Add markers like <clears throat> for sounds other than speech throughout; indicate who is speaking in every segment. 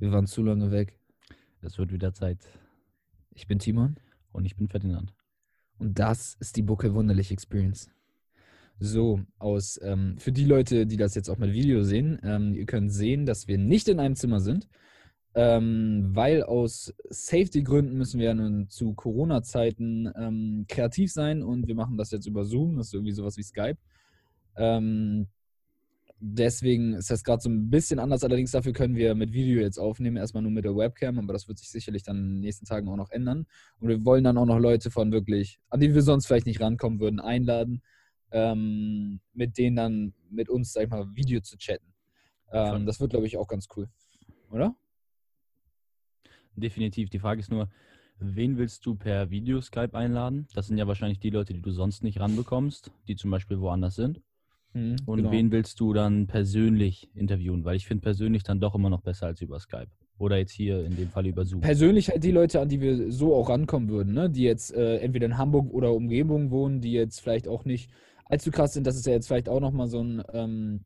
Speaker 1: Wir waren zu lange weg.
Speaker 2: Es wird wieder Zeit.
Speaker 1: Ich bin Timon.
Speaker 2: Und ich bin Ferdinand.
Speaker 1: Und das ist die Buckel Wunderlich Experience. So, aus, ähm, für die Leute, die das jetzt auch mit Video sehen, ähm, ihr könnt sehen, dass wir nicht in einem Zimmer sind, ähm, weil aus Safety-Gründen müssen wir ja nun zu Corona-Zeiten ähm, kreativ sein und wir machen das jetzt über Zoom, das ist irgendwie sowas wie Skype. Deswegen ist das gerade so ein bisschen anders. Allerdings dafür können wir mit Video jetzt aufnehmen, erstmal nur mit der Webcam, aber das wird sich sicherlich dann in den nächsten Tagen auch noch ändern. Und wir wollen dann auch noch Leute von wirklich, an die wir sonst vielleicht nicht rankommen würden, einladen, ähm, mit denen dann mit uns, sag ich mal, Video zu chatten. Ähm, das wird, glaube ich, auch ganz cool. Oder?
Speaker 2: Definitiv. Die Frage ist nur, wen willst du per Video-Skype einladen? Das sind ja wahrscheinlich die Leute, die du sonst nicht ranbekommst, die zum Beispiel woanders sind. Mhm, und genau. wen willst du dann persönlich interviewen? Weil ich finde persönlich dann doch immer noch besser als über Skype. Oder jetzt hier in dem Fall über Zoom.
Speaker 1: Persönlich halt die Leute, an die wir so auch rankommen würden, ne? die jetzt äh, entweder in Hamburg oder Umgebung wohnen, die jetzt vielleicht auch nicht allzu krass sind. Das ist ja jetzt vielleicht auch nochmal so ein, ähm,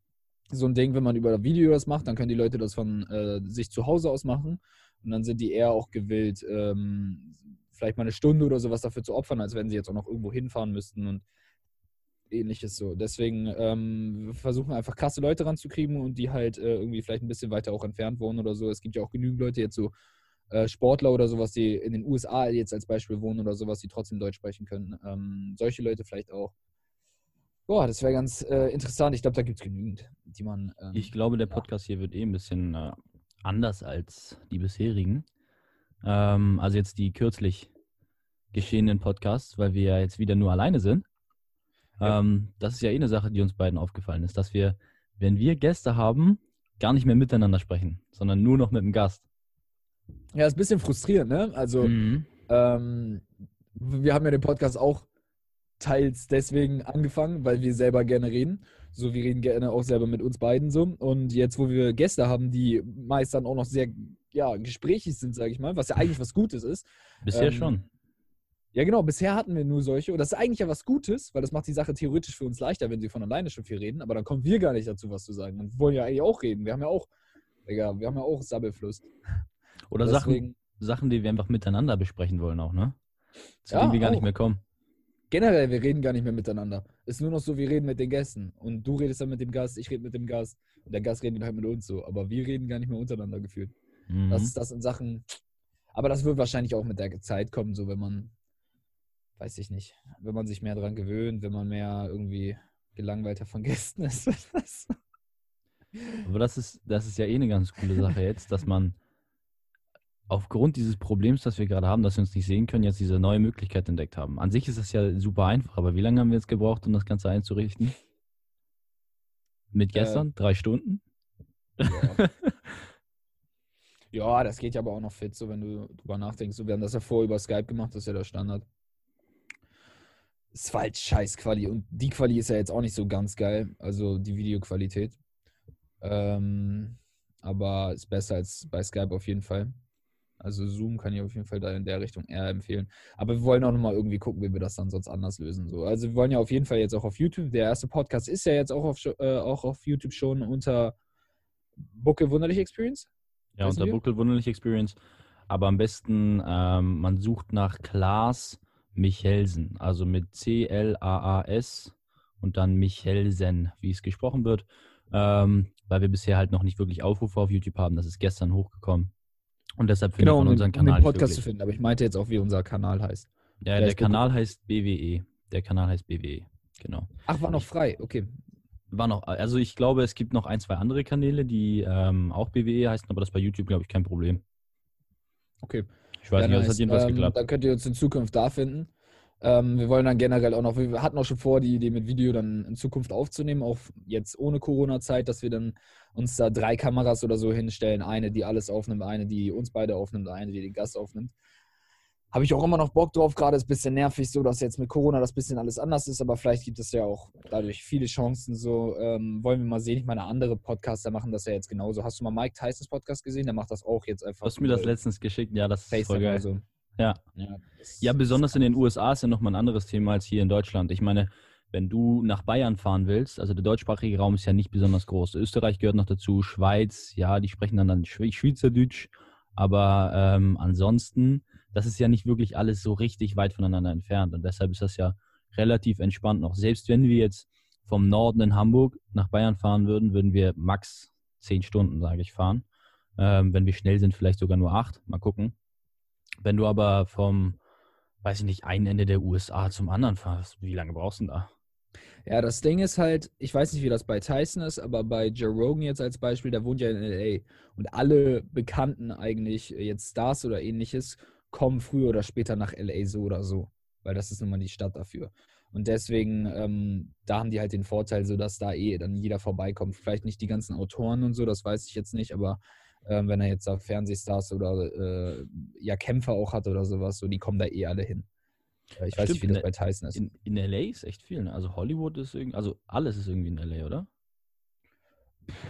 Speaker 1: so ein Ding, wenn man über Video das macht, dann können die Leute das von äh, sich zu Hause aus machen. Und dann sind die eher auch gewillt, ähm, vielleicht mal eine Stunde oder sowas dafür zu opfern, als wenn sie jetzt auch noch irgendwo hinfahren müssten. Und ähnliches so. Deswegen ähm, wir versuchen einfach krasse Leute ranzukriegen und die halt äh, irgendwie vielleicht ein bisschen weiter auch entfernt wohnen oder so. Es gibt ja auch genügend Leute, jetzt so äh, Sportler oder sowas, die in den USA jetzt als Beispiel wohnen oder sowas, die trotzdem Deutsch sprechen können. Ähm, solche Leute vielleicht auch. Boah, das wäre ganz äh, interessant. Ich glaube, da gibt es genügend, die man.
Speaker 2: Ähm, ich glaube, der Podcast hier wird eh ein bisschen äh, anders als die bisherigen. Ähm, also jetzt die kürzlich geschehenen Podcasts, weil wir ja jetzt wieder nur alleine sind. Ähm, das ist ja eh eine Sache, die uns beiden aufgefallen ist, dass wir, wenn wir Gäste haben, gar nicht mehr miteinander sprechen, sondern nur noch mit dem Gast.
Speaker 1: Ja, ist ein bisschen frustrierend, ne? Also, mhm. ähm, wir haben ja den Podcast auch teils deswegen angefangen, weil wir selber gerne reden. So, wir reden gerne auch selber mit uns beiden so. Und jetzt, wo wir Gäste haben, die meist dann auch noch sehr ja, gesprächig sind, sage ich mal, was ja eigentlich was Gutes ist.
Speaker 2: Bisher ähm, schon.
Speaker 1: Ja, genau. Bisher hatten wir nur solche. Und das ist eigentlich ja was Gutes, weil das macht die Sache theoretisch für uns leichter, wenn sie von alleine schon viel reden. Aber dann kommen wir gar nicht dazu, was zu sagen. Und wollen ja eigentlich auch reden. Wir haben ja auch, Digga, wir haben ja auch Sabbelfluss.
Speaker 2: Oder Sachen, Sachen, die wir einfach miteinander besprechen wollen auch, ne? Zu ja, denen wir gar auch. nicht mehr kommen.
Speaker 1: Generell, wir reden gar nicht mehr miteinander. Ist nur noch so, wir reden mit den Gästen. Und du redest dann mit dem Gast, ich rede mit dem Gast. Und der Gast redet halt mit uns so. Aber wir reden gar nicht mehr untereinander gefühlt. Mhm. Das ist das in Sachen. Aber das wird wahrscheinlich auch mit der Zeit kommen, so wenn man weiß ich nicht, wenn man sich mehr daran gewöhnt, wenn man mehr irgendwie gelangweilter von Gästen <laughs> ist.
Speaker 2: Aber das ist, das ist ja eh eine ganz coole Sache jetzt, dass man aufgrund dieses Problems, das wir gerade haben, dass wir uns nicht sehen können, jetzt diese neue Möglichkeit entdeckt haben. An sich ist das ja super einfach, aber wie lange haben wir jetzt gebraucht, um das Ganze einzurichten? Mit äh. gestern? Äh, Drei Stunden?
Speaker 1: Ja. ja, das geht ja aber auch noch fit, so wenn du drüber nachdenkst. So, wir haben das ja vorher über Skype gemacht, das ist ja der Standard es war halt scheiß Quali und die Quali ist ja jetzt auch nicht so ganz geil, also die Videoqualität. Ähm, aber ist besser als bei Skype auf jeden Fall. Also Zoom kann ich auf jeden Fall da in der Richtung eher empfehlen. Aber wir wollen auch nochmal irgendwie gucken, wie wir das dann sonst anders lösen. So. Also wir wollen ja auf jeden Fall jetzt auch auf YouTube. Der erste Podcast ist ja jetzt auch auf, äh, auch auf YouTube schon unter Buckel Wunderlich Experience.
Speaker 2: Ja, unter Buckel Wunderlich Experience. Aber am besten, ähm, man sucht nach Klaas Michelsen, also mit C-L-A-A-S und dann Michelsen, wie es gesprochen wird, ähm, weil wir bisher halt noch nicht wirklich Aufrufe auf YouTube haben. Das ist gestern hochgekommen. Und deshalb
Speaker 1: finde genau, ich unseren Kanal. Um den Podcast zu finden, aber ich meinte jetzt auch, wie unser Kanal heißt.
Speaker 2: Ja, der, der Kanal heißt BWE. Der Kanal heißt BWE, genau.
Speaker 1: Ach, war noch frei, okay.
Speaker 2: War noch, also ich glaube, es gibt noch ein, zwei andere Kanäle, die ähm, auch BWE heißen, aber das bei YouTube, glaube ich, kein Problem.
Speaker 1: Okay.
Speaker 2: Ich weiß ja, nicht, nice. das hat jedenfalls
Speaker 1: ähm,
Speaker 2: geklappt.
Speaker 1: Dann könnt ihr uns in Zukunft da finden. Ähm, wir wollen dann generell auch noch, wir hatten auch schon vor, die Idee mit Video dann in Zukunft aufzunehmen, auch jetzt ohne Corona-Zeit, dass wir dann uns da drei Kameras oder so hinstellen. Eine, die alles aufnimmt, eine, die uns beide aufnimmt, eine, die den Gast aufnimmt habe ich auch immer noch Bock drauf. Gerade ist es ein bisschen nervig, so dass jetzt mit Corona das bisschen alles anders ist, aber vielleicht gibt es ja auch dadurch viele Chancen. So ähm, wollen wir mal sehen. Ich meine, andere Podcaster machen das ja jetzt genauso. Hast du mal Mike Tysons Podcast gesehen? Der macht das auch jetzt einfach.
Speaker 2: Du hast mir das letztens geschickt, ja, das ist voll geil.
Speaker 1: So.
Speaker 2: Ja. Ja, ja besonders in den USA ist ja nochmal ein anderes Thema als hier in Deutschland. Ich meine, wenn du nach Bayern fahren willst, also der deutschsprachige Raum ist ja nicht besonders groß. Österreich gehört noch dazu, Schweiz, ja, die sprechen dann, dann Schweizerdeutsch, aber ähm, ansonsten, das ist ja nicht wirklich alles so richtig weit voneinander entfernt und deshalb ist das ja relativ entspannt noch. Selbst wenn wir jetzt vom Norden in Hamburg nach Bayern fahren würden, würden wir max zehn Stunden, sage ich, fahren. Ähm, wenn wir schnell sind, vielleicht sogar nur acht. Mal gucken. Wenn du aber vom, weiß ich nicht, einen Ende der USA zum anderen fährst, wie lange brauchst du denn da?
Speaker 1: Ja, das Ding ist halt, ich weiß nicht, wie das bei Tyson ist, aber bei Joe Rogan jetzt als Beispiel, der wohnt ja in LA. Und alle Bekannten eigentlich, jetzt Stars oder ähnliches, kommen früher oder später nach LA so oder so. Weil das ist nun mal die Stadt dafür. Und deswegen, ähm, da haben die halt den Vorteil, so dass da eh dann jeder vorbeikommt. Vielleicht nicht die ganzen Autoren und so, das weiß ich jetzt nicht, aber ähm, wenn er jetzt da Fernsehstars oder äh, ja Kämpfer auch hat oder sowas, so die kommen da eh alle hin. Äh, ich weiß nicht, wie das bei Tyson ist.
Speaker 2: In, in LA ist echt viel, ne? Also Hollywood ist irgendwie, also alles ist irgendwie in LA, oder?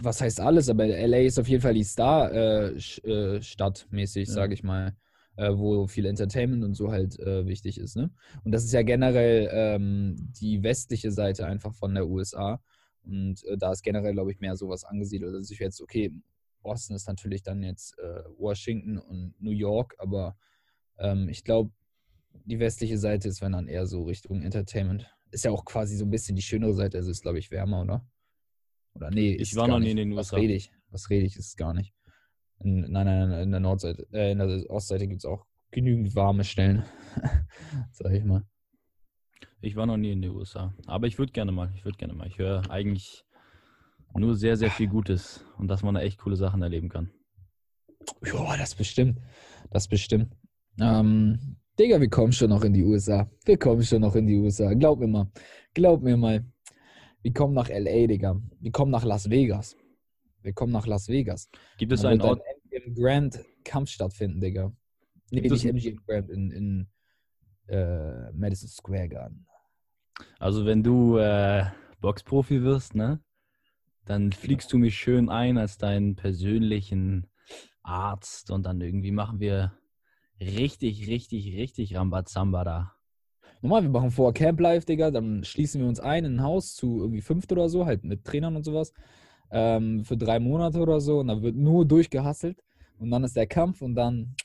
Speaker 1: Was heißt alles? Aber LA ist auf jeden Fall die Star-Stadt äh, mäßig, ja. sage ich mal äh, wo viel Entertainment und so halt äh, wichtig ist. Ne? Und das ist ja generell ähm, die westliche Seite einfach von der USA. Und äh, da ist generell, glaube ich, mehr sowas angesiedelt. Also ich jetzt, okay, Boston ist natürlich dann jetzt äh, Washington und New York, aber ähm, ich glaube, die westliche Seite ist, wenn dann eher so Richtung Entertainment. Ist ja auch quasi so ein bisschen die schönere Seite, also ist, glaube ich, wärmer, oder? Oder nee,
Speaker 2: ich war noch nie in den
Speaker 1: USA. Was rede ich? Was rede ich, ist es gar nicht. In, nein, nein, in der Nordseite, äh, in der Ostseite gibt es auch genügend warme Stellen, <laughs> sag ich mal.
Speaker 2: Ich war noch nie in den USA, aber ich würde gerne mal. Ich würde gerne mal. Ich höre eigentlich nur sehr, sehr viel Gutes und dass man da echt coole Sachen erleben kann.
Speaker 1: Ja, das bestimmt. Das bestimmt. Ähm, Digga, wir kommen schon noch in die USA. Wir kommen schon noch in die USA. Glaub mir mal. Glaub mir mal. Wir kommen nach LA, Digga. Wir kommen nach Las Vegas. Wir kommen nach Las Vegas.
Speaker 2: Gibt es einen Ort?
Speaker 1: Im Grand Kampf stattfinden, Digga. Nee, Gibt nicht MGM Grand, in, in äh, Madison Square Garden.
Speaker 2: Also wenn du äh, Boxprofi wirst, ne? Dann fliegst du mich schön ein als deinen persönlichen Arzt und dann irgendwie machen wir richtig, richtig, richtig Rambazamba da.
Speaker 1: Normal, wir machen vorher Camp Live, Digga, dann schließen wir uns ein in ein Haus zu irgendwie fünft oder so, halt mit Trainern und sowas ähm, für drei Monate oder so und dann wird nur durchgehasselt und dann ist der Kampf und dann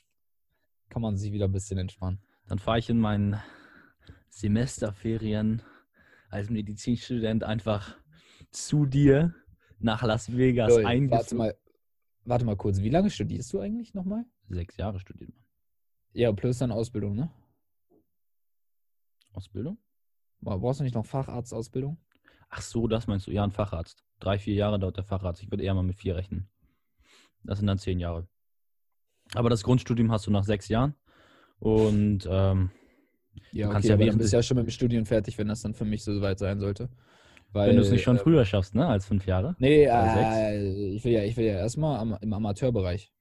Speaker 1: kann man sich wieder ein bisschen entspannen.
Speaker 2: Dann fahre ich in meinen Semesterferien als Medizinstudent einfach zu dir nach Las Vegas
Speaker 1: eingeflogen. Warte mal, warte mal kurz, wie lange studierst du eigentlich nochmal?
Speaker 2: Sechs Jahre studiert man.
Speaker 1: Ja, plus dann Ausbildung, ne?
Speaker 2: Ausbildung?
Speaker 1: Brauchst du nicht noch Facharztausbildung?
Speaker 2: Ach so, das meinst du? Ja, ein Facharzt. Drei, vier Jahre dauert der Facharzt. Ich würde eher mal mit vier rechnen. Das sind dann zehn Jahre. Aber das Grundstudium hast du nach sechs Jahren. Und ähm,
Speaker 1: ja, du kannst okay, ja dann bist ja schon mit dem Studium fertig, wenn das dann für mich so weit sein sollte.
Speaker 2: Weil, wenn du es nicht schon äh, früher schaffst, ne? Als fünf Jahre?
Speaker 1: Nee, äh, ich will ja, ich will ja erstmal am, im Amateurbereich.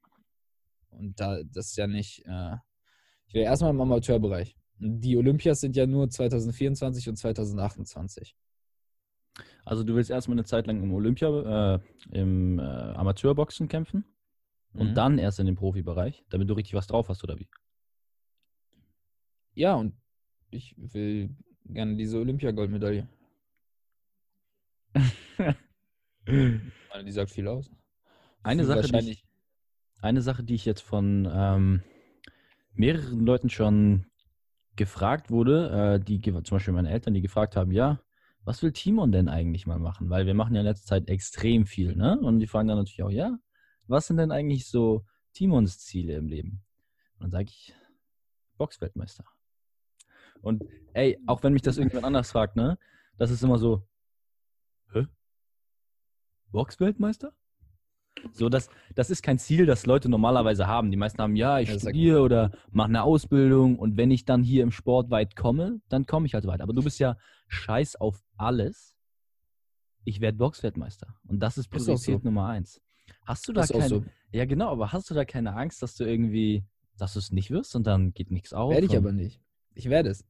Speaker 1: Und da, das ist ja nicht. Äh, ich will ja erstmal im Amateurbereich. Die Olympias sind ja nur 2024 und 2028.
Speaker 2: Also du willst erstmal eine Zeit lang im Olympia, äh, im äh, Amateurboxen kämpfen und mhm. dann erst in den Profibereich, damit du richtig was drauf hast, oder wie?
Speaker 1: Ja, und ich will gerne diese Olympiagoldmedaille. <laughs> die sagt viel aus.
Speaker 2: Eine Sache, die ich, eine Sache, die ich jetzt von ähm, mehreren Leuten schon gefragt wurde, äh, die zum Beispiel meine Eltern, die gefragt haben, ja, was will Timon denn eigentlich mal machen? Weil wir machen ja in letzter Zeit extrem viel, ne? Und die fragen dann natürlich auch, ja, was sind denn eigentlich so Timons Ziele im Leben? Und dann sage ich, Boxweltmeister. Und ey, auch wenn mich das irgendjemand anders fragt, ne? Das ist immer so, hä? Boxweltmeister? So, das, das ist kein Ziel, das Leute normalerweise haben. Die meisten haben, ja, ich ja, studiere oder mache eine Ausbildung und wenn ich dann hier im Sport weit komme, dann komme ich halt weit. Aber du bist ja scheiß auf alles. Ich werde Boxweltmeister. Und das ist Priorität so. Nummer eins. Hast du da keine. So. Ja, genau, aber hast du da keine Angst, dass du irgendwie, dass du es nicht wirst und dann geht nichts auf?
Speaker 1: Werde ich aber nicht. Ich werde es.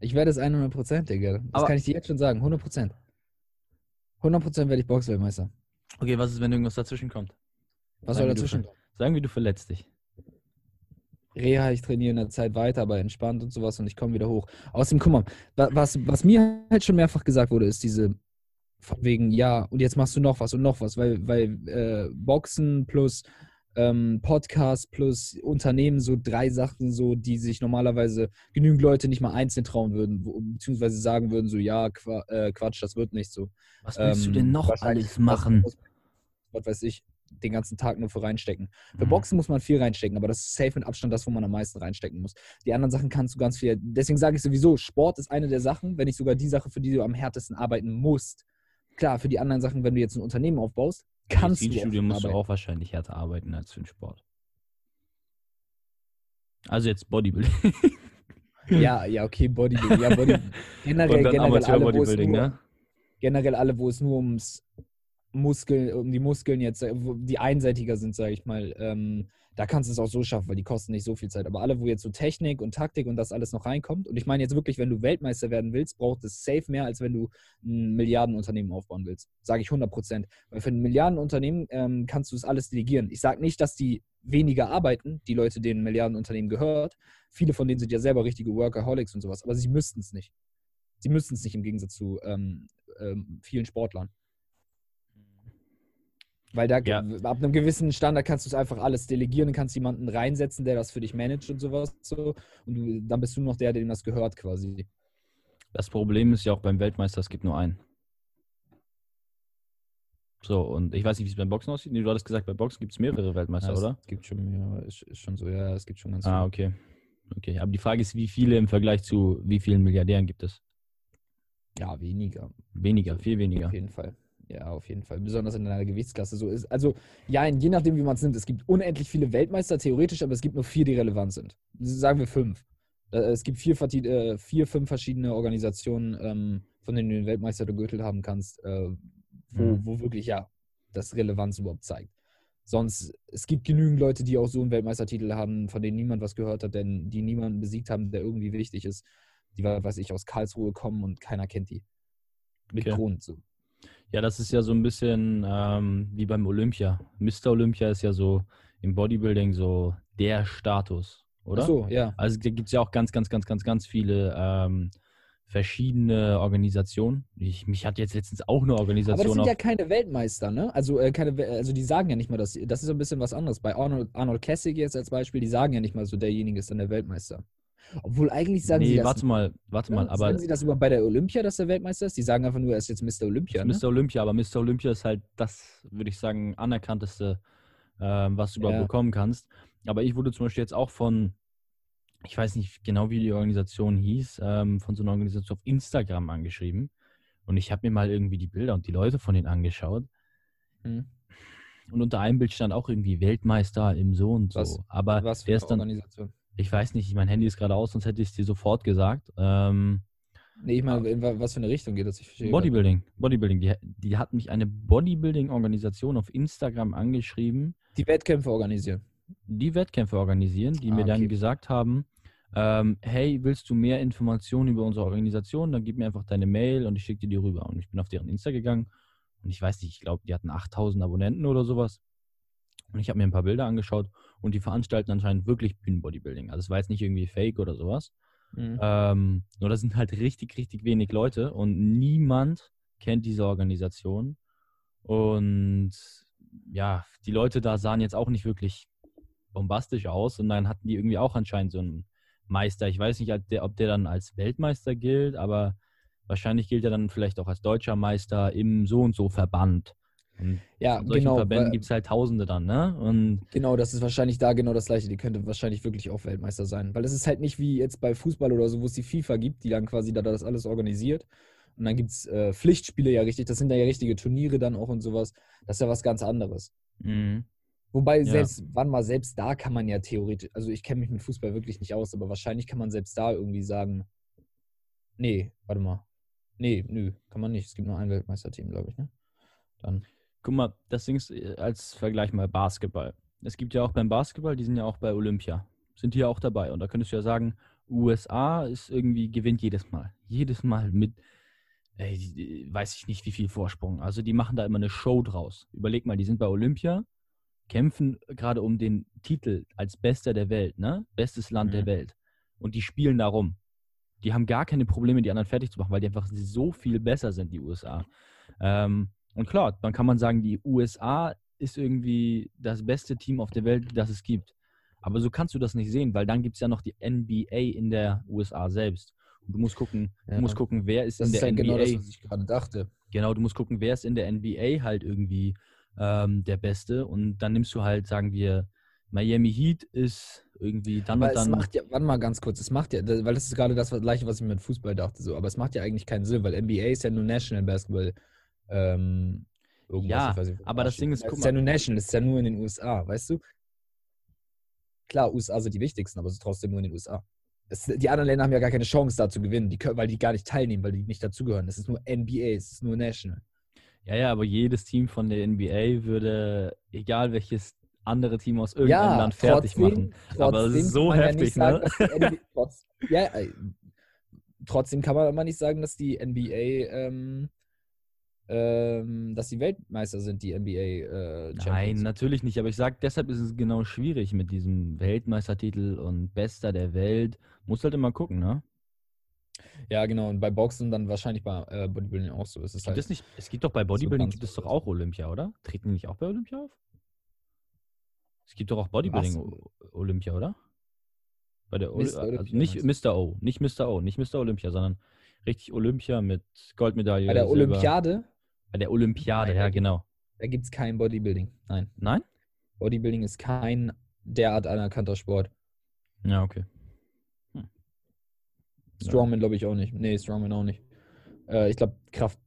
Speaker 1: Ich werde es 100 Prozent, Digga. Das aber kann ich dir jetzt schon sagen. 100 Prozent. 100 Prozent werde ich Boxweltmeister.
Speaker 2: Okay, was ist, wenn irgendwas dazwischen kommt?
Speaker 1: Was sagen soll dazwischen kommen?
Speaker 2: Sagen wir, du verletzt dich.
Speaker 1: Reha, ich trainiere in der Zeit weiter, aber entspannt und sowas und ich komme wieder hoch. Außerdem, guck mal, was, was mir halt schon mehrfach gesagt wurde, ist diese von wegen, ja, und jetzt machst du noch was und noch was, weil, weil äh, Boxen plus ähm, Podcast plus Unternehmen so drei Sachen, so die sich normalerweise genügend Leute nicht mal einzeln trauen würden, wo, beziehungsweise sagen würden, so ja, äh, Quatsch, das wird nicht so.
Speaker 2: Was willst ähm, du denn noch alles machen? Was,
Speaker 1: was weiß ich, den ganzen Tag nur für reinstecken. Für mhm. Boxen muss man viel reinstecken, aber das ist safe mit Abstand das, wo man am meisten reinstecken muss. Die anderen Sachen kannst du ganz viel. Deswegen sage ich sowieso, Sport ist eine der Sachen, wenn nicht sogar die Sache, für die du am härtesten arbeiten musst. Klar, für die anderen Sachen, wenn du jetzt ein Unternehmen aufbaust, kannst du.
Speaker 2: Studio musst du auch wahrscheinlich härter arbeiten als für den Sport. Also jetzt Bodybuilding.
Speaker 1: ja, <laughs> ja, okay, Bodybuilding. Ja, Body <laughs> generell, generell, alle, Bodybuilding, nur, ne? generell alle, wo es nur ums Muskeln, um die Muskeln jetzt, äh, die einseitiger sind, sage ich mal, ähm, da kannst du es auch so schaffen, weil die kosten nicht so viel Zeit. Aber alle, wo jetzt so Technik und Taktik und das alles noch reinkommt, und ich meine jetzt wirklich, wenn du Weltmeister werden willst, braucht es safe mehr, als wenn du ein Milliardenunternehmen aufbauen willst. Sage ich 100 Prozent. Weil für ein Milliardenunternehmen ähm, kannst du es alles delegieren. Ich sage nicht, dass die weniger arbeiten, die Leute, denen Milliardenunternehmen gehört. Viele von denen sind ja selber richtige Workaholics und sowas, aber sie müssten es nicht. Sie müssten es nicht im Gegensatz zu ähm, ähm, vielen Sportlern. Weil da ja. ab einem gewissen Standard kannst du es einfach alles delegieren und kannst jemanden reinsetzen, der das für dich managt und sowas. So. Und du, dann bist du noch der, dem das gehört quasi.
Speaker 2: Das Problem ist ja auch beim Weltmeister, es gibt nur einen. So, und ich weiß nicht, wie es beim Boxen aussieht. du hattest gesagt, bei Boxen gibt es mehrere Weltmeister,
Speaker 1: ja,
Speaker 2: oder?
Speaker 1: Es gibt schon mehr, ist, ist, schon so, ja, es gibt schon ganz
Speaker 2: ah, viele. Ah, okay. Okay, aber die Frage ist, wie viele im Vergleich zu wie vielen Milliardären gibt es?
Speaker 1: Ja, weniger.
Speaker 2: Weniger, viel weniger.
Speaker 1: Auf jeden Fall. Ja, auf jeden Fall. Besonders in einer Gewichtsklasse so ist. Also, ja, je nachdem, wie man es nimmt. Es gibt unendlich viele Weltmeister, theoretisch, aber es gibt nur vier, die relevant sind. Sagen wir fünf. Äh, es gibt vier, äh, vier fünf verschiedene Organisationen, ähm, von denen du den Weltmeister gegürtelt haben kannst, äh, wo, mhm. wo wirklich, ja, das Relevanz überhaupt zeigt. Sonst, es gibt genügend Leute, die auch so einen Weltmeistertitel haben, von denen niemand was gehört hat, denn die niemanden besiegt haben, der irgendwie wichtig ist. Die, weiß ich, aus Karlsruhe kommen und keiner kennt die. Mit okay. Grund so.
Speaker 2: Ja, das ist ja so ein bisschen ähm, wie beim Olympia. Mr. Olympia ist ja so im Bodybuilding so der Status, oder? Ach
Speaker 1: so, ja.
Speaker 2: Also da gibt es ja auch ganz, ganz, ganz, ganz, ganz viele ähm, verschiedene Organisationen. Ich, mich hat jetzt letztens auch eine Organisation. Aber das
Speaker 1: sind ja keine Weltmeister, ne? Also, äh, keine, also die sagen ja nicht mal, dass das ist ein bisschen was anderes. Bei Arnold, Arnold Classic jetzt als Beispiel, die sagen ja nicht mal so, derjenige ist dann der Weltmeister. Obwohl eigentlich sagen nee, sie das.
Speaker 2: warte mal, warte mal.
Speaker 1: Aber sagen sie das überhaupt bei der Olympia, dass der Weltmeister ist? Die sagen einfach nur, er ist jetzt Mr. Olympia.
Speaker 2: Ne? Mr. Olympia, aber Mr. Olympia ist halt das, würde ich sagen, anerkannteste, äh, was du überhaupt ja. bekommen kannst. Aber ich wurde zum Beispiel jetzt auch von, ich weiß nicht genau, wie die Organisation hieß, ähm, von so einer Organisation auf Instagram angeschrieben. Und ich habe mir mal irgendwie die Bilder und die Leute von denen angeschaut. Mhm. Und unter einem Bild stand auch irgendwie Weltmeister im So und so.
Speaker 1: Was,
Speaker 2: aber
Speaker 1: was für eine Organisation?
Speaker 2: Ich weiß nicht, mein Handy ist gerade aus, sonst hätte ich es dir sofort gesagt. Ähm,
Speaker 1: nee, ich meine, was für eine Richtung geht das?
Speaker 2: Bodybuilding. Bodybuilding. Die, die hat mich eine Bodybuilding-Organisation auf Instagram angeschrieben.
Speaker 1: Die Wettkämpfe organisieren.
Speaker 2: Die Wettkämpfe organisieren, die ah, mir dann gesagt haben, ähm, hey, willst du mehr Informationen über unsere Organisation? Dann gib mir einfach deine Mail und ich schicke dir die rüber. Und ich bin auf deren Insta gegangen und ich weiß nicht, ich glaube, die hatten 8000 Abonnenten oder sowas. Und ich habe mir ein paar Bilder angeschaut und die veranstalten anscheinend wirklich Bühnenbodybuilding. Also es war jetzt nicht irgendwie fake oder sowas. Mhm. Ähm, nur das sind halt richtig, richtig wenig Leute und niemand kennt diese Organisation. Und ja, die Leute da sahen jetzt auch nicht wirklich bombastisch aus und dann hatten die irgendwie auch anscheinend so einen Meister. Ich weiß nicht, ob der, ob der dann als Weltmeister gilt, aber wahrscheinlich gilt er dann vielleicht auch als deutscher Meister im so und so Verband. Und
Speaker 1: ja, von solchen genau,
Speaker 2: Verbänden gibt es halt Tausende dann, ne? Und
Speaker 1: genau, das ist wahrscheinlich da genau das gleiche. Die könnte wahrscheinlich wirklich auch Weltmeister sein. Weil es ist halt nicht wie jetzt bei Fußball oder so, wo es die FIFA gibt, die dann quasi da das alles organisiert. Und dann gibt es äh, Pflichtspiele ja richtig, das sind ja richtige Turniere dann auch und sowas. Das ist ja was ganz anderes.
Speaker 2: Mhm.
Speaker 1: Wobei ja. selbst, wann mal, selbst da kann man ja theoretisch, also ich kenne mich mit Fußball wirklich nicht aus, aber wahrscheinlich kann man selbst da irgendwie sagen, nee, warte mal. Nee, nö, kann man nicht. Es gibt nur ein Weltmeisterteam, glaube ich, ne? Dann.
Speaker 2: Guck mal, das Ding ist äh, als Vergleich mal Basketball. Es gibt ja auch beim Basketball, die sind ja auch bei Olympia. Sind hier auch dabei. Und da könntest du ja sagen, USA ist irgendwie, gewinnt jedes Mal. Jedes Mal mit, ey, weiß ich nicht, wie viel Vorsprung. Also die machen da immer eine Show draus. Überleg mal, die sind bei Olympia kämpfen gerade um den Titel als Bester der Welt, ne? Bestes Land der
Speaker 1: Mhm.
Speaker 2: Welt. Und die spielen darum. Die haben gar keine Probleme, die anderen fertig zu machen, weil die einfach so viel besser sind, die USA. Ähm, und klar, dann kann man sagen, die USA ist irgendwie das beste Team auf der Welt, das es gibt. Aber so kannst du das nicht sehen, weil dann gibt es ja noch die NBA in der USA selbst. Und du musst gucken,
Speaker 1: Ja.
Speaker 2: du musst gucken, wer ist
Speaker 1: Das
Speaker 2: in
Speaker 1: ist
Speaker 2: der
Speaker 1: halt
Speaker 2: NBA.
Speaker 1: genau das, was ich gerade dachte.
Speaker 2: Genau, du musst gucken, wer ist in der NBA halt irgendwie ähm, der Beste. Und dann nimmst du halt, sagen wir, Miami Heat ist irgendwie dann
Speaker 1: Aber
Speaker 2: und
Speaker 1: es
Speaker 2: dann.
Speaker 1: macht ja, warte mal ganz kurz, es macht ja, weil das ist gerade das gleiche, was ich mit Fußball dachte, so, aber es macht ja eigentlich keinen Sinn, weil NBA ist ja nur National Basketball. Ähm,
Speaker 2: Ja, aber das. Ding ist,
Speaker 1: es
Speaker 2: guck
Speaker 1: ist ja
Speaker 2: mal.
Speaker 1: nur National, es ist ja nur in den USA, weißt du? Klar, USA sind die wichtigsten, aber es ist trotzdem nur in den USA. Es, die anderen Länder haben ja gar keine Chance da zu gewinnen, die, weil die gar nicht teilnehmen, weil die nicht dazugehören. Es ist nur NBA, es ist nur National.
Speaker 2: Ja, ja, aber jedes Team von der NBA würde, egal welches andere Team aus irgendeinem Land fertig machen. Aber
Speaker 1: trotzdem
Speaker 2: so
Speaker 1: kann man
Speaker 2: heftig,
Speaker 1: sagen,
Speaker 2: ne?
Speaker 1: die <laughs> NBA, trotz, ja, äh, trotzdem kann man aber nicht sagen, dass die NBA, ähm, ähm, dass die Weltmeister sind, die NBA äh,
Speaker 2: Nein,
Speaker 1: Champions.
Speaker 2: natürlich nicht. Aber ich sage, deshalb ist es genau schwierig mit diesem Weltmeistertitel und Bester der Welt. Muss halt immer gucken, ne?
Speaker 1: Ja, genau. Und bei Boxen dann wahrscheinlich bei äh, Bodybuilding auch so. Es ist
Speaker 2: Gibt
Speaker 1: halt,
Speaker 2: es nicht, es gibt doch bei Bodybuilding
Speaker 1: ganz
Speaker 2: gibt es doch auch Olympia, oder? Treten die nicht auch bei Olympia auf? Es gibt doch auch Bodybuilding
Speaker 1: Was?
Speaker 2: Olympia, oder? Bei der
Speaker 1: Mr.
Speaker 2: also
Speaker 1: Olympia
Speaker 2: nicht
Speaker 1: meinst
Speaker 2: Mr. O, nicht Mr. O, nicht Mr. Olympia, sondern richtig Olympia mit Goldmedaille.
Speaker 1: bei der
Speaker 2: Silber.
Speaker 1: Olympiade,
Speaker 2: Bei der Olympiade,
Speaker 1: Nein,
Speaker 2: ja, genau.
Speaker 1: da gibt es kein Bodybuilding. Nein.
Speaker 2: Nein?
Speaker 1: Bodybuilding ist kein derart anerkannter Sport.
Speaker 2: Ja, okay. Ja.
Speaker 1: Strongman glaube ich auch nicht. Nee, Strongman auch nicht. Äh, ich glaube, Kraft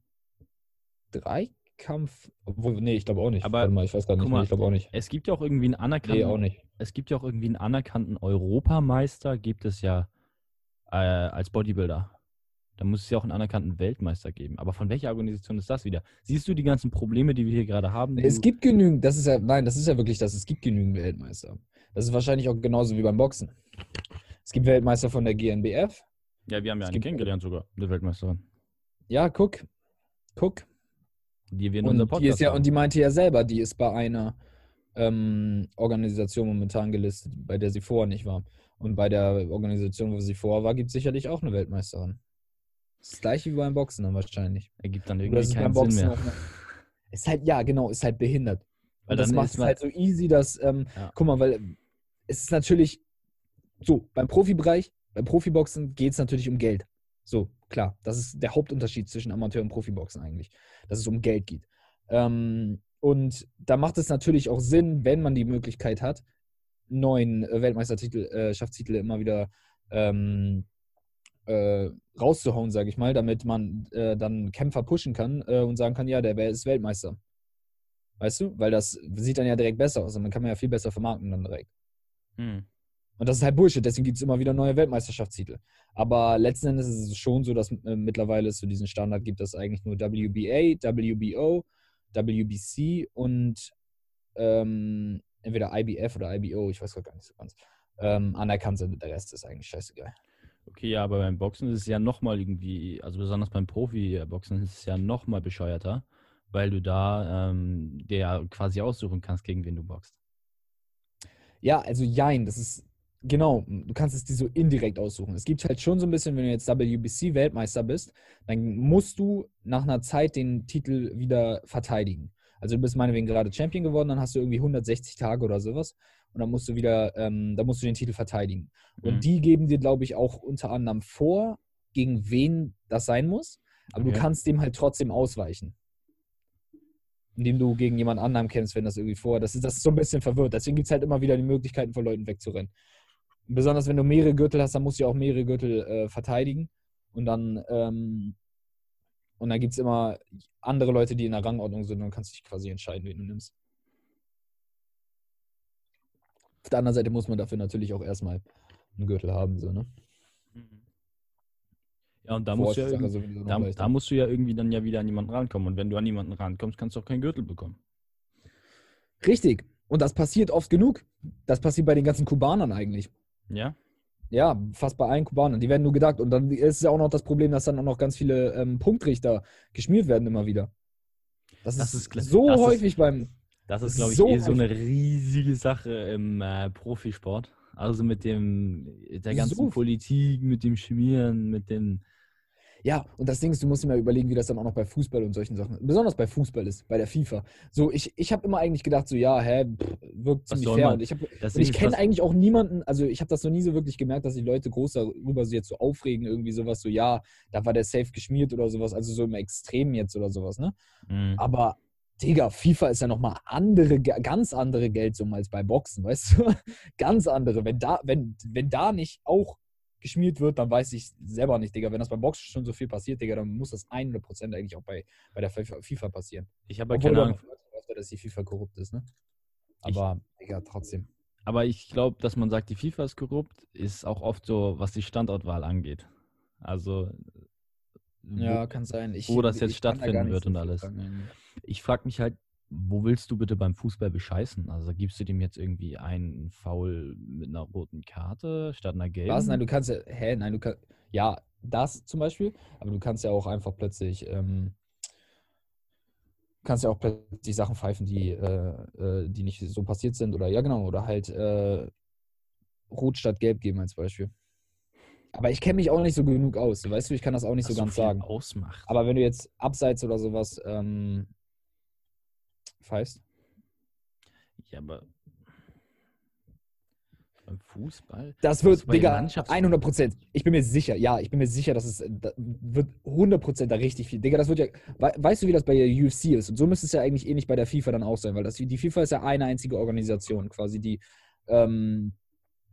Speaker 1: 3 Kampf. Obwohl, nee, ich glaube auch nicht.
Speaker 2: Aber
Speaker 1: Warte mal, ich weiß gar nicht.
Speaker 2: mal,
Speaker 1: Nee, ich glaube auch nicht.
Speaker 2: Es gibt ja auch irgendwie einen anerkannten,
Speaker 1: Nee, auch nicht.
Speaker 2: es gibt ja auch irgendwie einen anerkannten Europameister, gibt es ja äh, als Bodybuilder. Da muss es ja auch einen anerkannten Weltmeister geben. Aber von welcher Organisation ist das wieder? Siehst du die ganzen Probleme, die wir hier gerade haben?
Speaker 1: Es gibt genügend, das ist ja, nein, das ist ja wirklich das, es gibt genügend Weltmeister. Das ist wahrscheinlich auch genauso wie beim Boxen. Es gibt Weltmeister von der GNBF.
Speaker 2: ja, wir haben ja
Speaker 1: es
Speaker 2: eine kennengelernt sogar, eine Weltmeisterin.
Speaker 1: Ja, guck. Guck.
Speaker 2: Die wir in
Speaker 1: Und
Speaker 2: Podcast
Speaker 1: die, ist ja,
Speaker 2: haben.
Speaker 1: und die meinte ja selber, die ist bei einer ähm, Organisation momentan gelistet, bei der sie vorher nicht war. Und bei der Organisation, wo sie vorher war, gibt es sicherlich auch eine Weltmeisterin. Das gleiche wie beim Boxen dann wahrscheinlich.
Speaker 2: Ergibt dann irgendwie keinen Sinn
Speaker 1: Boxen
Speaker 2: mehr.
Speaker 1: Ist halt, ja, genau, ist halt behindert.
Speaker 2: Weil
Speaker 1: das macht es halt so easy, dass, ähm,
Speaker 2: Ja.
Speaker 1: guck mal, weil es ist natürlich so, beim Profibereich, beim Profiboxen geht es natürlich um Geld. So, klar, das ist der Hauptunterschied zwischen Amateur und Profiboxen eigentlich, dass es um Geld geht. Ähm, und da macht es natürlich auch Sinn, wenn man die Möglichkeit hat, neuen äh, Weltmeistertitel, äh, Schaftstitel immer wieder ähm, äh, rauszuhauen, sage ich mal, damit man äh, dann Kämpfer pushen kann äh, und sagen kann, ja, der ist Weltmeister. Weißt du? Weil das sieht dann ja direkt besser aus und dann kann man ja viel besser vermarkten dann direkt.
Speaker 2: Hm.
Speaker 1: Und das ist halt Bullshit, deswegen gibt es immer wieder neue Weltmeisterschaftstitel. Aber letzten Endes ist es schon so, dass äh, mittlerweile es so diesen Standard gibt, dass eigentlich nur WBA, WBO, WBC und ähm, entweder IBF oder IBO, ich weiß gar nicht so ganz, ähm, anerkannt sind. Der Rest ist eigentlich scheißegal.
Speaker 2: Okay, ja, aber beim Boxen ist es ja nochmal irgendwie, also besonders beim Profi-Boxen ist es ja nochmal bescheuerter, weil du da ähm, dir quasi aussuchen kannst, gegen wen du boxst.
Speaker 1: Ja, also jein, das ist genau, du kannst es dir so indirekt aussuchen. Es gibt halt schon so ein bisschen, wenn du jetzt WBC-Weltmeister bist, dann musst du nach einer Zeit den Titel wieder verteidigen. Also du bist meinetwegen gerade Champion geworden, dann hast du irgendwie 160 Tage oder sowas und dann musst du wieder, ähm, dann musst du den Titel verteidigen. Und
Speaker 2: Mhm.
Speaker 1: die geben dir, glaube ich, auch unter anderem vor, gegen wen das sein muss, aber
Speaker 2: Okay.
Speaker 1: du kannst dem halt trotzdem ausweichen. Indem du gegen jemand anderem kämpfst, wenn das irgendwie vor. Das ist, das ist so ein bisschen verwirrt. Deswegen gibt es halt immer wieder die Möglichkeiten, von Leuten wegzurennen. Besonders wenn du mehrere Gürtel hast, dann musst du ja auch mehrere Gürtel äh, verteidigen. Und dann, ähm, und dann gibt es immer andere Leute, die in der Rangordnung sind und dann kannst du dich quasi entscheiden, wen du nimmst. Auf der anderen Seite muss man dafür natürlich auch erstmal einen Gürtel haben, so, ne?
Speaker 2: Ja, und da musst, du ja
Speaker 1: noch
Speaker 2: da, da musst du ja irgendwie dann ja wieder an jemanden rankommen. Und wenn du an jemanden rankommst, kannst du auch keinen Gürtel bekommen.
Speaker 1: Richtig. Und das passiert oft genug. Das passiert bei den ganzen Kubanern eigentlich.
Speaker 2: Ja?
Speaker 1: Ja, fast bei allen Kubanern. Die werden nur gedacht. Und dann ist ja auch noch das Problem, dass dann auch noch ganz viele ähm, Punktrichter geschmiert werden immer wieder. Das,
Speaker 2: Das
Speaker 1: ist,
Speaker 2: ist
Speaker 1: so
Speaker 2: Das ist-
Speaker 1: häufig beim.
Speaker 2: Das ist, glaube ich,
Speaker 1: So
Speaker 2: eh so
Speaker 1: ein-
Speaker 2: eine riesige Sache im äh, Profisport. Also mit dem, der ganzen
Speaker 1: So-
Speaker 2: Politik, mit dem Schmieren, mit dem.
Speaker 1: Ja, und das Ding ist, du musst dir mal überlegen, wie das dann auch noch bei Fußball und solchen Sachen, besonders bei Fußball ist, bei der FIFA. So, ich, ich habe immer eigentlich gedacht, so, ja, hä, pff, wirkt ziemlich fair.
Speaker 2: man?
Speaker 1: Und ich, hab,
Speaker 2: Das
Speaker 1: und ich kenne eigentlich auch niemanden, also ich habe das noch nie so wirklich gemerkt, dass die Leute groß darüber so jetzt so aufregen, irgendwie sowas, so, ja, da war der Safe geschmiert oder sowas, also so im Extrem jetzt oder sowas, ne?
Speaker 2: Mhm.
Speaker 1: Aber, Digga, FIFA ist ja nochmal andere, ganz andere Geldsummen als bei Boxen, weißt du? <laughs> ganz andere. Wenn da, wenn, wenn da nicht auch geschmiert wird, dann weiß ich selber nicht, Digga. Wenn das beim Boxen schon so viel passiert, Digga, dann muss das 100% eigentlich auch bei, bei der FIFA passieren.
Speaker 2: Ich habe keine Ahnung.
Speaker 1: öfter, dass die FIFA korrupt ist, ne?
Speaker 2: Ich-
Speaker 1: Aber, Digga, trotzdem.
Speaker 2: Aber ich glaube, dass man sagt, die FIFA ist korrupt, ist auch oft so, was die Standortwahl angeht. Also,
Speaker 1: Ja,
Speaker 2: wo,
Speaker 1: kann sein. Ich,
Speaker 2: wo das jetzt
Speaker 1: ich da
Speaker 2: stattfinden
Speaker 1: nicht
Speaker 2: wird und alles.
Speaker 1: sagen.
Speaker 2: ich frage mich halt, wo willst du bitte beim Fußball bescheißen? Also gibst du dem jetzt irgendwie einen Foul mit einer roten Karte statt einer gelben?
Speaker 1: Was? Nein, du kannst ja, hä, nein, du kannst, ja, das zum Beispiel, aber du kannst ja auch einfach plötzlich, ähm, kannst ja auch plötzlich Sachen pfeifen, die, äh, äh, die nicht so passiert sind oder, ja genau, oder halt äh, Rot statt Gelb geben als Beispiel. Aber ich kenne mich auch nicht so genug aus, weißt du, ich kann das auch nicht
Speaker 2: Was
Speaker 1: so ganz
Speaker 2: viel
Speaker 1: sagen.
Speaker 2: ausmacht.
Speaker 1: Aber wenn du jetzt abseits oder sowas ähm, pfeifst,
Speaker 2: ja, aber beim Fußball?
Speaker 1: Das wird,
Speaker 2: Also
Speaker 1: Digga,
Speaker 2: Mannschafts-
Speaker 1: 100 Prozent. Ich bin mir sicher, ja, ich bin mir sicher, dass es da wird 100 Prozent da richtig viel. Digga, das wird ja, we- weißt du, wie das bei der UFC ist? Und so müsste es ja eigentlich ähnlich bei der FIFA dann auch sein, weil das, die FIFA ist ja eine einzige Organisation quasi, die ähm,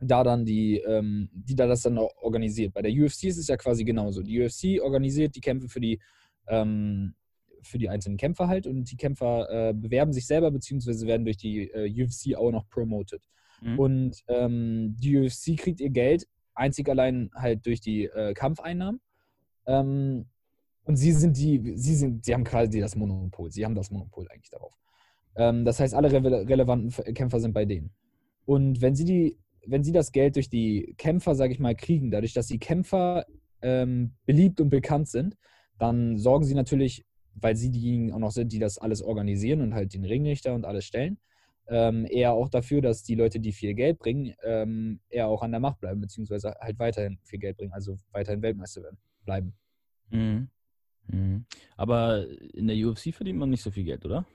Speaker 1: da dann die, ähm, die da das dann organisiert. Bei der UFC ist es ja quasi genauso. Die UFC organisiert die Kämpfe für die, ähm, für die einzelnen Kämpfer halt und die Kämpfer äh, bewerben sich selber, beziehungsweise werden durch die äh, UFC auch noch promoted.
Speaker 2: Mhm.
Speaker 1: Und ähm, die UFC kriegt ihr Geld einzig allein halt durch die äh, Kampfeinnahmen. Ähm, und sie sind die, sie sind, sie haben quasi das Monopol. Sie haben das Monopol eigentlich darauf. Ähm, das heißt, alle re relevanten Kämpfer sind bei denen. Und wenn sie die, wenn sie das Geld durch die Kämpfer, sage ich mal, kriegen, dadurch, dass die Kämpfer ähm, beliebt und bekannt sind, dann sorgen sie natürlich, weil sie diejenigen auch noch sind, die das alles organisieren und halt den Ringrichter und alles stellen, ähm, eher auch dafür, dass die Leute, die viel Geld bringen, ähm, eher auch an der Macht bleiben, beziehungsweise halt weiterhin viel Geld bringen, also weiterhin Weltmeister werden, bleiben.
Speaker 2: Mhm. Mhm. Aber in der UFC verdient man nicht so viel Geld, oder?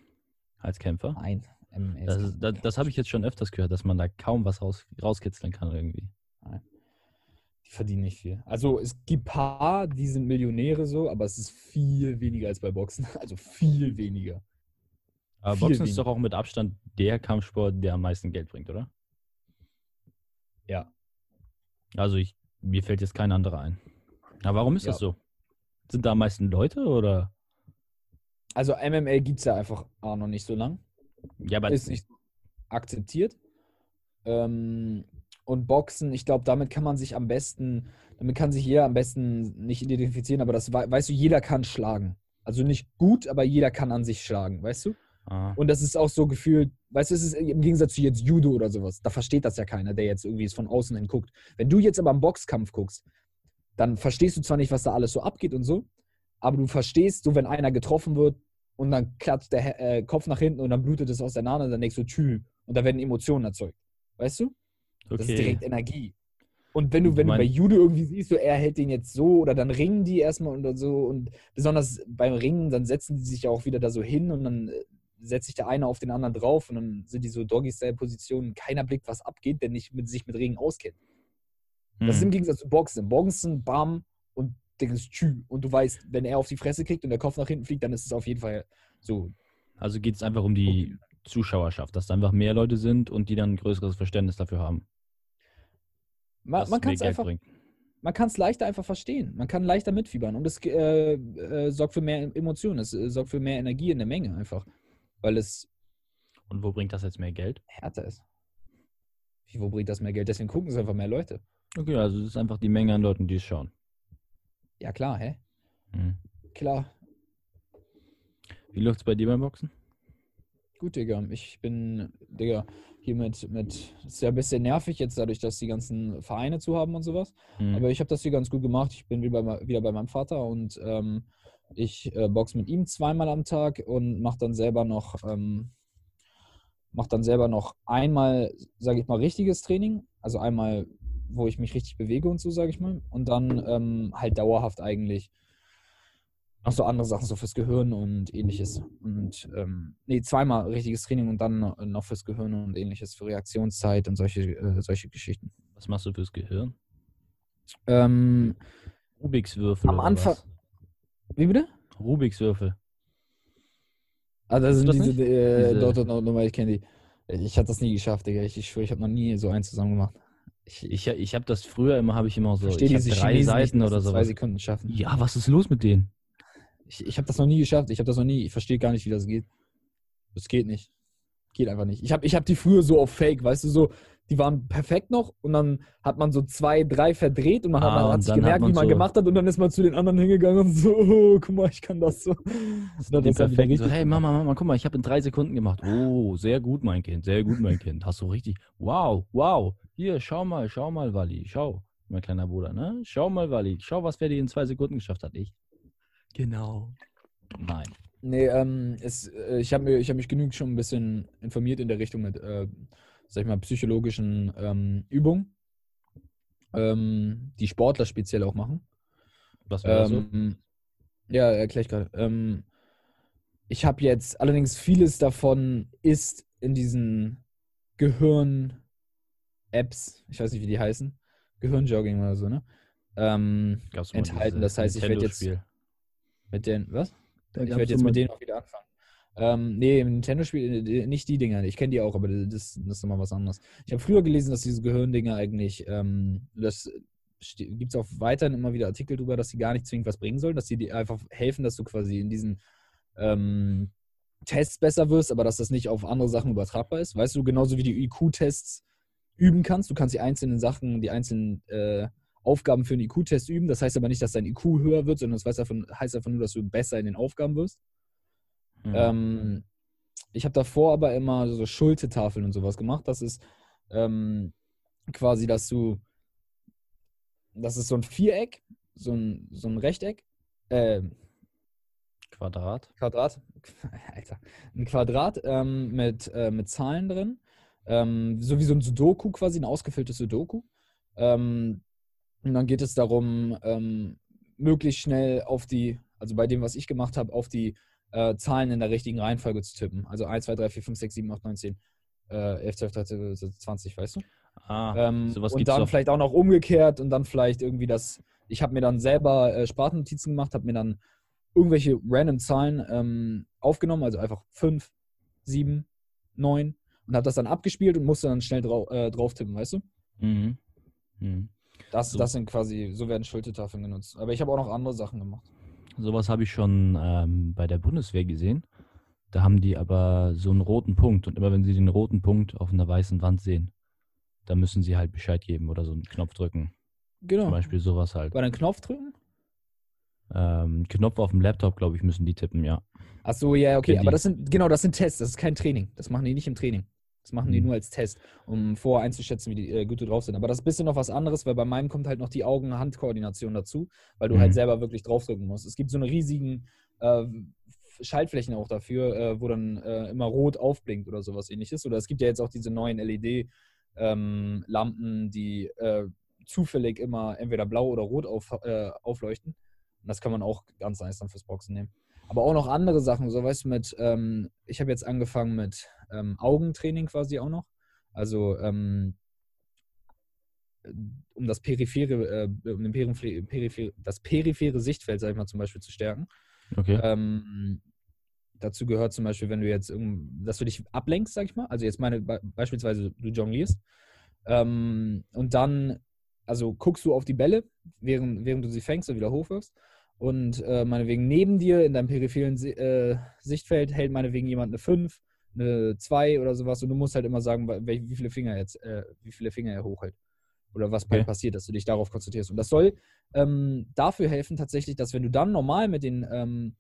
Speaker 2: Als Kämpfer.
Speaker 1: Nein.
Speaker 2: Das, das, das habe ich jetzt schon öfters gehört, dass man da kaum was raus, rauskitzeln kann irgendwie.
Speaker 1: Die verdienen nicht viel. Also es gibt paar, die sind Millionäre so, aber es ist viel weniger als bei Boxen. <laughs> Also viel weniger.
Speaker 2: Aber
Speaker 1: Viel
Speaker 2: Boxen ist
Speaker 1: weniger.
Speaker 2: doch auch mit Abstand der Kampfsport, der am meisten Geld bringt, oder?
Speaker 1: Ja.
Speaker 2: Also ich, mir fällt jetzt kein anderer ein. Aber warum ist das
Speaker 1: Ja.
Speaker 2: so? Sind da am meisten Leute oder?
Speaker 1: Also MMA gibt es ja einfach auch noch nicht so lang.
Speaker 2: Ja, aber
Speaker 1: ist nicht akzeptiert. Ähm, und Boxen, ich glaube, damit kann man sich am besten, damit kann sich jeder am besten nicht identifizieren, aber das wei- weißt du, jeder kann schlagen. Also nicht gut, aber jeder kann an sich schlagen, weißt du?
Speaker 2: ah,
Speaker 1: Und das ist auch so gefühlt, weißt du, es ist im Gegensatz zu jetzt Judo oder sowas, da versteht das ja keiner, der jetzt irgendwie es von außen hin guckt. Wenn du jetzt aber am Boxkampf guckst, dann verstehst du zwar nicht, was da alles so abgeht und so, aber du verstehst so, wenn einer getroffen wird und dann klatscht der äh, Kopf nach hinten und dann blutet es auseinander, dann denkst du, tschü, und da werden Emotionen erzeugt. Weißt du? Das ist
Speaker 2: okay.
Speaker 1: direkt Energie. Und wenn du, wenn du bei Judo irgendwie siehst, so er hält den jetzt so oder dann ringen die erstmal und so und besonders beim Ringen, dann setzen die sich ja auch wieder da so hin und dann äh, setzt sich der eine auf den anderen drauf und dann sind die so Doggy-Style-Positionen. Keiner blickt, was abgeht, der nicht mit sich mit Ringen auskennt. Das ist im
Speaker 2: Hm.
Speaker 1: Gegensatz zu Boxen. Boxen, bam und denkst tschü. Und du weißt, wenn er auf die Fresse kriegt und der Kopf nach hinten fliegt, dann ist es auf jeden Fall so.
Speaker 2: Also geht es einfach um die Zuschauerschaft, dass da einfach mehr Leute sind und die dann ein größeres Verständnis dafür haben.
Speaker 1: Man, man kann es einfach
Speaker 2: bringt.
Speaker 1: man kann es leichter einfach verstehen. Man kann leichter mitfiebern und es äh, äh, sorgt für mehr Emotionen, es äh, sorgt für mehr Energie in der Menge einfach, weil es
Speaker 2: Und wo bringt das jetzt mehr Geld?
Speaker 1: härter ist. Wie, wo bringt das mehr Geld? Deswegen gucken es einfach mehr Leute.
Speaker 2: Okay, also es ist einfach die Menge an Leuten, die es schauen.
Speaker 1: Ja, klar, hä?
Speaker 2: Hm.
Speaker 1: Klar.
Speaker 2: Wie läuft es bei dir beim Boxen?
Speaker 1: Gut, Digga. Ich bin, Digga, hier mit, mit, ist ja ein bisschen nervig jetzt dadurch, dass die ganzen Vereine zu haben und sowas.
Speaker 2: Hm.
Speaker 1: Aber ich habe das hier ganz gut gemacht. Ich bin wieder bei, wieder bei meinem Vater und ähm, ich äh, boxe mit ihm zweimal am Tag und mache dann selber noch, ähm, mache dann selber noch einmal, sage ich mal, richtiges Training, also einmal, wo ich mich richtig bewege und so, sage ich mal, und dann ähm, halt dauerhaft eigentlich noch so andere Sachen, so fürs Gehirn und ähnliches. Und ähm, nee, zweimal richtiges Training und dann noch fürs Gehirn und ähnliches, für Reaktionszeit und solche, äh, solche Geschichten.
Speaker 2: Was machst du fürs Gehirn?
Speaker 1: Ähm,
Speaker 2: Rubiks Würfel.
Speaker 1: am Anfang. Wie bitte?
Speaker 2: Rubiks Würfel.
Speaker 1: Ah, das sind
Speaker 2: das
Speaker 1: diese, äh,
Speaker 2: Diese-
Speaker 1: doch, nochmal, ich kenne die. Ich habe das nie geschafft, Digga. Ich, ich schwöre, ich habe noch nie so eins zusammen gemacht.
Speaker 2: Ich, ich, ich habe das früher immer, habe ich immer so, ich
Speaker 1: diese
Speaker 2: drei
Speaker 1: Chinesen
Speaker 2: Seiten
Speaker 1: nicht,
Speaker 2: oder
Speaker 1: sie zwei. Sekunden schaffen.
Speaker 2: Ja, was ist los mit denen?
Speaker 1: Ich, ich habe das noch nie geschafft. Ich habe das noch nie. Ich verstehe gar nicht, wie das geht. Das geht nicht. Geht einfach nicht. Ich habe ich hab die früher so auf Fake, weißt du, so, die waren perfekt noch und dann hat man so zwei, drei verdreht und man hat,
Speaker 2: Ah,
Speaker 1: man hat sich
Speaker 2: dann hat
Speaker 1: gemerkt,
Speaker 2: man
Speaker 1: wie man
Speaker 2: so-
Speaker 1: gemacht hat und dann ist man zu den anderen hingegangen und so, oh, guck mal, ich kann das so. Und
Speaker 2: Die
Speaker 1: ist <laughs> wieder
Speaker 2: perfekten, so, hey. Mama, Mama, guck mal, ich habe in drei Sekunden gemacht. Oh, sehr gut, mein Kind, sehr gut, mein Kind. Hast du richtig. Wow, wow. Hier, schau mal, schau mal, Wally, schau. Mein kleiner Bruder, ne? Schau mal, Wally, schau, was wer die in zwei Sekunden geschafft hat. Ich. Genau. Nein.
Speaker 1: Nee, ähm, es, äh, ich habe hab mich genügend schon ein bisschen informiert in der Richtung mit, äh, sag ich mal, psychologischen ähm, Übungen, ähm, die Sportler speziell auch machen.
Speaker 2: Was wäre das so?
Speaker 1: Ähm, ja, erkläre ich gerade. Ähm, ich habe jetzt allerdings vieles davon ist in diesen Gehirn-Apps, ich weiß nicht, wie die heißen, Gehirnjogging oder so, ne? Ähm, enthalten.
Speaker 2: dieses
Speaker 1: Das heißt, ich werde jetzt. Mit den, was?
Speaker 2: Da
Speaker 1: ich werde jetzt mit denen auch wieder anfangen. Ähm, nee, im Nintendo-Spiel, äh, nicht die Dinger, ich kenne die auch, aber das, das ist nochmal was anderes. Ich habe früher gelesen, dass diese Gehirndinger eigentlich, ähm, das gibt es auch weiterhin immer wieder Artikel drüber, dass sie gar nicht zwingend was bringen sollen, dass sie dir einfach helfen, dass du quasi in diesen ähm, Tests besser wirst, aber dass das nicht auf andere Sachen übertragbar ist. Weißt du, genauso wie die IQ-Tests üben kannst. Du kannst die einzelnen Sachen, die einzelnen äh, Aufgaben für einen IQ-Test üben. Das heißt aber nicht, dass dein IQ höher wird, sondern das heißt einfach, nur, dass du besser in den Aufgaben wirst.
Speaker 2: Mhm.
Speaker 1: Ähm, ich habe davor aber immer so Schultetafeln und sowas gemacht. Das ist ähm, quasi, dass du, das ist so ein Viereck, so ein, so ein Rechteck, äh,
Speaker 2: Quadrat.
Speaker 1: Quadrat, <laughs> Alter, ein Quadrat ähm, mit, äh, mit Zahlen drin, ähm, so wie so ein Sudoku quasi, ein ausgefülltes Sudoku. Ähm, und dann geht es darum, ähm, möglichst schnell auf die, also bei dem, was ich gemacht habe, auf die äh, Zahlen in der richtigen Reihenfolge zu tippen. Also 1, 2, 3, 4, 5, 6, 7, 8, 9, 10, äh, 11, 12, 13, 20, weißt du?
Speaker 2: Ah,
Speaker 1: Ähm,
Speaker 2: sowas
Speaker 1: und dann
Speaker 2: doch.
Speaker 1: vielleicht auch noch umgekehrt und dann vielleicht irgendwie das. Ich habe mir dann selber äh, Sprachnotizen gemacht, habe mir dann irgendwelche random Zahlen ähm, aufgenommen, also einfach 5, 7, 9 und habe das dann abgespielt und musste dann schnell drau äh, drauf tippen, weißt du?
Speaker 2: Mhm. Mhm.
Speaker 1: Das,
Speaker 2: So.
Speaker 1: das sind quasi, so werden Schultertafeln genutzt. Aber ich habe auch noch andere Sachen gemacht.
Speaker 2: Sowas habe ich schon ähm, bei der Bundeswehr gesehen. Da haben die aber so einen roten Punkt und immer wenn sie den roten Punkt auf einer weißen Wand sehen, dann müssen sie halt Bescheid geben oder so einen Knopf drücken.
Speaker 1: Genau.
Speaker 2: Zum Beispiel sowas halt.
Speaker 1: Bei einem Knopf drücken?
Speaker 2: Ähm, Knopf auf dem Laptop, glaube ich, müssen die tippen, ja.
Speaker 1: Ach so, ja, okay. Aber das sind, genau, das sind Tests. Das ist kein Training. Das machen die nicht im Training. Das machen die
Speaker 2: Mhm.
Speaker 1: nur als Test, um vorher einzuschätzen, wie die äh, gut drauf sind. Aber das ist ein bisschen noch was anderes, weil bei meinem kommt halt noch die Augen-Hand-Koordination dazu, weil du
Speaker 2: Mhm.
Speaker 1: halt selber wirklich draufdrücken musst. Es gibt so eine riesigen äh, Schaltflächen auch dafür, äh, wo dann äh, immer rot aufblinkt oder sowas ähnliches. Oder es gibt ja jetzt auch diese neuen LED-Lampen, die äh, zufällig immer entweder blau oder rot auf, äh, aufleuchten. Und das kann man auch ganz nice dann fürs Boxen nehmen. Aber auch noch andere Sachen, so weißt du, mit, ähm, ich habe jetzt angefangen mit ähm, Augentraining quasi auch noch. Also ähm, um das periphere, äh, um den periphere, periphere, das periphere Sichtfeld, sag ich mal, zum Beispiel zu stärken.
Speaker 2: Okay.
Speaker 1: Ähm, dazu gehört zum Beispiel, wenn du jetzt, dass du dich ablenkst, sag ich mal. Also jetzt meine, be beispielsweise du jonglierst. Ähm, und dann, also guckst du auf die Bälle, während, während du sie fängst und wieder hochwirfst. Und äh, meinetwegen neben dir in deinem peripheren äh, Sichtfeld hält meinetwegen jemand eine 5, eine 2 oder sowas. Und du musst halt immer sagen, wie viele Finger jetzt, äh, wie viele Finger er hochhält. Oder was
Speaker 2: Okay.
Speaker 1: passiert, dass du dich darauf konzentrierst. Und das soll ähm, dafür helfen, tatsächlich, dass wenn du dann normal mit den ähm,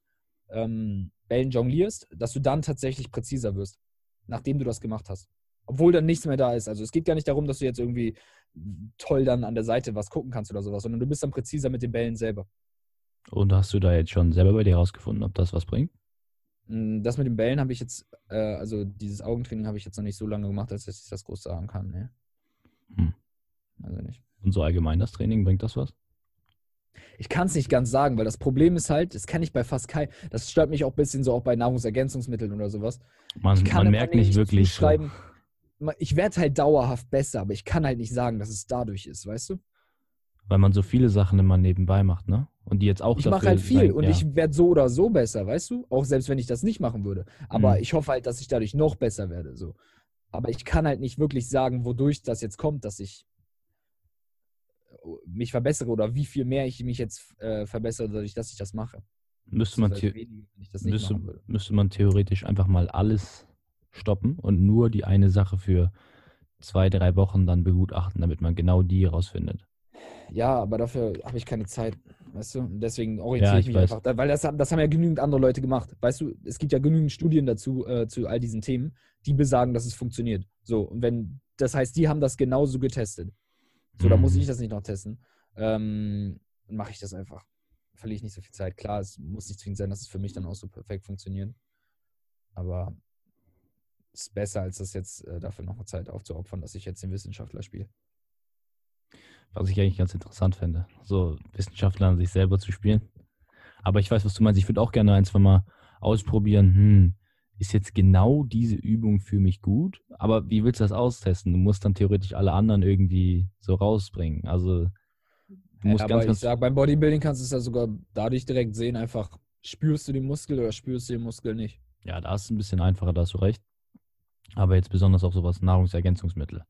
Speaker 1: ähm, Bällen jonglierst, dass du dann tatsächlich präziser wirst, nachdem du das gemacht hast. Obwohl dann nichts mehr da ist. Also es geht gar nicht darum, dass du jetzt irgendwie toll dann an der Seite was gucken kannst oder sowas, sondern du bist dann präziser mit den Bällen selber.
Speaker 2: Und hast du da jetzt schon selber bei dir rausgefunden, ob das was bringt?
Speaker 1: Mm, Das mit den Bällen habe ich jetzt, äh, also dieses Augentraining habe ich jetzt noch nicht so lange gemacht, als dass ich das groß sagen kann. Ne?
Speaker 2: Hm.
Speaker 1: Also nicht.
Speaker 2: Und so allgemein das Training, bringt das was?
Speaker 1: Ich kann es nicht ganz sagen, weil das Problem ist halt, das kann ich bei fast keinem, das stört mich auch ein bisschen so auch bei Nahrungsergänzungsmitteln oder sowas.
Speaker 2: Man, man merkt nicht wirklich. So,
Speaker 1: zuschreiben, ma- ich werde halt dauerhaft besser, aber ich kann halt nicht sagen, dass es dadurch ist, weißt du?
Speaker 2: weil man so viele Sachen immer nebenbei macht, ne? Und die jetzt auch
Speaker 1: Ich mache halt viel
Speaker 2: sein-
Speaker 1: und
Speaker 2: ja.
Speaker 1: ich werde so oder so besser, weißt du? Auch selbst wenn ich das nicht machen würde. Aber
Speaker 2: Mhm.
Speaker 1: ich hoffe halt, dass ich dadurch noch besser werde. So. Aber ich kann halt nicht wirklich sagen, wodurch das jetzt kommt, dass ich äh, mich verbessere oder wie viel mehr ich mich jetzt äh, verbessere, dadurch, dass ich das mache.
Speaker 2: müsste man, the
Speaker 1: weniger, wenn ich das nicht
Speaker 2: müsste, müsste man theoretisch einfach mal alles stoppen und nur die eine Sache für zwei, drei Wochen dann begutachten, damit man genau die rausfindet.
Speaker 1: Ja, aber dafür habe ich keine Zeit, weißt du? Und deswegen orientiere
Speaker 2: Ja,
Speaker 1: ich
Speaker 2: ich
Speaker 1: mich
Speaker 2: weiß.
Speaker 1: einfach, da- weil das, haben- das haben ja genügend andere Leute gemacht. Weißt du, es gibt ja genügend Studien dazu, äh, zu all diesen Themen, die besagen, dass es funktioniert. So, und wenn, das heißt, die haben das genauso getestet. So, da muss
Speaker 2: Mhm.
Speaker 1: ich das nicht noch testen. Ähm, dann mache ich das einfach. Verliere ich nicht so viel Zeit. Klar, es muss nicht zwingend sein, dass es für mich dann auch so perfekt funktioniert. Aber es ist besser, als das jetzt äh, dafür noch Zeit aufzuopfern, dass ich jetzt den Wissenschaftler spiele.
Speaker 2: Was ich eigentlich ganz interessant fände, so Wissenschaftler an sich selber zu spielen. Aber ich weiß, was du meinst. Ich würde auch gerne ein, zwei Mal ausprobieren, hm, ist jetzt genau diese Übung für mich gut? Aber wie willst du das austesten? Du musst dann theoretisch alle anderen irgendwie so rausbringen. Also du musst
Speaker 1: Ja,
Speaker 2: ganz,
Speaker 1: aber ich
Speaker 2: ganz
Speaker 1: sag, beim Bodybuilding kannst du es ja sogar dadurch direkt sehen, einfach spürst du den Muskel oder spürst du den Muskel nicht.
Speaker 2: Ja, da ist es ein bisschen einfacher, da hast du recht. Aber jetzt besonders auf sowas Nahrungsergänzungsmittel.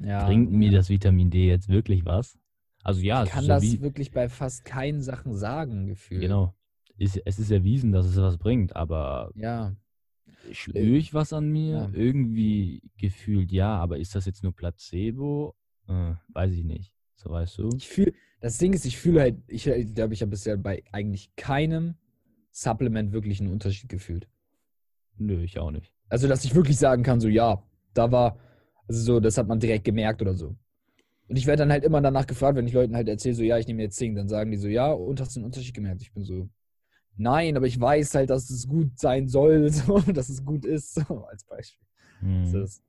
Speaker 1: Ja,
Speaker 2: Bringt mir das Vitamin D jetzt wirklich was? Also ja,
Speaker 1: Ich kann das wirklich bei fast keinen Sachen sagen, gefühlt.
Speaker 2: genau. Ist, es ist erwiesen, dass es was bringt, aber
Speaker 1: Ja.
Speaker 2: spüre ich was an mir?
Speaker 1: ja.
Speaker 2: Irgendwie gefühlt ja, aber ist das jetzt nur Placebo? Äh, weiß ich nicht. So weißt du?
Speaker 1: Ich fühle, das Ding ist, ich fühle halt, ich glaube, ich habe bisher bei eigentlich keinem Supplement wirklich einen Unterschied gefühlt.
Speaker 2: Nö, ich auch nicht.
Speaker 1: Also, dass ich wirklich sagen kann, so, ja, da war, also so, das hat man direkt gemerkt oder so. Und ich werde dann halt immer danach gefragt, wenn ich Leuten halt erzähle, so, ja, ich nehme jetzt Zink, dann sagen die so, ja, und hast du einen Unterschied gemerkt? Ich bin so, nein, aber ich weiß halt, dass es gut sein soll, <laughs> so, dass es gut ist, so, als Beispiel.
Speaker 2: Hm.
Speaker 1: Das ist,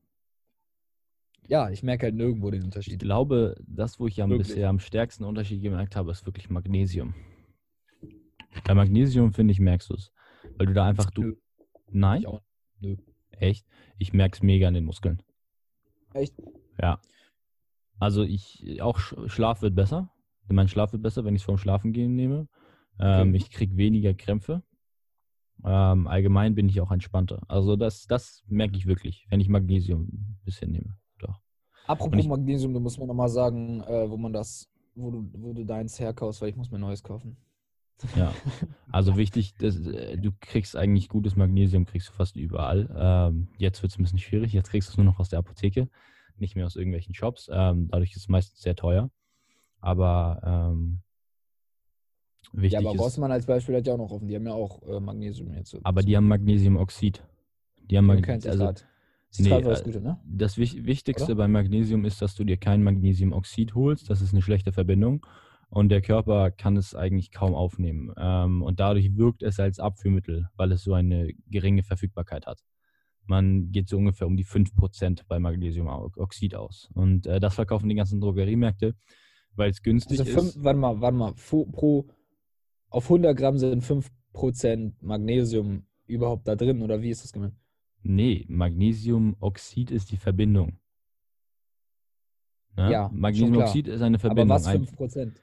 Speaker 1: ja, ich merke halt nirgendwo den
Speaker 2: Ich
Speaker 1: Unterschied.
Speaker 2: glaube, das, wo ich
Speaker 1: Wirklich.
Speaker 2: bisher am stärksten Unterschied gemerkt habe, ist wirklich Magnesium. Bei Magnesium, finde ich, merkst du es. Weil du da einfach, du.
Speaker 1: Nö.
Speaker 2: Nein?
Speaker 1: Ich.
Speaker 2: Echt? Ich merke es mega an den Muskeln.
Speaker 1: Echt?
Speaker 2: Ja. Also ich, auch Sch- Schlaf wird besser. Mein Schlaf wird besser, wenn ich es vorm Schlafen gehen nehme. Ähm,
Speaker 1: Okay.
Speaker 2: Ich kriege weniger Krämpfe. Ähm, allgemein bin ich auch entspannter. Also das, das merke ich wirklich, wenn ich Magnesium ein bisschen nehme. Doch.
Speaker 1: Apropos
Speaker 2: ich-
Speaker 1: Magnesium, du musst mir nochmal sagen, äh, wo man das, wo du, wo du deins herkaufst, weil ich muss mir neues kaufen.
Speaker 2: Ja. Also wichtig, das, äh, du kriegst eigentlich gutes Magnesium, kriegst du fast überall. Ähm, jetzt wird es ein bisschen schwierig. Jetzt kriegst du es nur noch aus der Apotheke, nicht mehr aus irgendwelchen Shops. Ähm, dadurch ist es meistens sehr teuer. Aber ähm, wichtig
Speaker 1: ja, aber. Rossmann als Beispiel hat ja auch noch offen. Die haben ja auch äh, Magnesium jetzt.
Speaker 2: Aber die haben Magnesiumoxid. Die haben
Speaker 1: und
Speaker 2: Mag
Speaker 1: kein
Speaker 2: also.
Speaker 1: Zitrat
Speaker 2: nee,
Speaker 1: das
Speaker 2: äh,
Speaker 1: Gute, ne?
Speaker 2: Das Wich- Wichtigste
Speaker 1: Oder?
Speaker 2: beim Magnesium ist, dass du dir kein Magnesiumoxid holst. Das ist eine schlechte Verbindung. Und der Körper kann es eigentlich kaum aufnehmen. Ähm, und dadurch wirkt es als Abführmittel, weil es so eine geringe Verfügbarkeit hat. Man geht so ungefähr um die 5% bei Magnesiumoxid aus. Und äh, das verkaufen die ganzen Drogeriemärkte, weil es günstig
Speaker 1: Also fünf,
Speaker 2: ist.
Speaker 1: warte mal, warte mal. Pro, auf 100 Gramm sind 5% Magnesium überhaupt da drin, oder wie ist das gemeint?
Speaker 2: Nee, Magnesiumoxid ist die Verbindung. Ne?
Speaker 1: Ja,
Speaker 2: Magnesiumoxid ist eine
Speaker 1: Aber
Speaker 2: Verbindung.
Speaker 1: was
Speaker 2: Ein-
Speaker 1: 5%?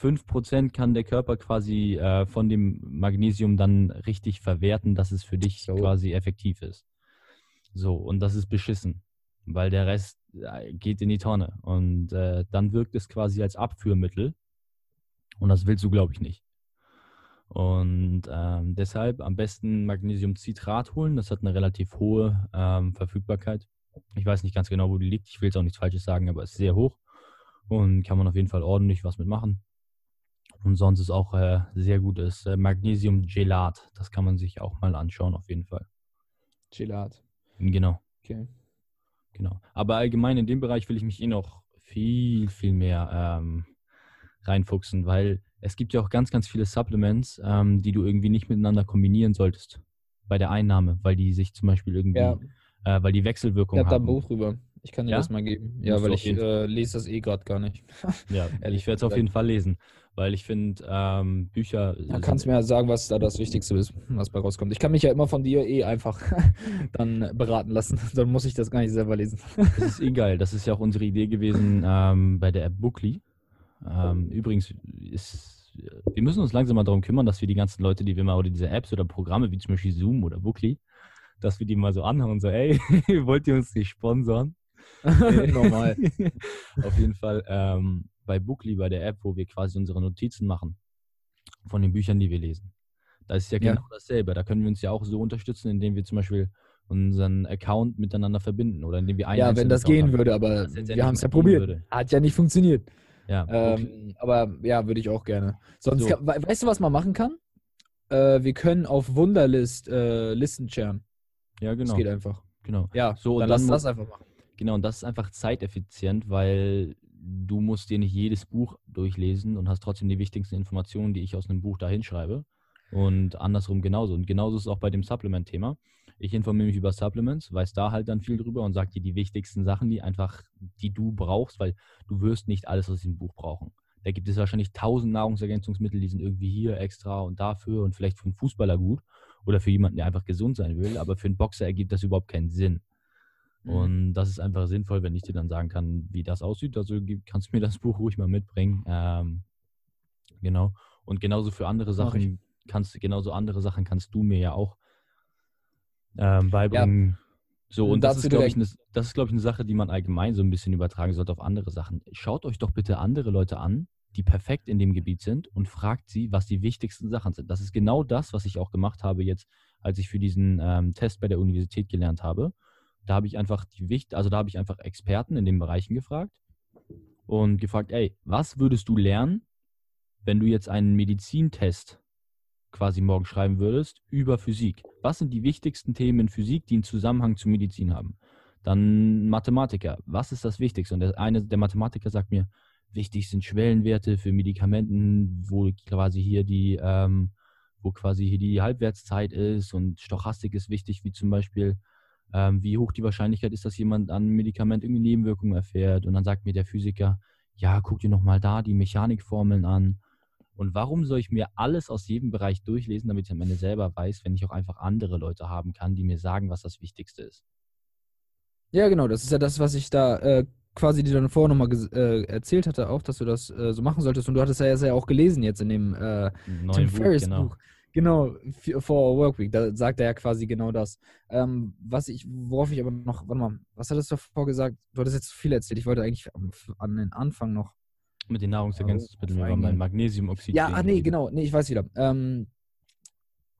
Speaker 2: 5% kann der Körper quasi äh, von dem Magnesium dann richtig verwerten, dass es für dich
Speaker 1: So.
Speaker 2: quasi effektiv ist. So, und das ist beschissen, weil der Rest äh, geht in die Tonne. Und äh, dann wirkt es quasi als Abführmittel. Und das willst du, glaube ich, nicht. Und ähm, deshalb am besten Magnesiumcitrat holen. Das hat eine relativ hohe ähm, Verfügbarkeit. Ich weiß nicht ganz genau, wo die liegt. Ich will jetzt auch nichts Falsches sagen, aber es ist sehr hoch. Und kann man auf jeden Fall ordentlich was mitmachen. Und sonst ist auch äh, sehr gutes äh, Magnesiumgelat. Das kann man sich auch mal anschauen, auf jeden Fall.
Speaker 1: Gelat.
Speaker 2: Genau,
Speaker 1: Okay.
Speaker 2: genau. Aber allgemein in dem Bereich will ich mich eh noch viel, viel mehr ähm, reinfuchsen, weil es gibt ja auch ganz, ganz viele Supplements, ähm, die du irgendwie nicht miteinander kombinieren solltest. bei der Einnahme, weil die sich zum Beispiel irgendwie,
Speaker 1: Ja,
Speaker 2: äh, weil die
Speaker 1: ich
Speaker 2: Wechselwirkung
Speaker 1: habe da ein
Speaker 2: haben.
Speaker 1: Buch drüber. Ich kann dir
Speaker 2: Ja?
Speaker 1: das mal geben. Ja,
Speaker 2: Musst
Speaker 1: weil ich äh, lese das eh gerade gar nicht. <laughs>
Speaker 2: Ja,
Speaker 1: Ehrlich
Speaker 2: ich werde es auf jeden Fall lesen, weil ich finde, ähm, Bücher
Speaker 1: Da kannst du mir ja sagen, was da das Wichtigste ist, <laughs> was bei rauskommt. Ich kann mich ja immer von dir eh einfach <laughs> dann beraten lassen. <laughs> Dann muss ich das gar nicht selber lesen.
Speaker 2: Das ist eh geil. Das ist ja auch unsere Idee gewesen ähm, bei der App Bookly. Ähm, übrigens ist, wir müssen uns langsam mal darum kümmern, dass wir die ganzen Leute, die wir mal, oder diese Apps oder Programme wie zum Beispiel Zoom oder Bookly, dass wir die mal so anhauen und so, ey, wollt ihr uns nicht sponsern? <laughs>
Speaker 1: Normal. <laughs>
Speaker 2: Auf jeden Fall ähm, bei Bookly, bei der App, wo wir quasi unsere Notizen machen von den Büchern, die wir lesen. Da ist ja
Speaker 1: Ja.
Speaker 2: genau dasselbe. Da können wir uns ja auch so unterstützen, indem wir zum Beispiel unseren Account miteinander verbinden oder indem wir einen
Speaker 1: Ja, wenn das
Speaker 2: Account
Speaker 1: gehen
Speaker 2: haben.
Speaker 1: würde, aber
Speaker 2: Das ja
Speaker 1: wir haben es ja probiert.
Speaker 2: würde.
Speaker 1: Hat ja nicht funktioniert.
Speaker 2: Ja.
Speaker 1: Ähm, aber ja, würde ich auch gerne. Sonst,
Speaker 2: So.
Speaker 1: kann, we- weißt du, was man machen kann? Äh, wir können auf Wunderlist äh, Listen sharen.
Speaker 2: ja,
Speaker 1: Das
Speaker 2: genau.
Speaker 1: geht einfach.
Speaker 2: genau.
Speaker 1: Ja,
Speaker 2: So,
Speaker 1: dann
Speaker 2: dann
Speaker 1: lass das einfach machen.
Speaker 2: Genau, und das ist einfach zeiteffizient, weil du musst dir nicht jedes Buch durchlesen und hast trotzdem die wichtigsten Informationen, die ich aus einem Buch da hinschreibe. Und andersrum genauso. Und genauso ist es auch bei dem Supplement-Thema. Ich informiere mich über Supplements, weiß da halt dann viel drüber und sage dir die wichtigsten Sachen, die einfach, die du brauchst, weil du wirst nicht alles aus diesem Buch brauchen. Da gibt es wahrscheinlich tausend Nahrungsergänzungsmittel, die sind irgendwie hier extra und dafür und vielleicht für einen Fußballer gut oder für jemanden, der einfach gesund sein will, aber für einen Boxer ergibt das überhaupt keinen Sinn.
Speaker 1: Mhm.
Speaker 2: Und das ist einfach sinnvoll, wenn ich dir dann sagen kann, wie das aussieht. Also kannst du mir das <laughs> Buch ruhig mal mitbringen. Ähm, genau. Und genauso für andere. Sachen kannst genauso andere Sachen kannst du mir ja auch ähm, beibringen. So,
Speaker 1: Und
Speaker 2: und das ist, glaube ich,
Speaker 1: direkt-
Speaker 2: eine, das ist, glaube ich, eine Sache, die man allgemein so ein bisschen übertragen sollte auf andere Sachen. Schaut euch doch bitte andere Leute an, die perfekt in dem Gebiet sind und fragt sie, was die wichtigsten Sachen sind. Das ist genau das, was ich auch gemacht habe jetzt, als ich für diesen ähm, Test bei der Universität gelernt habe. Da habe ich einfach die Wicht, also da habe ich einfach Experten in den Bereichen gefragt und gefragt, ey, was würdest du lernen, wenn du jetzt einen Medizintest quasi morgen schreiben würdest über Physik? Was sind die wichtigsten Themen in Physik, die einen Zusammenhang zu Medizin haben? Dann Mathematiker, was ist das Wichtigste? Und der eine der Mathematiker sagt mir, wichtig sind Schwellenwerte für Medikamenten, wo quasi hier die, ähm, wo quasi hier die Halbwertszeit ist und Stochastik ist wichtig, wie zum Beispiel, ähm, wie hoch die Wahrscheinlichkeit ist, dass jemand an einem Medikament irgendwie Nebenwirkungen erfährt. Und dann sagt mir der Physiker, ja, guck dir nochmal da die Mechanikformeln an. Und warum soll ich mir alles aus jedem Bereich durchlesen, damit ich am Ende selber weiß, wenn ich auch einfach andere Leute haben kann, die mir sagen, was das Wichtigste ist?
Speaker 1: Ja, genau, das ist ja das, was ich da äh, quasi dir dann vorher nochmal äh, erzählt hatte, auch, dass du das äh, so machen solltest. Und du hattest ja, ja auch gelesen jetzt in dem äh,
Speaker 2: Ein
Speaker 1: Tim
Speaker 2: neues Buch, genau.
Speaker 1: Buch. Genau, a Workweek. Da sagt er ja quasi genau das. Ähm, was ich, worauf ich aber noch, warte mal, was hattest du davor gesagt? Du hattest jetzt zu viel erzählt. Ich wollte eigentlich an den Anfang noch.
Speaker 2: Mit den Nahrungsergänzungsmitteln,
Speaker 1: auf
Speaker 2: wir waren. Magnesiumoxid.
Speaker 1: Ja, ah, nee, genau. Nee, ich weiß wieder. Ähm,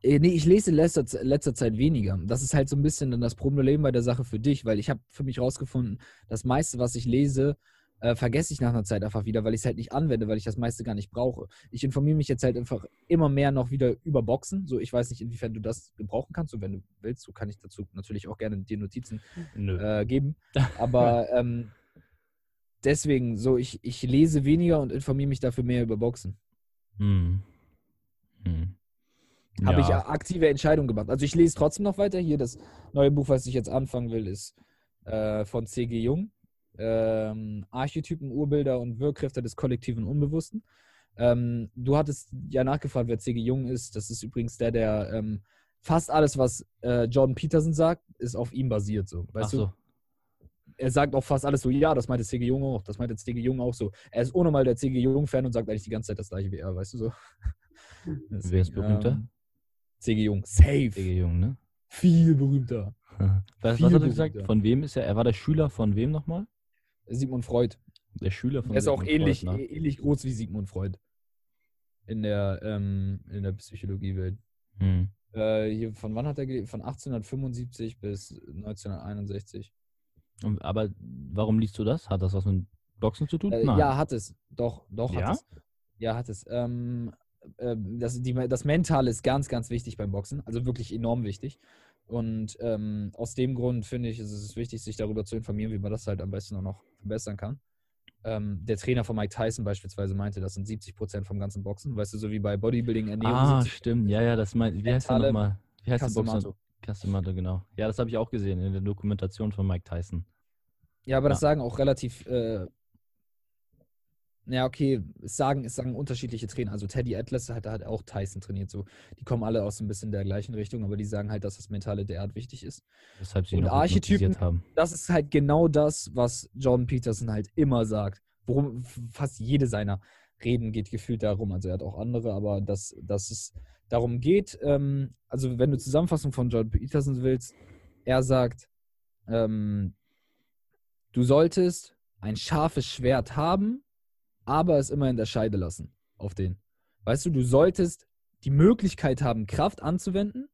Speaker 1: äh, nee, ich lese in letzter, letzter Zeit weniger. Das ist halt so ein bisschen dann das Problem bei der Sache für dich, weil ich habe für mich rausgefunden, das meiste, was ich lese, äh, vergesse ich nach einer Zeit einfach wieder, weil ich es halt nicht anwende, weil ich das meiste gar nicht brauche. Ich informiere mich jetzt halt einfach immer mehr noch wieder über Boxen. So, ich weiß nicht, inwiefern du das gebrauchen kannst. Und wenn du willst, so kann ich dazu natürlich auch gerne dir Notizen äh, geben. <laughs> Aber ähm, deswegen, so, ich, ich lese weniger und informiere mich dafür mehr über Boxen.
Speaker 2: Hm. Hm.
Speaker 1: habe ich
Speaker 2: Ja.
Speaker 1: ja aktive Entscheidungen gemacht. Also ich lese trotzdem noch weiter. Hier das neue Buch, was ich jetzt anfangen will, ist äh, von C.G. Jung. Ähm, Archetypen, Urbilder und Wirkkräfte des kollektiven Unbewussten. Ähm, du hattest ja nachgefragt, wer C.G. Jung ist. Das ist übrigens der, der ähm, fast alles, was äh, Jordan Peterson sagt, ist auf ihm basiert. So, weißt
Speaker 2: Ach
Speaker 1: du?
Speaker 2: so.
Speaker 1: Er sagt auch fast alles so, ja, das meinte C.G. Jung auch. Das meinte C.G. Jung auch so. Er ist ohne mal der C.G. Jung-Fan und sagt eigentlich die ganze Zeit das gleiche wie er, weißt du so. <laughs>
Speaker 2: Wer ist berühmter?
Speaker 1: Ähm, C.G. Jung. Safe.
Speaker 2: Digga, Jung, ne?
Speaker 1: Viel berühmter. <laughs>
Speaker 2: Was,
Speaker 1: Viel
Speaker 2: was hat er gesagt? Von wem ist er? Er war der Schüler von wem nochmal?
Speaker 1: Sigmund Freud.
Speaker 2: Der Schüler von
Speaker 1: Er ist auch
Speaker 2: Sigmund
Speaker 1: ähnlich,
Speaker 2: Freud, ne?
Speaker 1: ähnlich groß wie Sigmund Freud. In der, ähm, in der Psychologiewelt.
Speaker 2: Hm.
Speaker 1: Äh, hier, von wann hat er gelebt? Von 1875 bis 1961.
Speaker 2: Und- Aber warum liest du das? Hat das was mit Boxen zu tun?
Speaker 1: Äh, ja, hat es. Doch, doch
Speaker 2: Ja?
Speaker 1: hat es. Ja, hat es. Ähm, ähm, das, die, das Mentale ist ganz, ganz wichtig beim Boxen. Also wirklich enorm wichtig. Und ähm, aus dem Grund finde ich, ist es wichtig, sich darüber zu informieren, wie man das halt am besten auch noch verbessern kann. Ähm, der Trainer von Mike Tyson beispielsweise meinte, das sind 70 Prozent vom ganzen Boxen. Weißt du, so wie bei Bodybuilding, Ernährung
Speaker 2: Ah,
Speaker 1: 70
Speaker 2: stimmt. Ja, ja, das meint. Wie heißt der nochmal? Wie heißt der Boxer?
Speaker 1: Castemato,
Speaker 2: genau. Ja, das habe ich auch gesehen in der Dokumentation von Mike Tyson.
Speaker 1: Ja, aber das
Speaker 2: Ja.
Speaker 1: sagen auch relativ, äh, ja, okay, es sagen, es sagen unterschiedliche Trainer. Also Teddy Atlas hat, hat auch Tyson trainiert. So. Die kommen alle aus ein bisschen der gleichen Richtung, aber die sagen halt, dass das Mentale derart wichtig ist.
Speaker 2: Weshalb sie
Speaker 1: Und Archetypen-
Speaker 2: haben.
Speaker 1: Das ist halt genau das, was Jordan Peterson halt immer sagt. Worum fast jede seiner Reden geht gefühlt darum. Also er hat auch andere, aber dass, dass es darum geht, ähm, also wenn du Zusammenfassung von Jordan Peterson willst, er sagt, ähm, du solltest ein scharfes Schwert haben, aber es immer in der Scheide lassen auf den. Weißt du, du solltest die Möglichkeit haben, Kraft anzuwenden,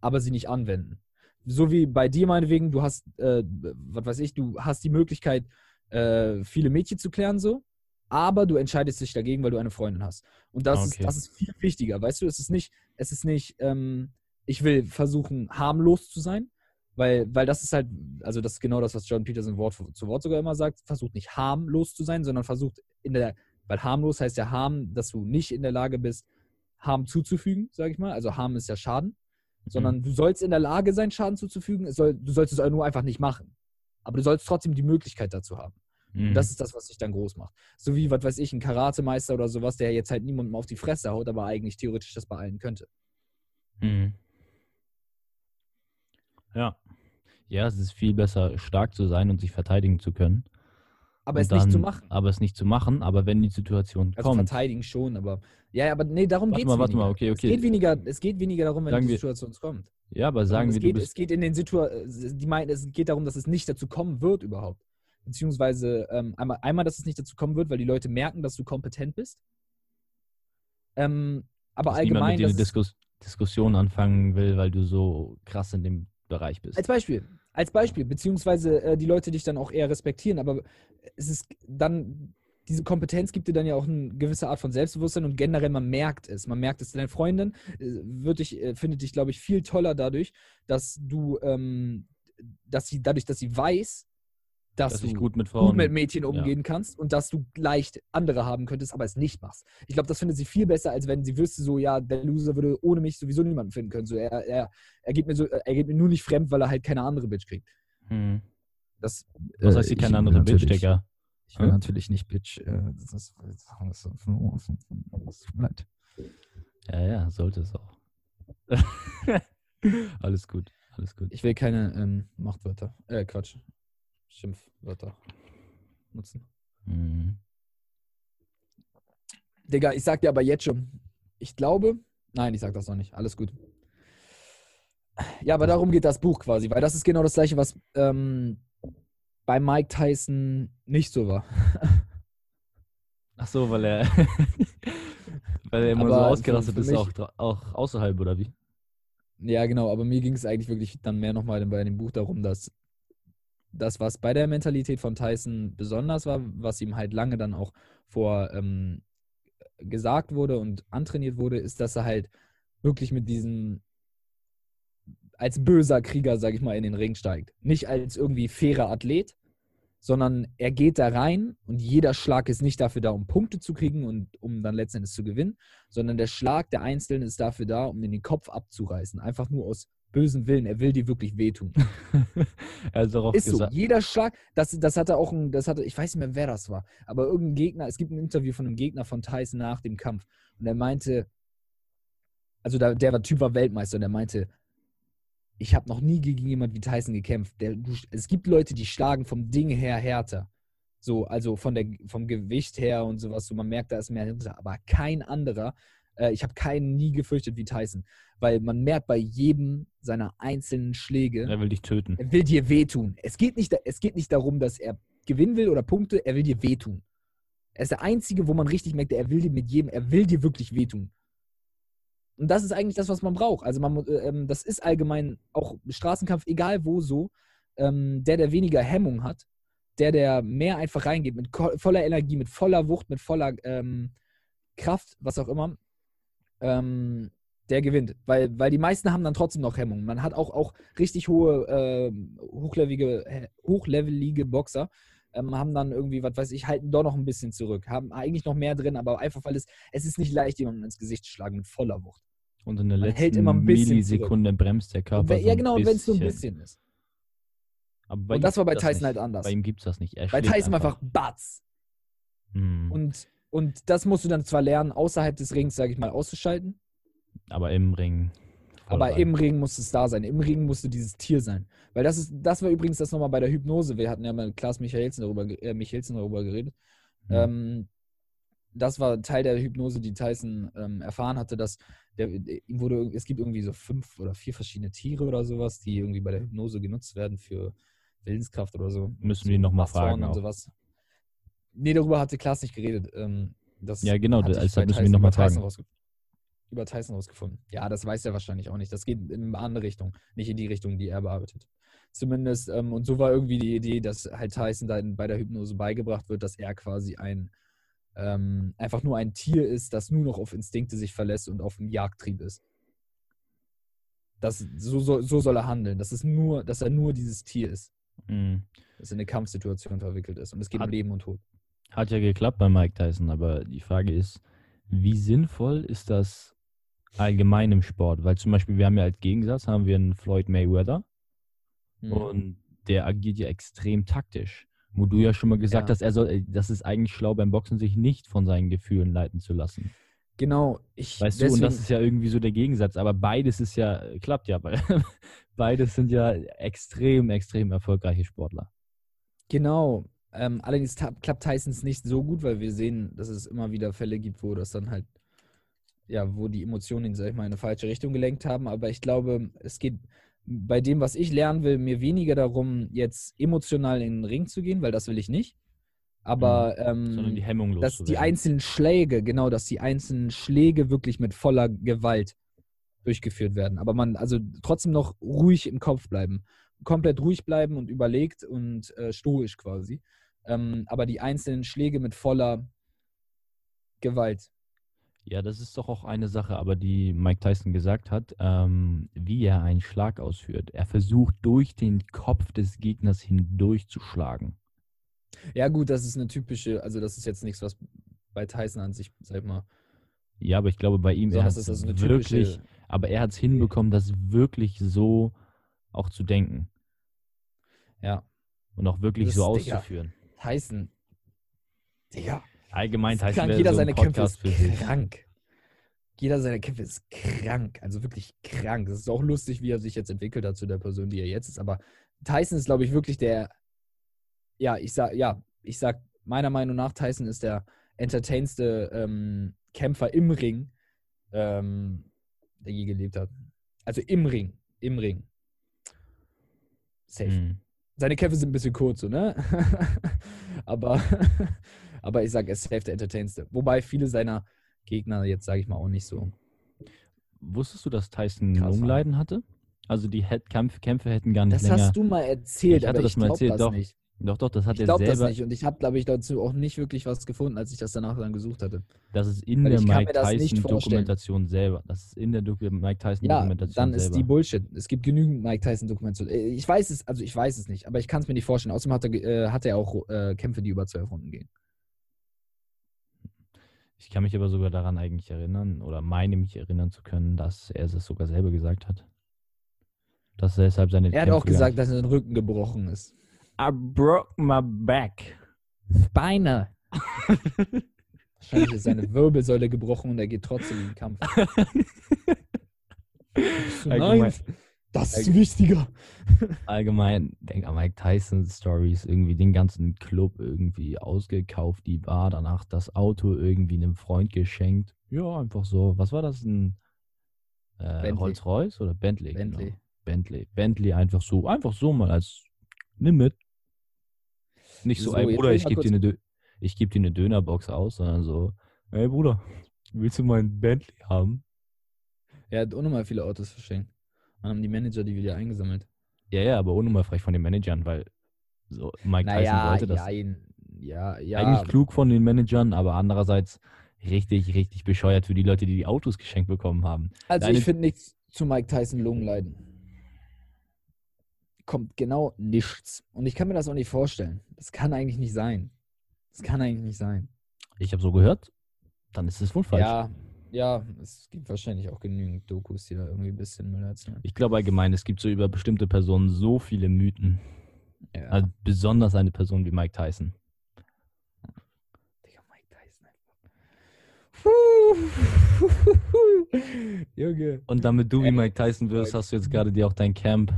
Speaker 1: aber sie nicht anwenden. So wie bei dir meinetwegen, du hast, äh, was weiß ich, du hast die Möglichkeit, äh, viele Mädchen zu klären, so, aber du entscheidest dich dagegen, weil du eine Freundin hast. Und das,
Speaker 2: Ah,
Speaker 1: ist,
Speaker 2: okay.
Speaker 1: das ist viel wichtiger, weißt du, es ist nicht, es ist nicht, ähm, ich will versuchen, harmlos zu sein, weil, weil das ist halt, also das ist genau das, was John Peterson Wort zu Wort sogar immer sagt, versucht nicht harmlos zu sein, sondern versucht in der, weil harmlos heißt ja Harm, dass du nicht in der Lage bist, Harm zuzufügen, sage ich mal. Also Harm ist ja Schaden. Sondern du sollst in der Lage sein, Schaden zuzufügen. Soll, du sollst es nur einfach nicht machen. Aber du sollst trotzdem die Möglichkeit dazu haben.
Speaker 2: Mhm.
Speaker 1: Und das ist das, was dich dann groß macht. So wie, was weiß ich, ein Karatemeister oder sowas, der jetzt halt niemandem auf die Fresse haut, aber eigentlich theoretisch das bei allen könnte.
Speaker 2: Mhm. Ja. Ja, es ist viel besser, stark zu sein und sich verteidigen zu können.
Speaker 1: Aber
Speaker 2: und
Speaker 1: es nicht zu
Speaker 2: dann-
Speaker 1: machen.
Speaker 2: Aber es nicht zu machen, aber wenn die Situation
Speaker 1: Also
Speaker 2: kommt.
Speaker 1: verteidigen schon, aber. Ja, aber nee, darum
Speaker 2: Warte
Speaker 1: geht es.
Speaker 2: mal, warte mal, okay,
Speaker 1: Es
Speaker 2: okay.
Speaker 1: geht, weniger, es geht weniger darum, wenn
Speaker 2: Sagen
Speaker 1: die
Speaker 2: wir-
Speaker 1: Situation kommt.
Speaker 2: Ja, aber sagen
Speaker 1: es,
Speaker 2: wir, du
Speaker 1: geht, es geht in den Situationen, die meinen, es geht darum, dass es nicht dazu kommen wird überhaupt. Beziehungsweise ähm, einmal, einmal, dass es nicht dazu kommen wird, weil die Leute merken, dass du kompetent bist. Ähm, aber
Speaker 2: dass niemand
Speaker 1: allgemein.
Speaker 2: mit dir eine
Speaker 1: es-
Speaker 2: Diskus Diskussion anfangen will, weil du so krass in dem Bereich bist.
Speaker 1: Als Beispiel. Als Beispiel. Beziehungsweise äh, die Leute dich dann auch eher respektieren. Aber es ist dann, diese Kompetenz gibt dir dann ja auch eine gewisse Art von Selbstbewusstsein und generell, man merkt es. Man merkt es. Deine Freundin äh, wird dich, äh, findet dich, glaube ich, viel toller dadurch, dass du, ähm, dass sie, dadurch, dass sie weiß, dass,
Speaker 2: dass
Speaker 1: du
Speaker 2: gut mit Frauen.
Speaker 1: gut mit Mädchen
Speaker 2: ja.
Speaker 1: umgehen kannst und dass du leicht andere haben könntest, aber es nicht machst. Ich glaube, das findet sie viel besser, als wenn sie wüsste, so, ja, der Loser würde ohne mich sowieso niemanden finden können. So, er, er, er, geht mir so, er geht mir nur nicht fremd, weil er halt keine andere Bitch kriegt.
Speaker 2: Hm.
Speaker 1: Das,
Speaker 2: Was heißt hier keine andere Bitch, Digga?
Speaker 1: Ich will
Speaker 2: Hm?
Speaker 1: natürlich nicht Bitch. Äh, das das tut mir leid.
Speaker 2: Ja, ja, sollte es auch. <laughs> alles gut, alles gut.
Speaker 1: Ich will keine ähm, Machtwörter. Äh, Quatsch. Schimpfwörter nutzen.
Speaker 2: Mhm.
Speaker 1: Digga, ich sag dir aber jetzt schon, ich glaube, nein, ich sag das noch nicht, alles gut. Ja, aber darum geht das Buch quasi, weil das ist genau das gleiche, was ähm, bei Mike Tyson nicht so war. <laughs>
Speaker 2: Ach so, weil er, <laughs> weil er immer so
Speaker 1: Aber
Speaker 2: ausgerastet
Speaker 1: für- für
Speaker 2: ist,
Speaker 1: mich-
Speaker 2: auch, auch außerhalb, oder wie?
Speaker 1: Ja, genau, aber mir ging es eigentlich wirklich dann mehr nochmal bei dem Buch darum, dass das, was bei der Mentalität von Tyson besonders war, was ihm halt lange dann auch vor ähm, gesagt wurde und antrainiert wurde, ist, dass er halt wirklich mit diesem als böser Krieger, sag ich mal, in den Ring steigt. Nicht als irgendwie fairer Athlet, sondern er geht da rein und jeder Schlag ist nicht dafür da, um Punkte zu kriegen und um dann letztendlich zu gewinnen, sondern der Schlag der Einzelnen ist dafür da, um in den Kopf abzureißen. Einfach nur aus bösem Willen. Er will dir wirklich wehtun. <laughs>
Speaker 2: hat auch
Speaker 1: Ist so.
Speaker 2: gesagt,
Speaker 1: Jeder Schlag, das, das hatte auch ein, das hatte, ich weiß nicht mehr, wer das war, aber irgendein Gegner, es gibt ein Interview von einem Gegner von Tyson nach dem Kampf und er meinte, also da, der war, Typ war Weltmeister und er meinte, ich habe noch nie gegen jemand wie Tyson gekämpft. Der, du, es gibt Leute, die schlagen vom Ding her härter. So, also von der, vom Gewicht her und sowas, so man merkt, da ist mehr hinter, aber kein anderer. Äh, ich habe keinen nie gefürchtet wie Tyson, weil man merkt bei jedem seiner einzelnen Schläge,
Speaker 2: er will dich töten.
Speaker 1: er will dir wehtun. Es geht, nicht, es geht nicht darum, dass er gewinnen will oder Punkte, er will dir wehtun. Er ist der Einzige, wo man richtig merkt, er will dir mit jedem, er will dir wirklich wehtun. Und das ist eigentlich das, was man braucht. Also man, äh, ähm, das ist allgemein auch Straßenkampf, egal wo so. Ähm, der, der weniger Hemmung hat, der, der mehr einfach reingeht, mit voller Energie, mit voller Wucht, mit voller ähm, Kraft, was auch immer, ähm, der gewinnt. Weil, weil die meisten haben dann trotzdem noch Hemmungen. Man hat auch, auch richtig hohe, ähm, hochlevelige, äh, hochlevelige Boxer, ähm, haben dann irgendwie, was weiß ich, halten doch noch ein bisschen zurück. Haben eigentlich noch mehr drin, aber einfach, weil es, es ist nicht leicht, jemandem ins Gesicht zu schlagen mit voller Wucht.
Speaker 2: Und in der
Speaker 1: Man
Speaker 2: letzten
Speaker 1: hält immer ein bisschen
Speaker 2: Millisekunde bremst der Körper.
Speaker 1: Wenn,
Speaker 2: so
Speaker 1: ja, genau, wenn es nur ein
Speaker 2: bisschen.
Speaker 1: ist. Und das war bei Tyson halt anders.
Speaker 2: Bei ihm gibt es das nicht. Er
Speaker 1: Bei Tyson einfach Batz.
Speaker 2: Hm.
Speaker 1: Und, und das musst du dann zwar lernen, außerhalb des Rings, sage ich mal, auszuschalten.
Speaker 2: aber im Ring.
Speaker 1: Aber
Speaker 2: rein.
Speaker 1: im Ring muss es da sein. Im Ring musste dieses Tier sein. Weil das ist, das war übrigens das nochmal bei der Hypnose. Wir hatten ja mal mit Klaas Michelsen darüber, äh, Michelsen darüber geredet.
Speaker 2: Hm.
Speaker 1: Ähm, das war Teil der Hypnose, die Tyson ähm, erfahren hatte, dass der, ihm wurde, es gibt irgendwie so fünf oder vier verschiedene Tiere oder sowas, die irgendwie bei der Hypnose genutzt werden für Willenskraft oder so.
Speaker 2: Müssen wir ihn noch mal
Speaker 1: Nashorn
Speaker 2: fragen
Speaker 1: Und sowas. Nee, darüber hatte Klaas nicht geredet. Ähm, das
Speaker 2: Ja, genau,
Speaker 1: bei
Speaker 2: müssen wir ihn noch mal
Speaker 1: über Tyson
Speaker 2: fragen.
Speaker 1: rausge- Über Tyson rausgefunden. Ja, das weiß er wahrscheinlich auch nicht. Das geht in eine andere Richtung, nicht in die Richtung, die er bearbeitet. Zumindest, ähm, und so war irgendwie die Idee, dass halt Tyson dann bei der Hypnose beigebracht wird, dass er quasi ein ähm, einfach nur ein Tier ist, das nur noch auf Instinkte sich verlässt und auf dem Jagdtrieb ist. Das, so, soll, so soll er handeln. Das ist nur, dass er nur dieses Tier ist,
Speaker 2: Hm.
Speaker 1: das in eine Kampfsituation verwickelt ist. Und es geht um
Speaker 2: Hat-
Speaker 1: Leben und Tod.
Speaker 2: Hat ja geklappt bei Mike Tyson, aber die Frage ist, wie sinnvoll ist das allgemein im Sport? Weil zum Beispiel, wir haben ja als Gegensatz, haben wir einen Floyd Mayweather
Speaker 1: Mhm.
Speaker 2: und der agiert ja extrem taktisch. Wo du ja schon mal gesagt
Speaker 1: Ja.
Speaker 2: hast, er soll, äh, das ist eigentlich schlau beim Boxen, sich nicht von seinen Gefühlen leiten zu lassen.
Speaker 1: Genau, ich
Speaker 2: Weißt du, und das ist ja irgendwie so der Gegensatz, aber beides ist ja, klappt ja, weil <laughs> beides sind ja extrem, extrem erfolgreiche Sportler.
Speaker 1: Genau. Ähm, allerdings klappt Tysons nicht so gut, weil wir sehen, dass es immer wieder Fälle gibt, wo das dann halt, ja, wo die Emotionen ihn, sag ich mal, in eine falsche Richtung gelenkt haben. Aber ich glaube, es geht bei dem, was ich lernen will, mir weniger darum, jetzt emotional in den Ring zu gehen, weil das will ich nicht. Aber
Speaker 2: Sondern die
Speaker 1: ähm,
Speaker 2: Hemmung
Speaker 1: dass die einzelnen Schläge, genau, dass die einzelnen Schläge wirklich mit voller Gewalt durchgeführt werden. Aber man, also trotzdem noch ruhig im Kopf bleiben. Komplett ruhig bleiben und überlegt und äh, stoisch quasi. Ähm, aber die einzelnen Schläge mit voller Gewalt.
Speaker 2: Ja, das ist doch auch eine Sache, aber die Mike Tyson gesagt hat, ähm, wie er einen Schlag ausführt. Er versucht durch den Kopf des Gegners hindurch zu schlagen.
Speaker 1: Ja, gut, das ist eine typische, also das ist jetzt nichts, was bei Tyson an sich, sag mal,
Speaker 2: Ja, aber ich glaube bei ihm,
Speaker 1: so,
Speaker 2: er hat
Speaker 1: ist also
Speaker 2: wirklich, aber er hat es hinbekommen, das wirklich so auch zu denken
Speaker 1: Ja,
Speaker 2: und auch wirklich
Speaker 1: Das
Speaker 2: so
Speaker 1: ist, Digga.
Speaker 2: auszuführen.
Speaker 1: Tyson. Digga.
Speaker 2: Allgemein Tyson
Speaker 1: krank. Jeder
Speaker 2: so ein
Speaker 1: seine Kämpfe ist krank. Jeder seiner Kämpfe ist krank. Also wirklich krank. Es ist auch lustig, wie er sich jetzt entwickelt hat zu der Person, die er jetzt ist. Aber Tyson ist, glaube ich, wirklich der. Ja, ich sag, ja, ich sag, meiner Meinung nach, Tyson ist der entertainste ähm, Kämpfer im Ring, ähm, der je gelebt hat. Also im Ring. Im Ring. Safe.
Speaker 2: Hm.
Speaker 1: Seine Kämpfe sind ein bisschen kurz, so, ne? <laughs> aber, <laughs> aber ich sage, er ist safe der Entertainste. Wobei viele seiner Gegner jetzt, sage ich mal, auch nicht so.
Speaker 2: Wusstest du, dass Tyson Lungenleiden hatte? Also die Kampf Kämpfe hätten gar nicht
Speaker 1: Das
Speaker 2: länger.
Speaker 1: hast du mal erzählt,
Speaker 2: Ich hatte
Speaker 1: aber
Speaker 2: das
Speaker 1: ich
Speaker 2: mal erzählt,
Speaker 1: das
Speaker 2: doch.
Speaker 1: nicht.
Speaker 2: Doch, doch, das hat
Speaker 1: Ich
Speaker 2: er
Speaker 1: glaube das
Speaker 2: selber.
Speaker 1: nicht. Und ich habe, glaube ich, dazu auch nicht wirklich was gefunden, als ich das danach dann gesucht hatte.
Speaker 2: Das ist in
Speaker 1: Weil
Speaker 2: der
Speaker 1: ich
Speaker 2: Mike
Speaker 1: mir das nicht
Speaker 2: Tyson
Speaker 1: vorstellen.
Speaker 2: Dokumentation selber. Das ist in der Doku Mike Tyson
Speaker 1: Ja, dann ist
Speaker 2: selber.
Speaker 1: die Bullshit. Es gibt genügend Mike Tyson-Dokumentationen. Äh, Ich weiß es, also ich weiß es nicht, aber ich kann es mir nicht vorstellen. Außerdem hat er, äh, hat er auch äh, Kämpfe, die über zwölf Runden gehen.
Speaker 2: Ich kann mich aber sogar daran eigentlich erinnern oder meine mich erinnern zu können, dass er es sogar selber gesagt hat. Dass er deshalb seine
Speaker 1: Er hat
Speaker 2: Kämpfe
Speaker 1: auch gesagt, dass sein Rücken gebrochen ist.
Speaker 2: I broke my back.
Speaker 1: Beine. <laughs> Wahrscheinlich ist seine Wirbelsäule gebrochen und er geht trotzdem in den Kampf. <laughs> So,
Speaker 2: Allgemein-
Speaker 1: Nein, das ist wichtiger. <laughs>
Speaker 2: Allgemein, denk an Mike Tyson Stories, irgendwie den ganzen Club irgendwie ausgekauft, die Bar, danach das Auto irgendwie einem Freund geschenkt. Ja, einfach so. Was war das? Ein äh. Rolls-Royce oder Bentley?
Speaker 1: Bentley.
Speaker 2: Genau. Bentley. Bentley einfach so, einfach so mal als nimm mit. Nicht so,
Speaker 1: So,
Speaker 2: ey Bruder, ich gebe dir, eine Dö- ich geb dir eine Dönerbox aus, sondern so, ey Bruder, willst du meinen Bentley haben?
Speaker 1: Er hat unnormal viele Autos verschenkt. Dann haben die Manager die wieder eingesammelt.
Speaker 2: Ja, ja, aber ohne mal frech von den Managern, weil so Mike Tyson wollte das.
Speaker 1: jein. ja, ja.
Speaker 2: Eigentlich klug von den Managern, aber andererseits richtig, richtig bescheuert für die Leute, die die Autos geschenkt bekommen haben.
Speaker 1: Also
Speaker 2: Deine-
Speaker 1: ich finde nichts zu Mike Tyson Lungenleiden. Kommt genau nichts. Und ich kann mir das auch nicht vorstellen. Das kann eigentlich nicht sein. Das kann eigentlich nicht sein.
Speaker 2: Ich habe so gehört, dann ist es wohl falsch.
Speaker 1: Ja, Ja, es gibt wahrscheinlich auch genügend Dokus, die da irgendwie ein bisschen Müll erzählen.
Speaker 2: Ich glaube allgemein, es gibt so über bestimmte Personen so viele Mythen.
Speaker 1: Ja.
Speaker 2: Also besonders eine Person wie Mike Tyson.
Speaker 1: Digga, Mike Tyson einfach. <laughs> Junge.
Speaker 2: Und damit du wie
Speaker 1: Ey,
Speaker 2: Mike Tyson wirst, hast du jetzt gerade dir auch dein Camp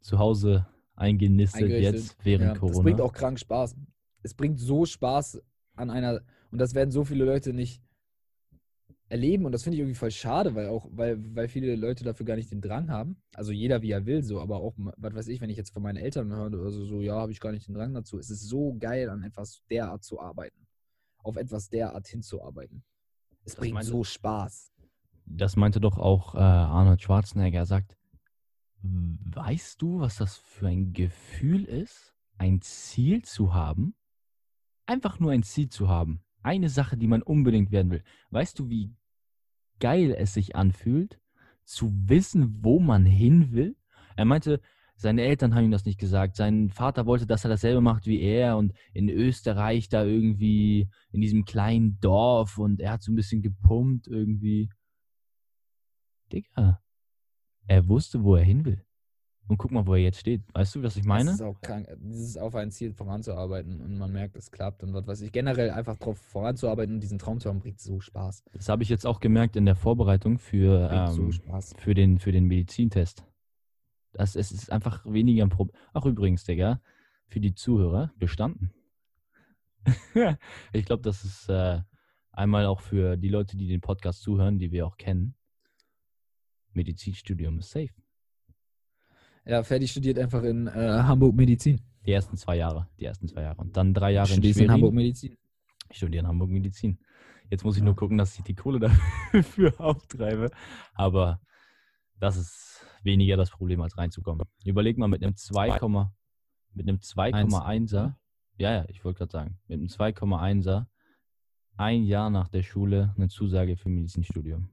Speaker 2: zu Hause eingenistet, jetzt während
Speaker 1: Ja,
Speaker 2: Corona.
Speaker 1: Das bringt auch krank Spaß. Es bringt so Spaß an einer, und das werden so viele Leute nicht erleben und das finde ich irgendwie voll schade, weil auch, weil, weil viele Leute dafür gar nicht den Drang haben. Also jeder wie er will, so, aber auch, was weiß ich, wenn ich jetzt von meinen Eltern höre oder so, so ja, habe ich gar nicht den Drang dazu. Es ist so geil, an etwas derart zu arbeiten. Auf etwas derart hinzuarbeiten. Es
Speaker 2: Das
Speaker 1: bringt
Speaker 2: meinte-
Speaker 1: so Spaß.
Speaker 2: Das meinte doch auch äh, Arnold Schwarzenegger. Er sagt, weißt du, was das für ein Gefühl ist, ein Ziel zu haben? Einfach nur ein Ziel zu haben. Eine Sache, die man unbedingt werden will. Weißt du, wie geil es sich anfühlt, zu wissen, wo man hin will? Er meinte, seine Eltern haben ihm das nicht gesagt. Sein Vater wollte, dass er dasselbe macht wie er und in Österreich da irgendwie in diesem kleinen Dorf und er hat so ein bisschen gepumpt irgendwie. Digga, er wusste, wo er hin will. Und guck mal, wo er jetzt steht. Weißt du, was ich meine?
Speaker 1: Das ist auch krank, dieses auf ein Ziel voranzuarbeiten und man merkt, es klappt und was weiß ich. Generell einfach darauf voranzuarbeiten und diesen Traum zu haben, bringt so Spaß.
Speaker 2: Das habe ich jetzt auch gemerkt in der Vorbereitung für,
Speaker 1: so
Speaker 2: ähm,
Speaker 1: Spaß.
Speaker 2: für, den, für den Medizintest. Das, es ist einfach weniger ein Problem. Ach, übrigens, Digga, für die Zuhörer bestanden. <laughs> ich glaube, das ist äh, einmal auch für die Leute, die den Podcast zuhören, die wir auch kennen. Medizinstudium ist safe.
Speaker 1: Ja, Ferdi studiert einfach in äh, Hamburg Medizin.
Speaker 2: Die ersten zwei Jahre. Die ersten zwei Jahre. Und dann drei Jahre in
Speaker 1: Studierst
Speaker 2: Schwerin.
Speaker 1: in Hamburg Medizin.
Speaker 2: Ich studiere in Hamburg Medizin. Jetzt muss ich
Speaker 1: Ja.
Speaker 2: nur gucken, dass ich die Kohle <laughs> dafür auftreibe. Aber das ist weniger das Problem, als reinzukommen. Überleg mal mit einem 2, mit einem 2,1er. Ja, ja, ich wollte gerade sagen, mit einem 2,1er ein Jahr nach der Schule eine Zusage für Medizinstudium.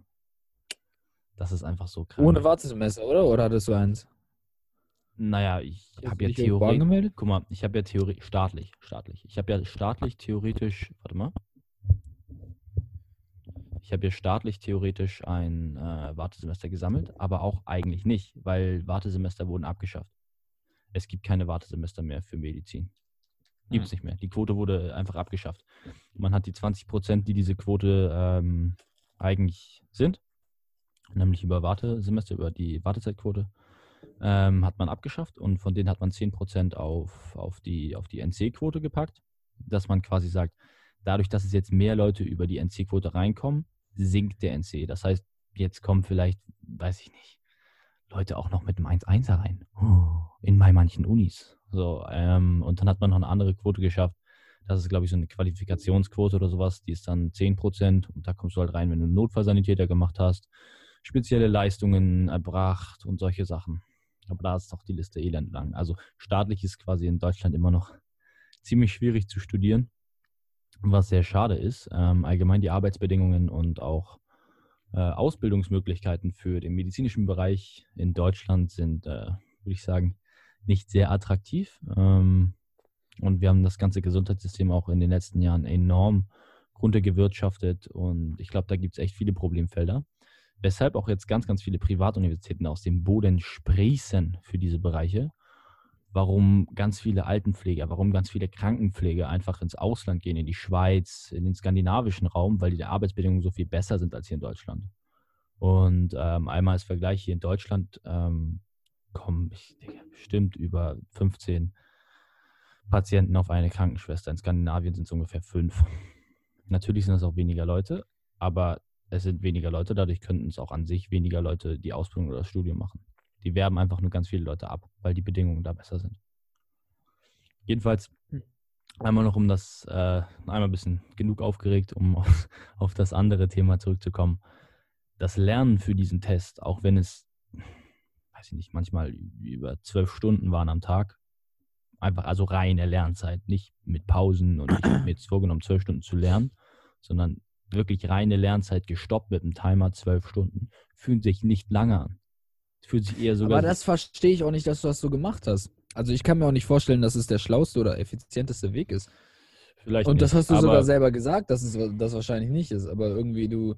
Speaker 2: Das ist einfach so krass.
Speaker 1: Ohne Wartesemester, oder? Oder hattest du eins?
Speaker 2: Naja, ich habe ja
Speaker 1: angemeldet?
Speaker 2: Guck mal, ich habe ja Theorie, staatlich, staatlich. Ich habe ja staatlich theoretisch, warte mal. Ich habe ja staatlich theoretisch ein äh, Wartesemester gesammelt, aber auch eigentlich nicht, weil Wartesemester wurden abgeschafft. Es gibt keine Wartesemester mehr für Medizin. Gibt es
Speaker 1: Hm.
Speaker 2: nicht mehr. Die Quote wurde einfach abgeschafft. Man hat die 20 Prozent, die diese Quote ähm, eigentlich sind, nämlich über Wartesemester, über die Wartezeitquote, ähm, hat man abgeschafft und von denen hat man 10% auf, auf die, auf die NC-Quote gepackt, dass man quasi sagt, dadurch, dass es jetzt mehr Leute über die NC-Quote reinkommen, sinkt der NC. Das heißt, jetzt kommen vielleicht, weiß ich nicht, Leute auch noch mit einem 1-1er rein. In bei manchen Unis. So, ähm, und dann hat man noch eine andere Quote geschafft. Das ist, glaube ich, so eine Qualifikationsquote oder sowas. Die ist dann 10% und da kommst du halt rein, wenn du einen Notfallsanitäter gemacht hast, spezielle Leistungen erbracht und solche Sachen. Aber da ist doch die Liste elend lang. Also staatlich ist quasi in Deutschland immer noch ziemlich schwierig zu studieren, was sehr schade ist. Ähm, allgemein die Arbeitsbedingungen und auch äh, Ausbildungsmöglichkeiten für den medizinischen Bereich in Deutschland sind, äh, würde ich sagen, nicht sehr attraktiv. Ähm, und wir haben das ganze Gesundheitssystem auch in den letzten Jahren enorm runtergewirtschaftet. Und ich glaube, da gibt es echt viele Problemfelder. Weshalb auch jetzt ganz, ganz viele Privatuniversitäten aus dem Boden sprießen für diese Bereiche. Warum ganz viele Altenpfleger, warum ganz viele Krankenpfleger einfach ins Ausland gehen, in die Schweiz, in den skandinavischen Raum, weil die Arbeitsbedingungen so viel besser sind als hier in Deutschland. Und ähm, einmal als Vergleich hier in Deutschland ähm, kommen ich, denke, bestimmt über 15 Patienten auf eine Krankenschwester. In Skandinavien sind es ungefähr fünf. Natürlich sind es auch weniger Leute, aber es sind weniger Leute, dadurch könnten es auch an sich weniger Leute die Ausbildung oder das Studium machen. Die werben einfach nur ganz viele Leute ab, weil die Bedingungen da besser sind. Jedenfalls einmal noch um das, äh, einmal ein bisschen genug aufgeregt, um auf, <laughs> auf das andere Thema zurückzukommen. Das Lernen für diesen Test, auch wenn es, weiß ich nicht, manchmal über zwölf Stunden waren am Tag, einfach also reine Lernzeit, nicht mit Pausen und ich habe mir jetzt vorgenommen, zwölf Stunden zu lernen, sondern wirklich reine Lernzeit gestoppt mit einem Timer, zwölf Stunden, fühlt sich nicht lange an. Fühlt sich eher sogar.
Speaker 1: Aber das verstehe ich auch nicht, dass du das so gemacht hast. Also ich kann mir auch nicht vorstellen, dass es der schlauste oder effizienteste Weg ist.
Speaker 2: vielleicht
Speaker 1: Und das
Speaker 2: nicht,
Speaker 1: hast du sogar selber gesagt, dass es das wahrscheinlich nicht ist. Aber irgendwie du,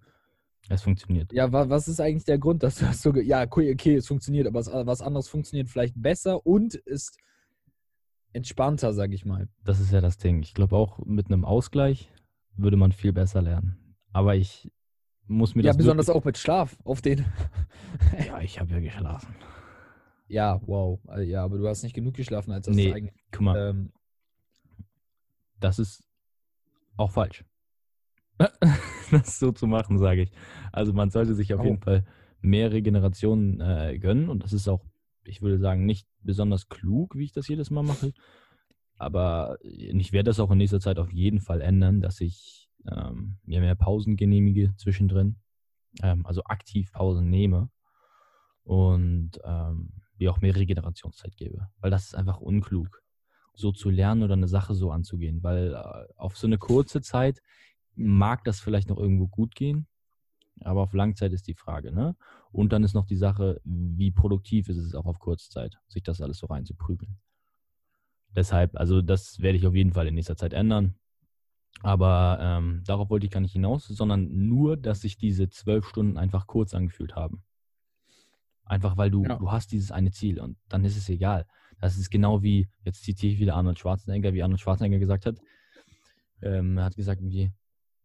Speaker 2: Es funktioniert.
Speaker 1: Ja, wa was ist eigentlich der Grund, dass du das so. Ja, okay, okay, es funktioniert, aber was, was anderes funktioniert vielleicht besser und ist entspannter, sag ich mal.
Speaker 2: Das ist ja das Ding. Ich glaube auch mit einem Ausgleich würde man viel besser lernen. Aber ich muss mir
Speaker 1: Ja,
Speaker 2: das
Speaker 1: besonders
Speaker 2: wirklich-
Speaker 1: auch mit Schlaf auf den. <laughs>
Speaker 2: Ja, ich habe ja geschlafen.
Speaker 1: ja, wow. Also, Ja, aber du hast nicht genug geschlafen, als das
Speaker 2: Nee.
Speaker 1: eigentlich.
Speaker 2: Guck mal,
Speaker 1: Ähm,
Speaker 2: das ist auch falsch. <laughs> das so zu machen, sage ich. Also man sollte sich auf
Speaker 1: Oh.
Speaker 2: jeden Fall mehr Regenerationen äh, gönnen und das ist auch, ich würde sagen, nicht besonders klug, wie ich das jedes Mal mache. Aber ich werde das auch in nächster Zeit auf jeden Fall ändern, dass ich ähm, mir mehr Pausen genehmige zwischendrin, ähm, also aktiv Pausen nehme und ähm, mir auch mehr Regenerationszeit gebe, weil das ist einfach unklug so zu lernen oder eine Sache so anzugehen, weil äh, auf so eine kurze Zeit mag das vielleicht noch irgendwo gut gehen, aber auf Langzeit ist die Frage, ne? Und dann ist noch die Sache, wie produktiv ist es auch auf Kurzzeit, sich das alles so reinzuprügeln. Deshalb, also das werde ich auf jeden Fall in nächster Zeit ändern. Aber ähm, darauf wollte ich gar nicht hinaus, sondern nur, dass sich diese zwölf Stunden einfach kurz angefühlt haben. Einfach weil du,
Speaker 1: Ja.
Speaker 2: du hast dieses eine Ziel und dann ist es egal. Das ist genau wie, jetzt zitiere ich wieder Arnold Schwarzenegger, wie Arnold Schwarzenegger gesagt hat. Ähm, er hat gesagt irgendwie,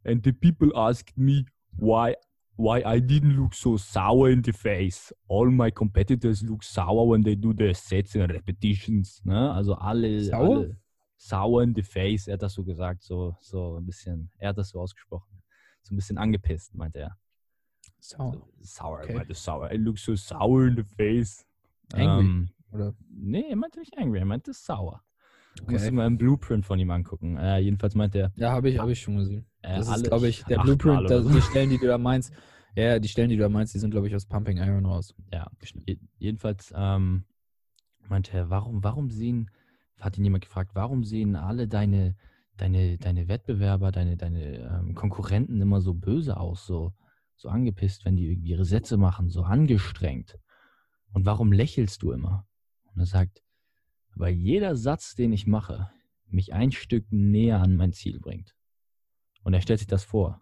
Speaker 2: and the people asked me why, why I didn't look so sour in the face. All my competitors look sour when they do their sets and repetitions. Ne? Also alle,
Speaker 1: Sauer?
Speaker 2: alle sour in the face, er hat das so gesagt, so, so ein bisschen, er hat das so ausgesprochen. So ein bisschen angepisst, meinte er.
Speaker 1: so.
Speaker 2: So, sour,
Speaker 1: okay.
Speaker 2: meinte sour. I look so sour in the face.
Speaker 1: Angry.
Speaker 2: Ähm,
Speaker 1: Oder?
Speaker 2: Nee, er meinte nicht angry, er meinte sauer. Du musst
Speaker 1: Okay.
Speaker 2: dir mal einen Blueprint von ihm angucken. Äh, jedenfalls meinte er,
Speaker 1: Ja, habe ich, hab ich schon gesehen.
Speaker 2: äh,
Speaker 1: Das ist, glaube ich, der Blueprint,
Speaker 2: oder
Speaker 1: da,
Speaker 2: so.
Speaker 1: die Stellen, die du da meinst. Ja, die Stellen, die du da meinst, die sind, glaube ich, aus Pumping Iron raus.
Speaker 2: Ja, je- jedenfalls ähm, meinte er, warum, warum sehen, hat ihn jemand gefragt, warum sehen alle deine, deine, deine Wettbewerber, deine, deine ähm, Konkurrenten immer so böse aus, so, so angepisst, wenn die irgendwie ihre Sätze machen, so angestrengt. Und warum lächelst du immer? Und er sagt, weil jeder Satz, den ich mache, mich ein Stück näher an mein Ziel bringt. Und er stellt sich das vor.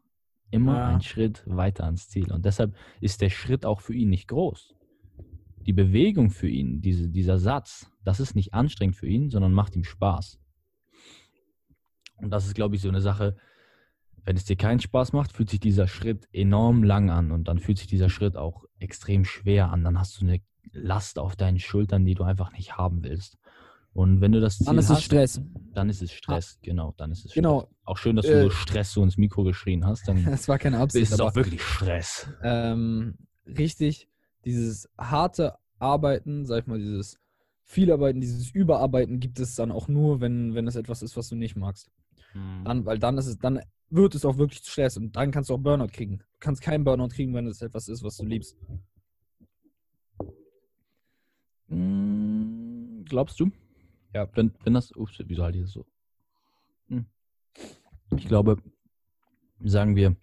Speaker 2: Immer
Speaker 1: Ja.
Speaker 2: ein Schritt weiter ans Ziel. Und deshalb ist der Schritt auch für ihn nicht groß. Die Bewegung für ihn, diese, dieser Satz, das ist nicht anstrengend für ihn, sondern macht ihm Spaß. Und das ist, glaube ich, so eine Sache, wenn es dir keinen Spaß macht, fühlt sich dieser Schritt enorm lang an und dann fühlt sich dieser Schritt auch extrem schwer an. Dann hast du eine Last auf deinen Schultern, die du einfach nicht haben willst. Und wenn du das Ziel
Speaker 1: Dann ist es
Speaker 2: hast,
Speaker 1: Stress.
Speaker 2: dann ist es Stress, genau, dann ist es
Speaker 1: Genau.
Speaker 2: Stress. Auch schön, dass du
Speaker 1: Äh,
Speaker 2: so Stress so ins Mikro geschrien hast, dann <laughs>
Speaker 1: Das war keine
Speaker 2: ist
Speaker 1: Absicht.
Speaker 2: es
Speaker 1: aber,
Speaker 2: auch wirklich Stress.
Speaker 1: ähm, richtig, dieses harte Arbeiten, sag ich mal, dieses Vielarbeiten, dieses Überarbeiten gibt es dann auch nur, wenn, wenn es etwas ist, was du nicht magst.
Speaker 2: Mhm.
Speaker 1: Dann, weil dann ist es, dann wird es auch wirklich Stress und dann kannst du auch Burnout kriegen. Du kannst keinen Burnout kriegen, wenn es etwas ist, was du liebst.
Speaker 2: Mm, Glaubst du?
Speaker 1: Ja.
Speaker 2: Wenn, wenn das, ups, wieso halte ich das so? Hm. Ich glaube, sagen wir,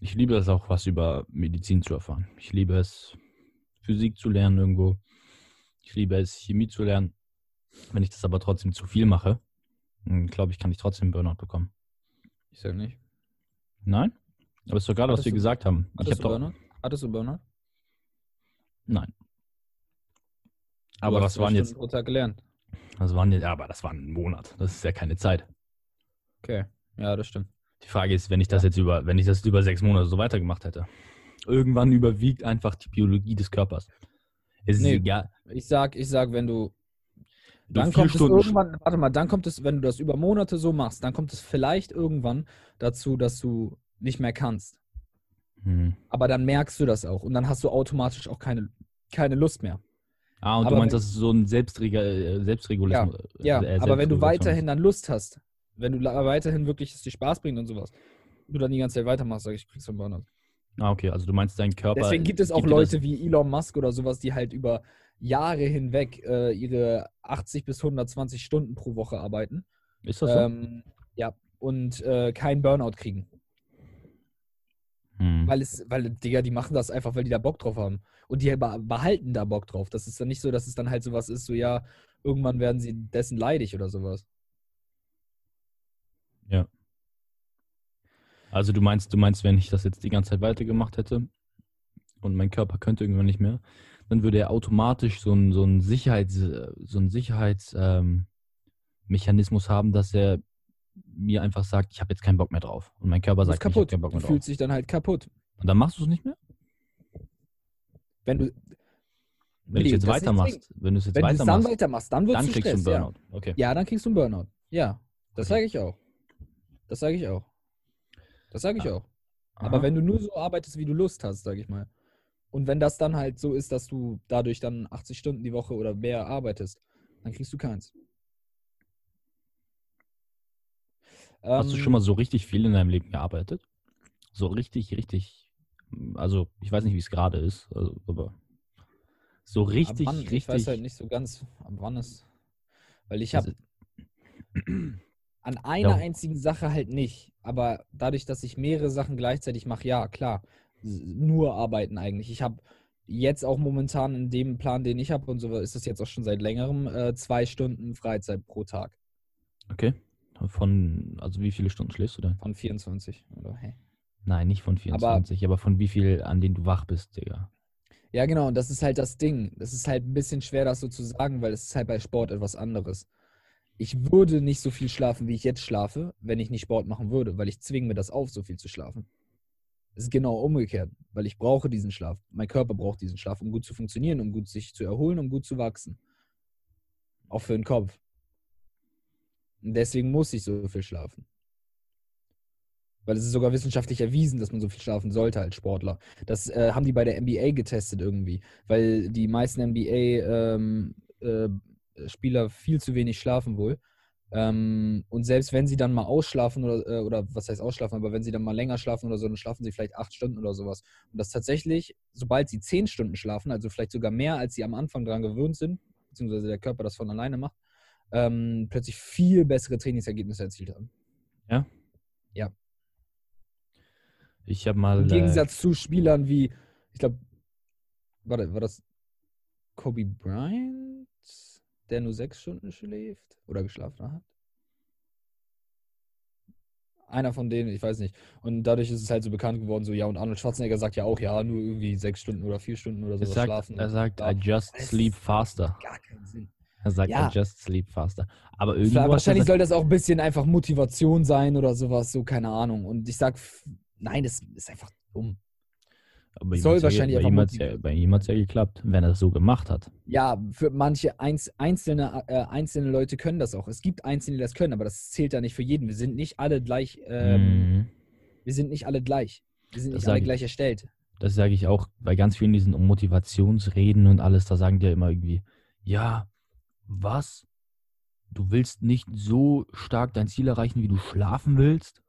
Speaker 2: ich liebe es auch, was über Medizin zu erfahren. Ich liebe es, Physik zu lernen irgendwo. Ich liebe es, Chemie zu lernen. Wenn ich das aber trotzdem zu viel mache, glaube ich, kann ich trotzdem Burnout bekommen.
Speaker 1: Ich sag nicht.
Speaker 2: Nein? Aber ist doch egal, was wir
Speaker 1: du-
Speaker 2: gesagt haben. Ich
Speaker 1: Hattest
Speaker 2: hab
Speaker 1: du Burnout? Hattest du Burnout?
Speaker 2: nein. Aber was waren jetzt,
Speaker 1: Pro Tag gelernt.
Speaker 2: Das waren jetzt, aber das war ein Monat. Das ist ja keine Zeit.
Speaker 1: Okay. Ja, das stimmt.
Speaker 2: Die Frage ist, wenn ich das jetzt über, wenn ich das über sechs Monate so weitergemacht hätte. Irgendwann überwiegt einfach die Biologie des Körpers. Es ist
Speaker 1: Nee.
Speaker 2: egal.
Speaker 1: Ich sag, ich sag, wenn du.
Speaker 2: Du
Speaker 1: Dann kommt
Speaker 2: Stunden
Speaker 1: es irgendwann, warte mal, dann kommt es, wenn du das über Monate so machst, dann kommt es vielleicht irgendwann dazu, dass du nicht mehr kannst.
Speaker 2: Hm.
Speaker 1: Aber dann merkst du das auch und dann hast du automatisch auch keine, keine Lust mehr.
Speaker 2: Ah, und
Speaker 1: Aber
Speaker 2: du meinst, das ist so ein Selbstreg äh, Selbstregulismus.
Speaker 1: Ja,
Speaker 2: äh,
Speaker 1: aber wenn du
Speaker 2: Selbstregulation
Speaker 1: weiterhin dann Lust hast, wenn du weiterhin wirklich es dir Spaß bringt und sowas, du dann die ganze Zeit weitermachst, sag ich, kriegst du einen Burnout.
Speaker 2: Ah, okay, also du meinst, dein Körper.
Speaker 1: Deswegen gibt es auch
Speaker 2: dir
Speaker 1: Leute wie Elon Musk oder sowas, die halt über Jahre hinweg äh, ihre 80 bis 120 Stunden pro Woche arbeiten.
Speaker 2: ist das so?
Speaker 1: Ähm, ja, und äh, keinen Burnout kriegen.
Speaker 2: Hm.
Speaker 1: Weil es, weil, Digga, die machen das einfach, weil die da Bock drauf haben. Und die be- behalten da Bock drauf. Das ist dann nicht so, dass es dann halt sowas ist, so ja, irgendwann werden sie dessen leidig oder sowas.
Speaker 2: Also du meinst, du meinst, wenn ich das jetzt die ganze Zeit weitergemacht hätte und mein Körper könnte irgendwann nicht mehr, dann würde er automatisch so einen so ein Sicherheits, so ein Sicherheitsmechanismus ähm, haben, dass er mir einfach sagt, ich habe jetzt keinen Bock mehr drauf. Und mein Körper
Speaker 1: Du
Speaker 2: sagt,
Speaker 1: bist
Speaker 2: ich habe
Speaker 1: kaputt.
Speaker 2: keinen Bock
Speaker 1: Du
Speaker 2: mehr drauf.
Speaker 1: fühlst dich dann halt kaputt.
Speaker 2: Und dann machst du es nicht mehr?
Speaker 1: Wenn du,
Speaker 2: Wenn du
Speaker 1: Nee,
Speaker 2: es jetzt weitermachst, wenn du es jetzt
Speaker 1: wenn du es dann
Speaker 2: weitermachst,
Speaker 1: weitermachst, dann wird
Speaker 2: dann
Speaker 1: es
Speaker 2: kriegst du einen
Speaker 1: Stress, ja.
Speaker 2: Burnout. Okay.
Speaker 1: Ja, dann kriegst du einen Burnout. Ja, das
Speaker 2: Okay.
Speaker 1: sage ich auch. Das sage ich auch. Das sage ich
Speaker 2: Ah.
Speaker 1: auch. Aber
Speaker 2: Aha.
Speaker 1: wenn du nur so arbeitest, wie du Lust hast, sage ich mal. Und wenn das dann halt so ist, dass du dadurch dann 80 Stunden die Woche oder mehr arbeitest, dann kriegst du keins.
Speaker 2: Hast du
Speaker 1: Ähm,
Speaker 2: schon mal so richtig viel in deinem Leben gearbeitet? So richtig, richtig. Also, ich weiß nicht, wie es gerade ist, also, aber so richtig,
Speaker 1: wann?
Speaker 2: richtig.
Speaker 1: Ich weiß halt nicht so ganz, ab wann es. Weil ich
Speaker 2: Das
Speaker 1: habe <clears throat> an einer
Speaker 2: Ja.
Speaker 1: einzigen Sache halt nicht. Aber dadurch, dass ich mehrere Sachen gleichzeitig mache, ja, klar. Nur arbeiten eigentlich. Ich habe jetzt auch momentan in dem Plan, den ich habe und so ist das jetzt auch schon seit längerem, äh, zwei Stunden Freizeit pro Tag
Speaker 2: Okay. Von, also wie viele Stunden schläfst du denn?
Speaker 1: von 24. Oder, hey.
Speaker 2: Nein, nicht von 24, aber, von wie viel, an denen du wach bist, Digga.
Speaker 1: Ja, genau, und das ist halt das Ding. Das ist halt ein bisschen schwer, das so zu sagen, weil es ist halt bei Sport etwas anderes. Ich würde nicht so viel schlafen, wie ich jetzt schlafe, wenn ich nicht Sport machen würde, weil ich zwinge mir das auf, so viel zu schlafen. Es ist genau umgekehrt, weil ich brauche diesen Schlaf. Mein Körper braucht diesen Schlaf, um gut zu funktionieren, um gut sich zu erholen, um gut zu wachsen. Auch für den Kopf. Und deswegen muss ich so viel schlafen. Weil es ist sogar wissenschaftlich erwiesen, dass man so viel schlafen sollte als Sportler. Das äh, haben die bei der NBA getestet irgendwie, weil die meisten NBA-Spieler ähm, äh, viel zu wenig schlafen wohl. Ähm, und selbst wenn sie dann mal ausschlafen oder, äh, oder was heißt ausschlafen, aber wenn sie dann mal länger schlafen oder so, dann schlafen sie vielleicht acht Stunden oder sowas. Und das tatsächlich, sobald sie zehn Stunden schlafen, also vielleicht sogar mehr, als sie am Anfang daran gewöhnt sind, beziehungsweise der Körper das von alleine macht, ähm, plötzlich viel bessere Trainingsergebnisse erzielt haben.
Speaker 2: Ich habe mal.
Speaker 1: Im
Speaker 2: äh,
Speaker 1: Gegensatz zu Spielern wie, ich glaube, warte, war das Kobe Bryant, der nur sechs Stunden schläft oder geschlafen hat? Einer von denen, ich weiß nicht. Und dadurch ist es halt so bekannt geworden, so ja, und Arnold Schwarzenegger sagt ja auch, ja, nur irgendwie sechs Stunden oder vier Stunden oder
Speaker 2: er sagt,
Speaker 1: schlafen.
Speaker 2: er sagt, I just sleep faster.
Speaker 1: Gar keinen Sinn.
Speaker 2: Er sagt,
Speaker 1: Ja.
Speaker 2: I just sleep faster. Aber hat er
Speaker 1: wahrscheinlich
Speaker 2: das-
Speaker 1: soll das auch ein bisschen einfach Motivation sein oder sowas, so keine Ahnung. Und ich sag, nein, das ist einfach dumm.
Speaker 2: aber
Speaker 1: soll
Speaker 2: hat's ja,
Speaker 1: wahrscheinlich
Speaker 2: bei ihm ja, bei ihm hat's ja geklappt, wenn er es so gemacht hat.
Speaker 1: Ja, für manche einz einzelne, äh, einzelne Leute können das auch. Es gibt Einzelne, die das können, aber das zählt ja nicht für jeden. Wir sind nicht alle gleich, ähm,
Speaker 2: Mhm.
Speaker 1: wir sind nicht alle gleich. Wir sind
Speaker 2: Das
Speaker 1: nicht alle
Speaker 2: ich.
Speaker 1: gleich erstellt.
Speaker 2: Das sage ich auch bei ganz vielen diesen Motivationsreden und alles, da sagen die ja immer irgendwie, ja, was? Du willst nicht so stark dein Ziel erreichen, wie du schlafen willst?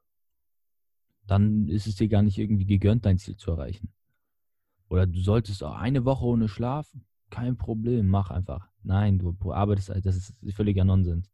Speaker 2: Dann ist es dir gar nicht irgendwie gegönnt, dein Ziel zu erreichen. Oder du solltest auch eine Woche ohne Schlaf? Kein Problem, mach einfach. Nein, du arbeitest, das ist völliger Nonsens.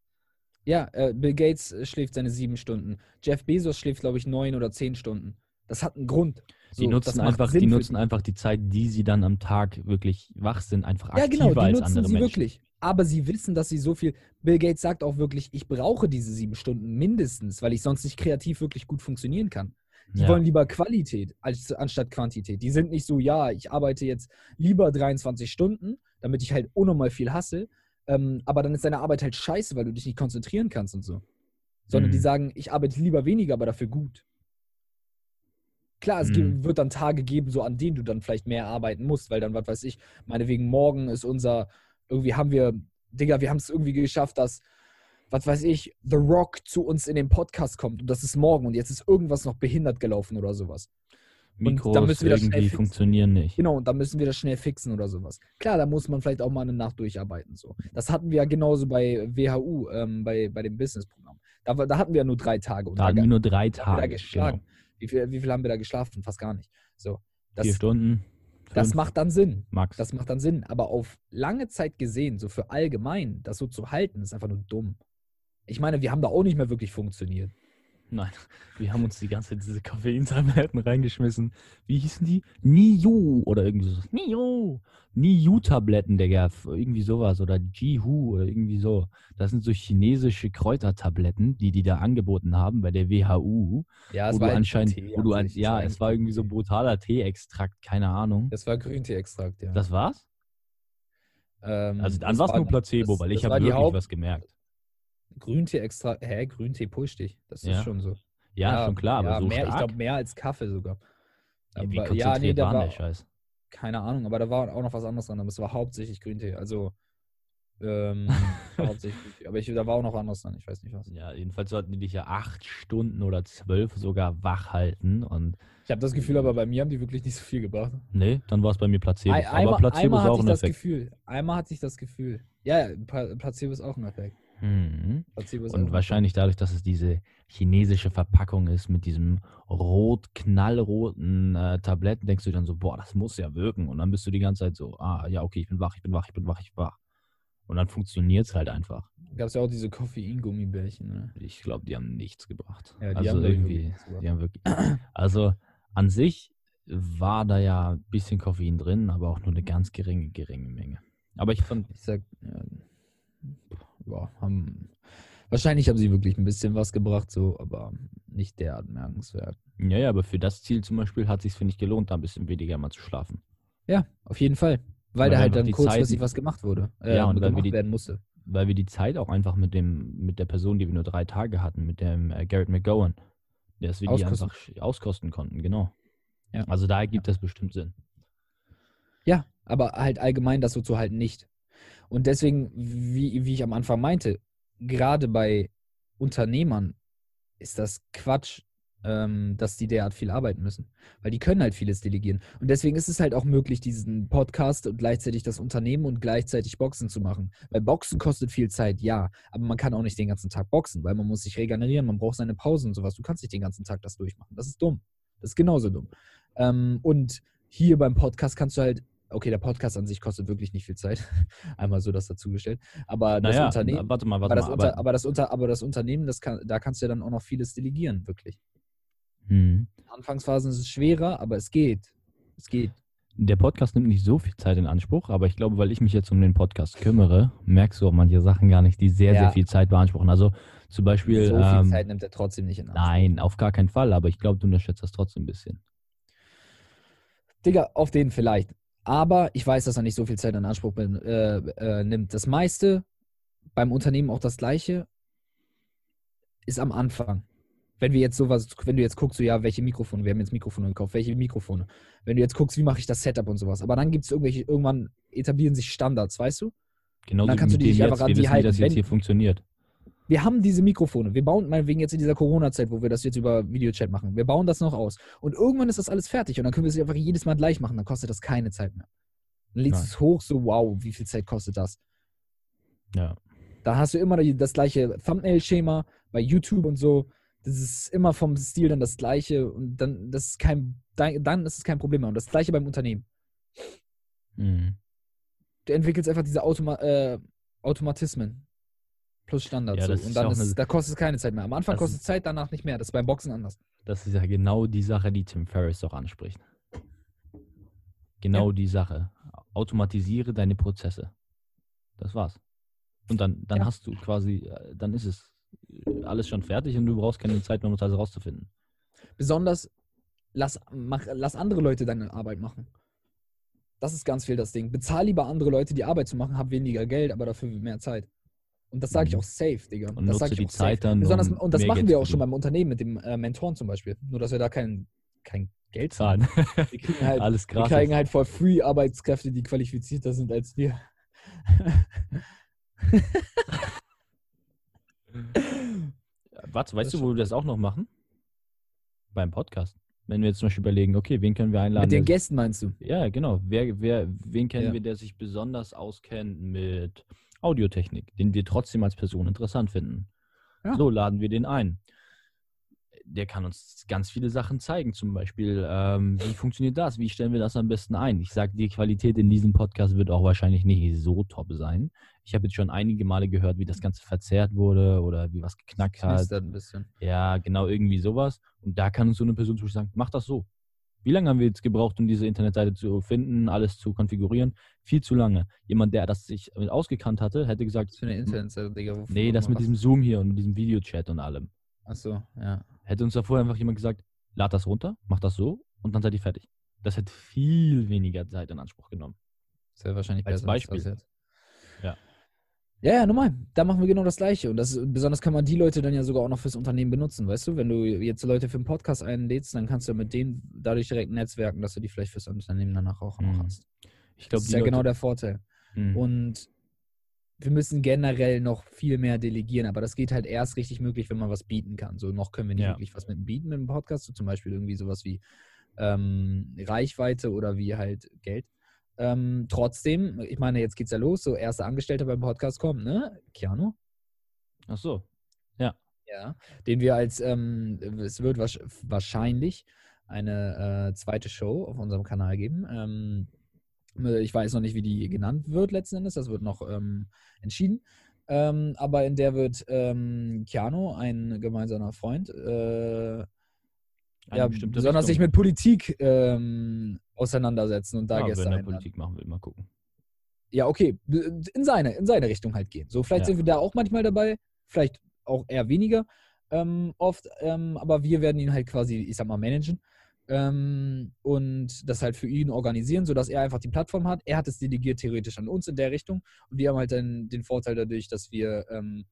Speaker 1: Ja, äh, Bill Gates äh, schläft seine sieben Stunden. Jeff Bezos schläft, glaube ich, neun oder zehn Stunden. Das hat einen Grund.
Speaker 2: Die
Speaker 1: So,
Speaker 2: nutzen,
Speaker 1: das macht
Speaker 2: einfach,
Speaker 1: Sinn
Speaker 2: die nutzen einfach die Zeit, die sie dann am Tag wirklich wach sind, einfach
Speaker 1: Ja,
Speaker 2: aktiver
Speaker 1: genau, die
Speaker 2: als
Speaker 1: nutzen
Speaker 2: andere
Speaker 1: sie
Speaker 2: Menschen.
Speaker 1: wirklich. Aber sie wissen, dass sie so viel. Bill Gates sagt auch wirklich, ich brauche diese sieben Stunden mindestens, weil ich sonst nicht kreativ wirklich gut funktionieren kann. Die
Speaker 2: Ja.
Speaker 1: wollen lieber Qualität als, anstatt Quantität. Die sind nicht so, ja, ich arbeite jetzt lieber 23 Stunden, damit ich halt unnormal viel hasse, ähm, aber dann ist deine Arbeit halt scheiße, weil du dich nicht konzentrieren kannst und so. Sondern die
Speaker 2: Mhm.
Speaker 1: sagen, ich arbeite lieber weniger, aber dafür gut. Klar, es
Speaker 2: Mhm.
Speaker 1: wird dann Tage geben, so an denen du dann vielleicht mehr arbeiten musst, weil dann, was weiß ich, meinetwegen morgen ist unser, irgendwie haben wir, Digga, wir haben es irgendwie geschafft, dass, was weiß ich, The Rock zu uns in den Podcast kommt und das ist morgen und jetzt ist irgendwas noch behindert gelaufen oder sowas. Und dann
Speaker 2: Mikros
Speaker 1: müssen wir das
Speaker 2: irgendwie funktionieren nicht.
Speaker 1: Genau, und dann müssen wir das schnell fixen oder sowas. Klar, da muss man vielleicht auch mal eine Nacht durcharbeiten. So. Das hatten wir ja genauso bei WHU, ähm, bei, bei dem Businessprogramm. Da, da hatten wir ja nur drei Tage. Und
Speaker 2: Da hatten wir nur drei Tage.
Speaker 1: geschlagen.
Speaker 2: Genau.
Speaker 1: Wie, viel, wie viel haben wir da geschlafen? Fast gar nicht. So. Das,
Speaker 2: Vier Stunden.
Speaker 1: Das macht dann Sinn.
Speaker 2: Max.
Speaker 1: Das macht dann Sinn. Aber auf lange Zeit gesehen, so für allgemein, das so zu halten, ist einfach nur dumm. Ich meine, wir haben da auch nicht mehr wirklich funktioniert.
Speaker 2: Nein, wir haben uns die ganze Zeit diese Koffeintabletten reingeschmissen. Wie hießen die? Niu oder irgendwie so. Niu. Niu-Tabletten, Digga. Irgendwie sowas. Oder Jihu oder irgendwie so. Das sind so chinesische Kräutertabletten, die die da angeboten haben bei der WHU.
Speaker 1: Ja,
Speaker 2: wo
Speaker 1: es
Speaker 2: du
Speaker 1: war halt
Speaker 2: anscheinend,
Speaker 1: Tee
Speaker 2: wo
Speaker 1: an
Speaker 2: du an,
Speaker 1: sich.
Speaker 2: ja, es war irgendwie so brutaler Teeextrakt, keine Ahnung.
Speaker 1: Das war Grünteeextrakt, ja.
Speaker 2: Das war's?
Speaker 1: Ähm,
Speaker 2: Also dann war es nur Placebo,
Speaker 1: das-
Speaker 2: weil ich habe wirklich
Speaker 1: Haupt-
Speaker 2: was gemerkt.
Speaker 1: Grünteeextrakt. Hä, Grüntee pusht dich. Das ist
Speaker 2: Ja.
Speaker 1: schon so.
Speaker 2: Ja, schon klar, aber
Speaker 1: ja,
Speaker 2: so
Speaker 1: mehr, Ich
Speaker 2: stark.
Speaker 1: glaube, mehr als Kaffee sogar.
Speaker 2: ja, wie
Speaker 1: Aber-
Speaker 2: konzentriert
Speaker 1: ja, nee, da
Speaker 2: war
Speaker 1: war,
Speaker 2: der Scheiß?
Speaker 1: keine Ahnung, aber da war auch noch was anderes dran, aber es war hauptsächlich Grüntee. Also, ähm, <laughs> hauptsächlich Grüntee. Aber ich, da war auch noch anderes dran, ich weiß nicht was.
Speaker 2: Ja, jedenfalls sollten die dich ja acht Stunden oder zwölf sogar wach halten und
Speaker 1: Ich habe das Gefühl, aber bei mir haben die wirklich nicht so viel gebracht.
Speaker 2: nee, dann war es bei mir Placebo.
Speaker 1: Ein,
Speaker 2: aber
Speaker 1: einmal
Speaker 2: Placebo
Speaker 1: einmal
Speaker 2: ist
Speaker 1: hatte
Speaker 2: auch
Speaker 1: ich
Speaker 2: ein
Speaker 1: das
Speaker 2: Effekt.
Speaker 1: Gefühl. Einmal hatte ich das Gefühl. Ja, ja, Placebo ist auch ein Effekt.
Speaker 2: Mhm. Und
Speaker 1: ein
Speaker 2: wahrscheinlich dadurch, dass es diese chinesische Verpackung ist mit diesem rot, knallroten äh, Tabletten, denkst du dann so, boah, das muss ja wirken. Und dann bist du die ganze Zeit so, ah, ja, okay, ich bin wach, ich bin wach, ich bin wach, ich bin wach. Und dann funktioniert es halt einfach.
Speaker 1: Gab es ja auch diese Koffein-Gummibärchen. Ne?
Speaker 2: Ich glaube, die haben nichts gebracht.
Speaker 1: Ja, die
Speaker 2: also
Speaker 1: haben
Speaker 2: irgendwie, die haben wirklich. <clears throat> Also an sich war da ja ein bisschen Koffein drin, aber auch nur eine ganz geringe, geringe Menge. Aber ich fand,
Speaker 1: Ich sag, ja, ja, haben, wahrscheinlich haben sie wirklich ein bisschen was gebracht, so, aber nicht derart merkenswert.
Speaker 2: ja, ja, aber für das Ziel zum Beispiel hat sich finde ich, gelohnt, da ein bisschen weniger mal zu schlafen.
Speaker 1: Ja, auf jeden Fall. Weil
Speaker 2: Weil
Speaker 1: da halt
Speaker 2: einfach
Speaker 1: dann
Speaker 2: die
Speaker 1: kurzfristig was gemacht wurde. Äh,
Speaker 2: Ja, und weil wir die-
Speaker 1: werden musste.
Speaker 2: Weil wir die Zeit auch einfach mit dem, mit der Person, die wir nur drei Tage hatten, mit dem äh, Garrett McGowan, dass wir die
Speaker 1: Auskosten.
Speaker 2: einfach sch- auskosten konnten, genau.
Speaker 1: Ja.
Speaker 2: Also da ergibt das bestimmt Sinn.
Speaker 1: Ja, aber halt allgemein das so zu halten nicht. Und deswegen, wie, wie ich am Anfang meinte, gerade bei Unternehmern ist das Quatsch, ähm, dass die derart viel arbeiten müssen. Weil die können halt vieles delegieren. Und deswegen ist es halt auch möglich, diesen Podcast und gleichzeitig das Unternehmen und gleichzeitig Boxen zu machen. Weil Boxen kostet viel Zeit, ja. Aber man kann auch nicht den ganzen Tag boxen, weil man muss sich regenerieren, man braucht seine Pausen und sowas. Du kannst nicht den ganzen Tag das durchmachen. Das ist dumm. Das ist genauso dumm. Ähm, und hier beim Podcast kannst du halt, okay, der Podcast an sich kostet wirklich nicht viel Zeit. <laughs> Einmal so das dazugestellt. Aber das
Speaker 2: Naja,
Speaker 1: Unternehmen,
Speaker 2: warte mal,
Speaker 1: aber
Speaker 2: warte
Speaker 1: das,
Speaker 2: mal.
Speaker 1: Unter,
Speaker 2: aber,
Speaker 1: aber, das Unter, aber das Unternehmen, das kann, da kannst du ja dann auch noch vieles delegieren, wirklich.
Speaker 2: Hm.
Speaker 1: Anfangsphasen ist es schwerer, aber es geht. Es geht.
Speaker 2: Der Podcast nimmt nicht so viel Zeit in Anspruch, aber ich glaube, weil ich mich jetzt um den Podcast kümmere, merkst du auch manche Sachen gar nicht, die sehr, sehr
Speaker 1: Ja.
Speaker 2: viel Zeit beanspruchen. Also zum Beispiel,
Speaker 1: so viel
Speaker 2: ähm,
Speaker 1: Zeit nimmt er trotzdem nicht in Anspruch.
Speaker 2: nein, auf gar keinen Fall, aber ich glaube, du unterschätzt das trotzdem ein bisschen.
Speaker 1: Digga, auf den vielleicht. Aber ich weiß, dass er nicht so viel Zeit in Anspruch bin, äh, äh, nimmt. Das meiste beim Unternehmen auch das gleiche ist am Anfang. Wenn wir jetzt sowas, wenn du jetzt guckst, so ja, welche Mikrofone, wir haben jetzt Mikrofone gekauft, welche Mikrofone. Wenn du jetzt guckst, wie mache ich das Setup und sowas. Aber dann gibt es irgendwelche, irgendwann etablieren sich Standards, weißt du?
Speaker 2: Genauso
Speaker 1: Dann
Speaker 2: wie
Speaker 1: kannst du dich
Speaker 2: dem
Speaker 1: einfach an die
Speaker 2: wissen, wie
Speaker 1: halten.
Speaker 2: das jetzt
Speaker 1: Wenn-
Speaker 2: hier funktioniert.
Speaker 1: Wir haben diese Mikrofone. Wir bauen meinetwegen jetzt in dieser Corona-Zeit, wo wir das jetzt über Videochat machen. Wir bauen das noch aus. Und irgendwann ist das alles fertig und dann können wir es einfach jedes Mal gleich machen. Dann kostet das keine Zeit mehr. Dann lädst du es hoch, so wow, wie viel Zeit kostet das?
Speaker 2: Ja.
Speaker 1: Da hast du immer das gleiche Thumbnail-Schema bei YouTube und so. Das ist immer vom Stil dann das gleiche und dann, das ist kein, dann dann ist es kein Problem mehr. Und das gleiche beim Unternehmen.
Speaker 2: Mhm.
Speaker 1: Du entwickelst einfach diese Automa äh, Automatismen plus Standards.
Speaker 2: Ja,
Speaker 1: so.
Speaker 2: das ist
Speaker 1: Und
Speaker 2: ja
Speaker 1: dann
Speaker 2: auch
Speaker 1: ist,
Speaker 2: eine-
Speaker 1: da kostet es keine Zeit mehr. Am Anfang
Speaker 2: Das
Speaker 1: kostet es Zeit, danach nicht mehr. Das ist beim Boxen anders.
Speaker 2: Das ist ja genau die Sache, die Tim Ferriss doch anspricht. Genau die Sache. Automatisiere deine Prozesse. Das war's. Und dann, dann
Speaker 1: Ja.
Speaker 2: hast du quasi, äh, dann ist es äh, alles schon fertig und du brauchst keine Zeit mehr, um das alles rauszufinden.
Speaker 1: Besonders lass, mach, lass andere Leute deine Arbeit machen. Das ist ganz viel das Ding. Bezahl lieber andere Leute, die Arbeit zu machen, hab weniger Geld, aber dafür mehr Zeit. Und das sage ich
Speaker 2: Mhm.
Speaker 1: auch safe, Digga.
Speaker 2: Und
Speaker 1: das sage ich
Speaker 2: die
Speaker 1: auch
Speaker 2: Zeit
Speaker 1: safe.
Speaker 2: dann,
Speaker 1: Besonders,
Speaker 2: um
Speaker 1: und das machen wir auch schon beim Unternehmen mit dem äh, Mentoren zum Beispiel. Nur, dass wir da kein, kein Geld zahlen. <laughs> Wir kriegen halt,
Speaker 2: alles
Speaker 1: wir
Speaker 2: gratis.
Speaker 1: kriegen halt for free Arbeitskräfte, die qualifizierter sind als wir. <laughs>
Speaker 2: Warte, weißt
Speaker 1: Das
Speaker 2: du, wo wir das auch noch machen? Beim Podcast. Wenn wir jetzt zum Beispiel überlegen, okay, wen können wir einladen?
Speaker 1: mit den Gästen meinst du?
Speaker 2: Ja, genau. Wer, wer, wen kennen
Speaker 1: Ja.
Speaker 2: wir, der sich besonders auskennt mit Audiotechnik, den wir trotzdem als Person interessant finden?
Speaker 1: Ja.
Speaker 2: So laden wir den ein. der kann uns ganz viele Sachen zeigen. Zum Beispiel, ähm, wie funktioniert das? Wie stellen wir das am besten ein? Ich sage, die Qualität in diesem Podcast wird auch wahrscheinlich nicht so top sein. Ich habe jetzt schon einige Male gehört, wie das Ganze verzerrt wurde oder wie was geknackt hat.
Speaker 1: ein bisschen.
Speaker 2: Ja, genau, irgendwie sowas. Und da kann uns so eine Person zum Beispiel sagen, mach das so. Wie lange haben wir jetzt gebraucht, um diese Internetseite zu finden, alles zu konfigurieren? Viel zu lange. Jemand, der das sich ausgekannt hatte, hätte gesagt,
Speaker 1: Was für eine Internetseite, Digga?
Speaker 2: nee, das mit diesem Zoom hier und mit diesem Videochat und allem.
Speaker 1: Ach so, ja.
Speaker 2: Hätte uns davor einfach jemand gesagt, lad das runter, mach das so und dann seid ihr fertig. Das hätte viel weniger Zeit in Anspruch genommen.
Speaker 1: Das wäre wahrscheinlich
Speaker 2: Als
Speaker 1: besser.
Speaker 2: Beispiel.
Speaker 1: Das jetzt.
Speaker 2: Ja.
Speaker 1: Ja, normal. Da machen wir genau das Gleiche. Und das besonders kann man die Leute dann ja sogar auch noch fürs Unternehmen benutzen, weißt du? Wenn du jetzt Leute für einen Podcast einlädst, dann kannst du mit denen dadurch direkt netzwerken, dass du die vielleicht fürs Unternehmen danach auch noch
Speaker 2: Mhm.
Speaker 1: hast.
Speaker 2: Ich
Speaker 1: Das
Speaker 2: glaube,
Speaker 1: ist ja genau der Vorteil.
Speaker 2: Mhm.
Speaker 1: Und wir müssen generell noch viel mehr delegieren, aber das geht halt erst richtig möglich, wenn man was bieten kann. So noch können wir nicht
Speaker 2: Ja.
Speaker 1: wirklich was mit dem bieten mit dem Podcast, so zum Beispiel irgendwie sowas wie ähm, Reichweite oder wie halt Geld. Ähm, trotzdem, ich meine, jetzt geht's ja los, so erste Angestellte beim Podcast kommen, ne? Keanu,
Speaker 2: Ach so.
Speaker 1: ja, den wir als, ähm, es wird wahrsch- wahrscheinlich eine äh, zweite Show auf unserem Kanal geben. Ähm, äh, ich weiß noch nicht, wie die genannt wird letzten Endes, das wird noch ähm, entschieden. Ähm, aber in der wird ähm, Keanu, ein gemeinsamer Freund, äh, ja, besonders sich
Speaker 2: Richtung.
Speaker 1: mit Politik ähm, auseinandersetzen und da
Speaker 2: ja,
Speaker 1: Gäste
Speaker 2: wenn er. Politik machen will, mal gucken.
Speaker 1: Ja, okay, in seine, in seine Richtung halt gehen. So, vielleicht
Speaker 2: Ja.
Speaker 1: sind wir da auch manchmal dabei, vielleicht auch eher weniger ähm, oft, ähm, aber wir werden ihn halt quasi, ich sag mal, managen ähm, und das halt für ihn organisieren, sodass er einfach die Plattform hat. Er hat es delegiert theoretisch an uns in der Richtung und wir haben halt dann den Vorteil dadurch, dass wir ähm,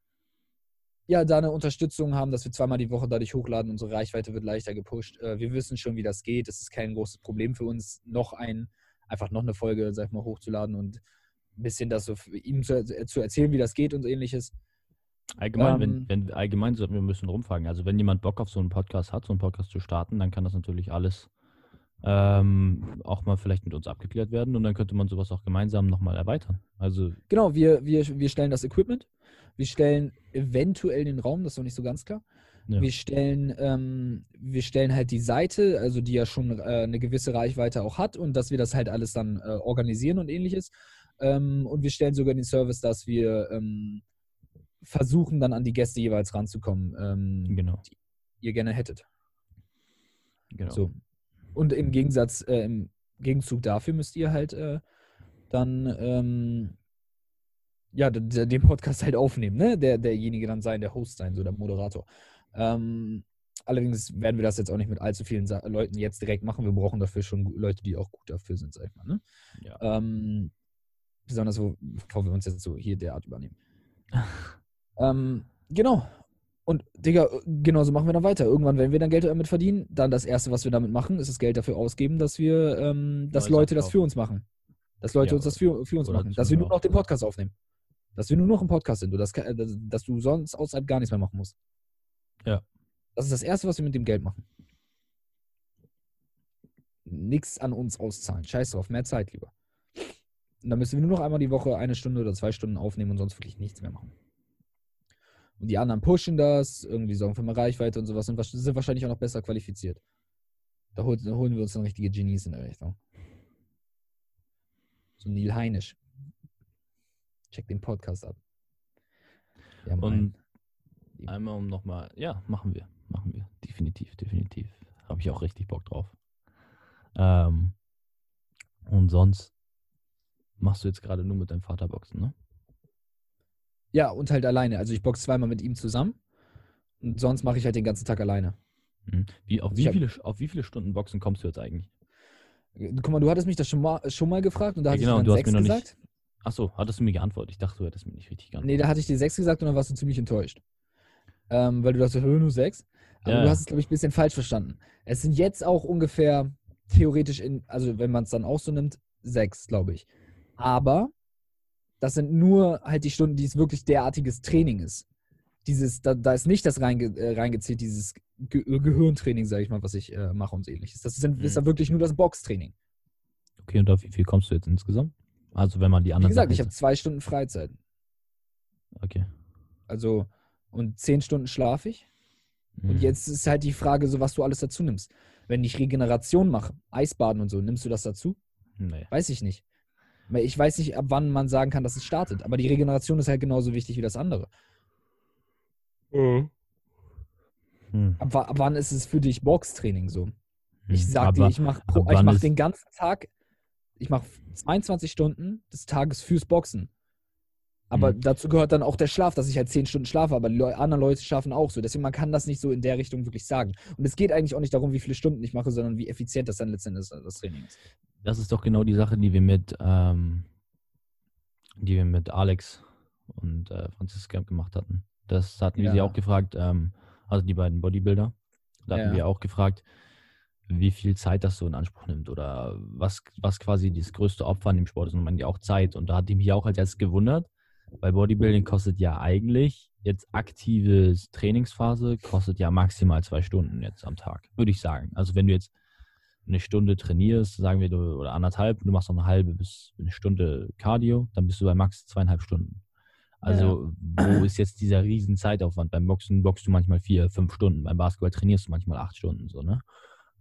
Speaker 1: ja da eine Unterstützung haben, dass wir zweimal die Woche dadurch hochladen, unsere Reichweite wird leichter gepusht. Äh, wir wissen schon, wie das geht. Es ist kein großes Problem für uns, noch ein, einfach noch eine Folge, sag ich mal, hochzuladen und ein bisschen das so ihm zu, zu erzählen, wie das geht und ähnliches.
Speaker 2: Allgemein,
Speaker 1: Ähm,
Speaker 2: wenn, wenn allgemein sollten wir ein bisschen rumfragen. Also wenn jemand Bock auf so einen Podcast hat, so einen Podcast zu starten, dann kann das natürlich alles ähm, auch mal vielleicht mit uns abgeklärt werden und dann könnte man sowas auch gemeinsam nochmal erweitern. Also
Speaker 1: Genau, wir, wir, wir stellen das Equipment, wir stellen eventuell den Raum, das ist noch nicht so ganz klar.
Speaker 2: Ja.
Speaker 1: Wir stellen, ähm, wir stellen halt die Seite, also die ja schon äh, eine gewisse Reichweite auch hat und dass wir das halt alles dann äh, organisieren und ähnliches. Ähm, und wir stellen sogar den Service, dass wir ähm, versuchen dann an die Gäste jeweils ranzukommen, ähm,
Speaker 2: genau.
Speaker 1: die ihr gerne hättet.
Speaker 2: genau.
Speaker 1: So. Und im Gegensatz, äh, im Gegenzug dafür müsst ihr halt äh, dann ähm, ja, den Podcast halt aufnehmen, ne? Der, derjenige dann sein, der Host sein, so der Moderator. Ähm, allerdings werden wir das jetzt auch nicht mit allzu vielen Sa Leuten jetzt direkt machen. Wir brauchen dafür schon Leute, die auch gut dafür sind, sag ich mal. Ne?
Speaker 2: Ja.
Speaker 1: Ähm, besonders, wo, bevor wir uns jetzt so hier derart übernehmen. <laughs> ähm, genau. Und Digga, genau so machen wir dann weiter. Irgendwann, wenn wir dann Geld damit verdienen, dann das Erste, was wir damit machen, ist das Geld dafür ausgeben, dass wir, ähm, dass
Speaker 2: Neues
Speaker 1: Leute das für uns machen. Dass Leute
Speaker 2: Ja,
Speaker 1: uns das für, für uns machen. Dass wir nur noch den Podcast aufnehmen. Dass wir nur noch im Podcast sind. Und das, äh, dass, dass du sonst außerhalb gar nichts mehr machen musst.
Speaker 2: Ja.
Speaker 1: Das ist das Erste, was wir mit dem Geld machen. Nichts an uns auszahlen. Scheiß drauf, mehr Zeit lieber. Und dann müssen wir nur noch einmal die Woche eine Stunde oder zwei Stunden aufnehmen und sonst wirklich nichts mehr machen. Und die anderen pushen das, irgendwie sorgen für mehr Reichweite und sowas und sind wahrscheinlich auch noch besser qualifiziert. Da hol- da holen wir uns dann richtige Genies in der Richtung. So Neil Heinisch. Check den Podcast ab. Wir haben
Speaker 2: Und
Speaker 1: einen.
Speaker 2: Einmal um nochmal, ja, machen wir, machen wir. Definitiv, definitiv. Habe ich auch richtig Bock drauf. Ähm, und sonst machst du jetzt gerade nur mit deinem Vater Boxen, ne?
Speaker 1: Ja, und halt alleine. Also ich boxe zweimal mit ihm zusammen. Und sonst mache ich halt den ganzen Tag alleine.
Speaker 2: Mhm. Wie, auf,
Speaker 1: Ich
Speaker 2: wie
Speaker 1: hab-
Speaker 2: viele, auf wie viele Stunden Boxen kommst du jetzt eigentlich?
Speaker 1: Guck mal, du hattest mich das schon mal, schon mal gefragt und da
Speaker 2: Ja,
Speaker 1: hatte
Speaker 2: genau,
Speaker 1: ich
Speaker 2: du
Speaker 1: dann sechs
Speaker 2: mir noch nicht-
Speaker 1: gesagt.
Speaker 2: Achso, hattest du mir geantwortet? Ich dachte, du hättest mir nicht richtig
Speaker 1: Nee,
Speaker 2: geantwortet.
Speaker 1: da hatte ich dir sechs gesagt und dann warst du ziemlich enttäuscht. Ähm, weil du dachtest, "Hö, nur sechs. Aber
Speaker 2: Ja.
Speaker 1: du hast es, glaube ich, ein bisschen falsch verstanden. Es sind jetzt auch ungefähr theoretisch in, also wenn man es dann auch so nimmt, sechs, glaube ich. Aber das sind nur halt die Stunden, die es wirklich derartiges Training ist. Dieses, da, da ist nicht das reinge, äh, reingezählt, dieses Ge Gehirntraining, sage ich mal, was ich äh, mache und so ähnliches. Das sind, ist
Speaker 2: Mhm.
Speaker 1: dann wirklich nur das Boxtraining.
Speaker 2: Okay, und auf wie viel kommst du jetzt insgesamt? Also wenn man die
Speaker 1: Wie
Speaker 2: anderen
Speaker 1: gesagt,
Speaker 2: Sachen
Speaker 1: ich habe zwei Stunden Freizeit.
Speaker 2: Okay.
Speaker 1: Also, und zehn Stunden schlafe ich. Und
Speaker 2: Mhm.
Speaker 1: jetzt ist halt die Frage, so was du alles dazu nimmst. Wenn ich Regeneration mache, Eisbaden und so, nimmst du das dazu?
Speaker 2: Nee.
Speaker 1: Weiß ich nicht. Ich weiß nicht, ab wann man sagen kann, dass es startet. Aber die Regeneration ist halt genauso wichtig wie das andere.
Speaker 2: Hm.
Speaker 1: Ab, ab wann ist es für dich Boxtraining so? Ich
Speaker 2: Hm.
Speaker 1: sag dir,
Speaker 2: Aber
Speaker 1: ich mache
Speaker 2: ab
Speaker 1: ich
Speaker 2: wann
Speaker 1: mach den ganzen Tag, ich mache 22 Stunden des Tages fürs Boxen. Aber
Speaker 2: Mhm.
Speaker 1: dazu gehört dann auch der Schlaf, dass ich halt 10 Stunden schlafe, aber die Leu anderen Leute schlafen auch so. Deswegen man kann das nicht so in der Richtung wirklich sagen. Und es geht eigentlich auch nicht darum, wie viele Stunden ich mache, sondern wie effizient das dann letztendlich ist, das Training ist.
Speaker 2: Das ist doch genau die Sache, die wir mit, ähm, die wir mit Alex und äh, Franziska gemacht hatten. Das hatten wir sie
Speaker 1: Ja.
Speaker 2: auch gefragt, ähm, also die beiden Bodybuilder. Da hatten
Speaker 1: Ja.
Speaker 2: wir auch gefragt, wie viel Zeit das so in Anspruch nimmt oder was, was quasi das größte Opfer an dem Sport ist. Und man ja auch Zeit. Und da hat die mich auch als erstes gewundert, weil Bodybuilding kostet ja eigentlich jetzt aktive Trainingsphase, kostet ja maximal zwei Stunden jetzt am Tag, würde ich sagen. Also wenn du jetzt eine Stunde trainierst, sagen wir, du, oder anderthalb, du machst noch eine halbe bis eine Stunde Cardio, dann bist du bei max zweieinhalb Stunden. Also, wo ist jetzt dieser riesen Zeitaufwand? Beim Boxen boxst du manchmal vier, fünf Stunden, beim Basketball trainierst du manchmal acht Stunden, so, ne?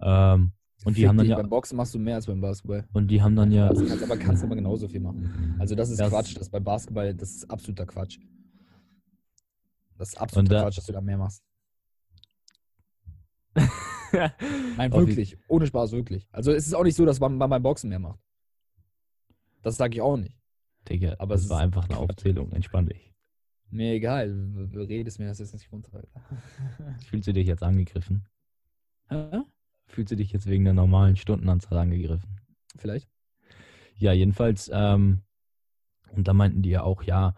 Speaker 2: Ähm, und die
Speaker 1: Fick
Speaker 2: haben dann
Speaker 1: dich,
Speaker 2: ja,
Speaker 1: Beim Boxen machst du mehr als beim Basketball.
Speaker 2: und die haben dann ja,
Speaker 1: Das kannst, aber kannst aber genauso viel machen. Also das ist
Speaker 2: Das-
Speaker 1: Quatsch. Das bei Basketball, das ist absoluter Quatsch. Das ist absoluter
Speaker 2: da-
Speaker 1: Quatsch, dass du da mehr machst. <laughs> Nein, wirklich. Ohne Spaß, wirklich. Also es ist auch nicht so, dass man, man beim Boxen mehr macht. Das sage ich auch nicht.
Speaker 2: Digga,
Speaker 1: Aber
Speaker 2: das
Speaker 1: es
Speaker 2: war einfach eine. Aufzählung, entspann dich.
Speaker 1: Mir egal. Redest mir das jetzt nicht runter. Alter.
Speaker 2: Fühlst du dich jetzt angegriffen?
Speaker 1: Hä?
Speaker 2: Fühlst du dich jetzt wegen der normalen Stundenanzahl angegriffen?
Speaker 1: Vielleicht.
Speaker 2: Ja, jedenfalls, ähm, und da meinten die ja auch, ja,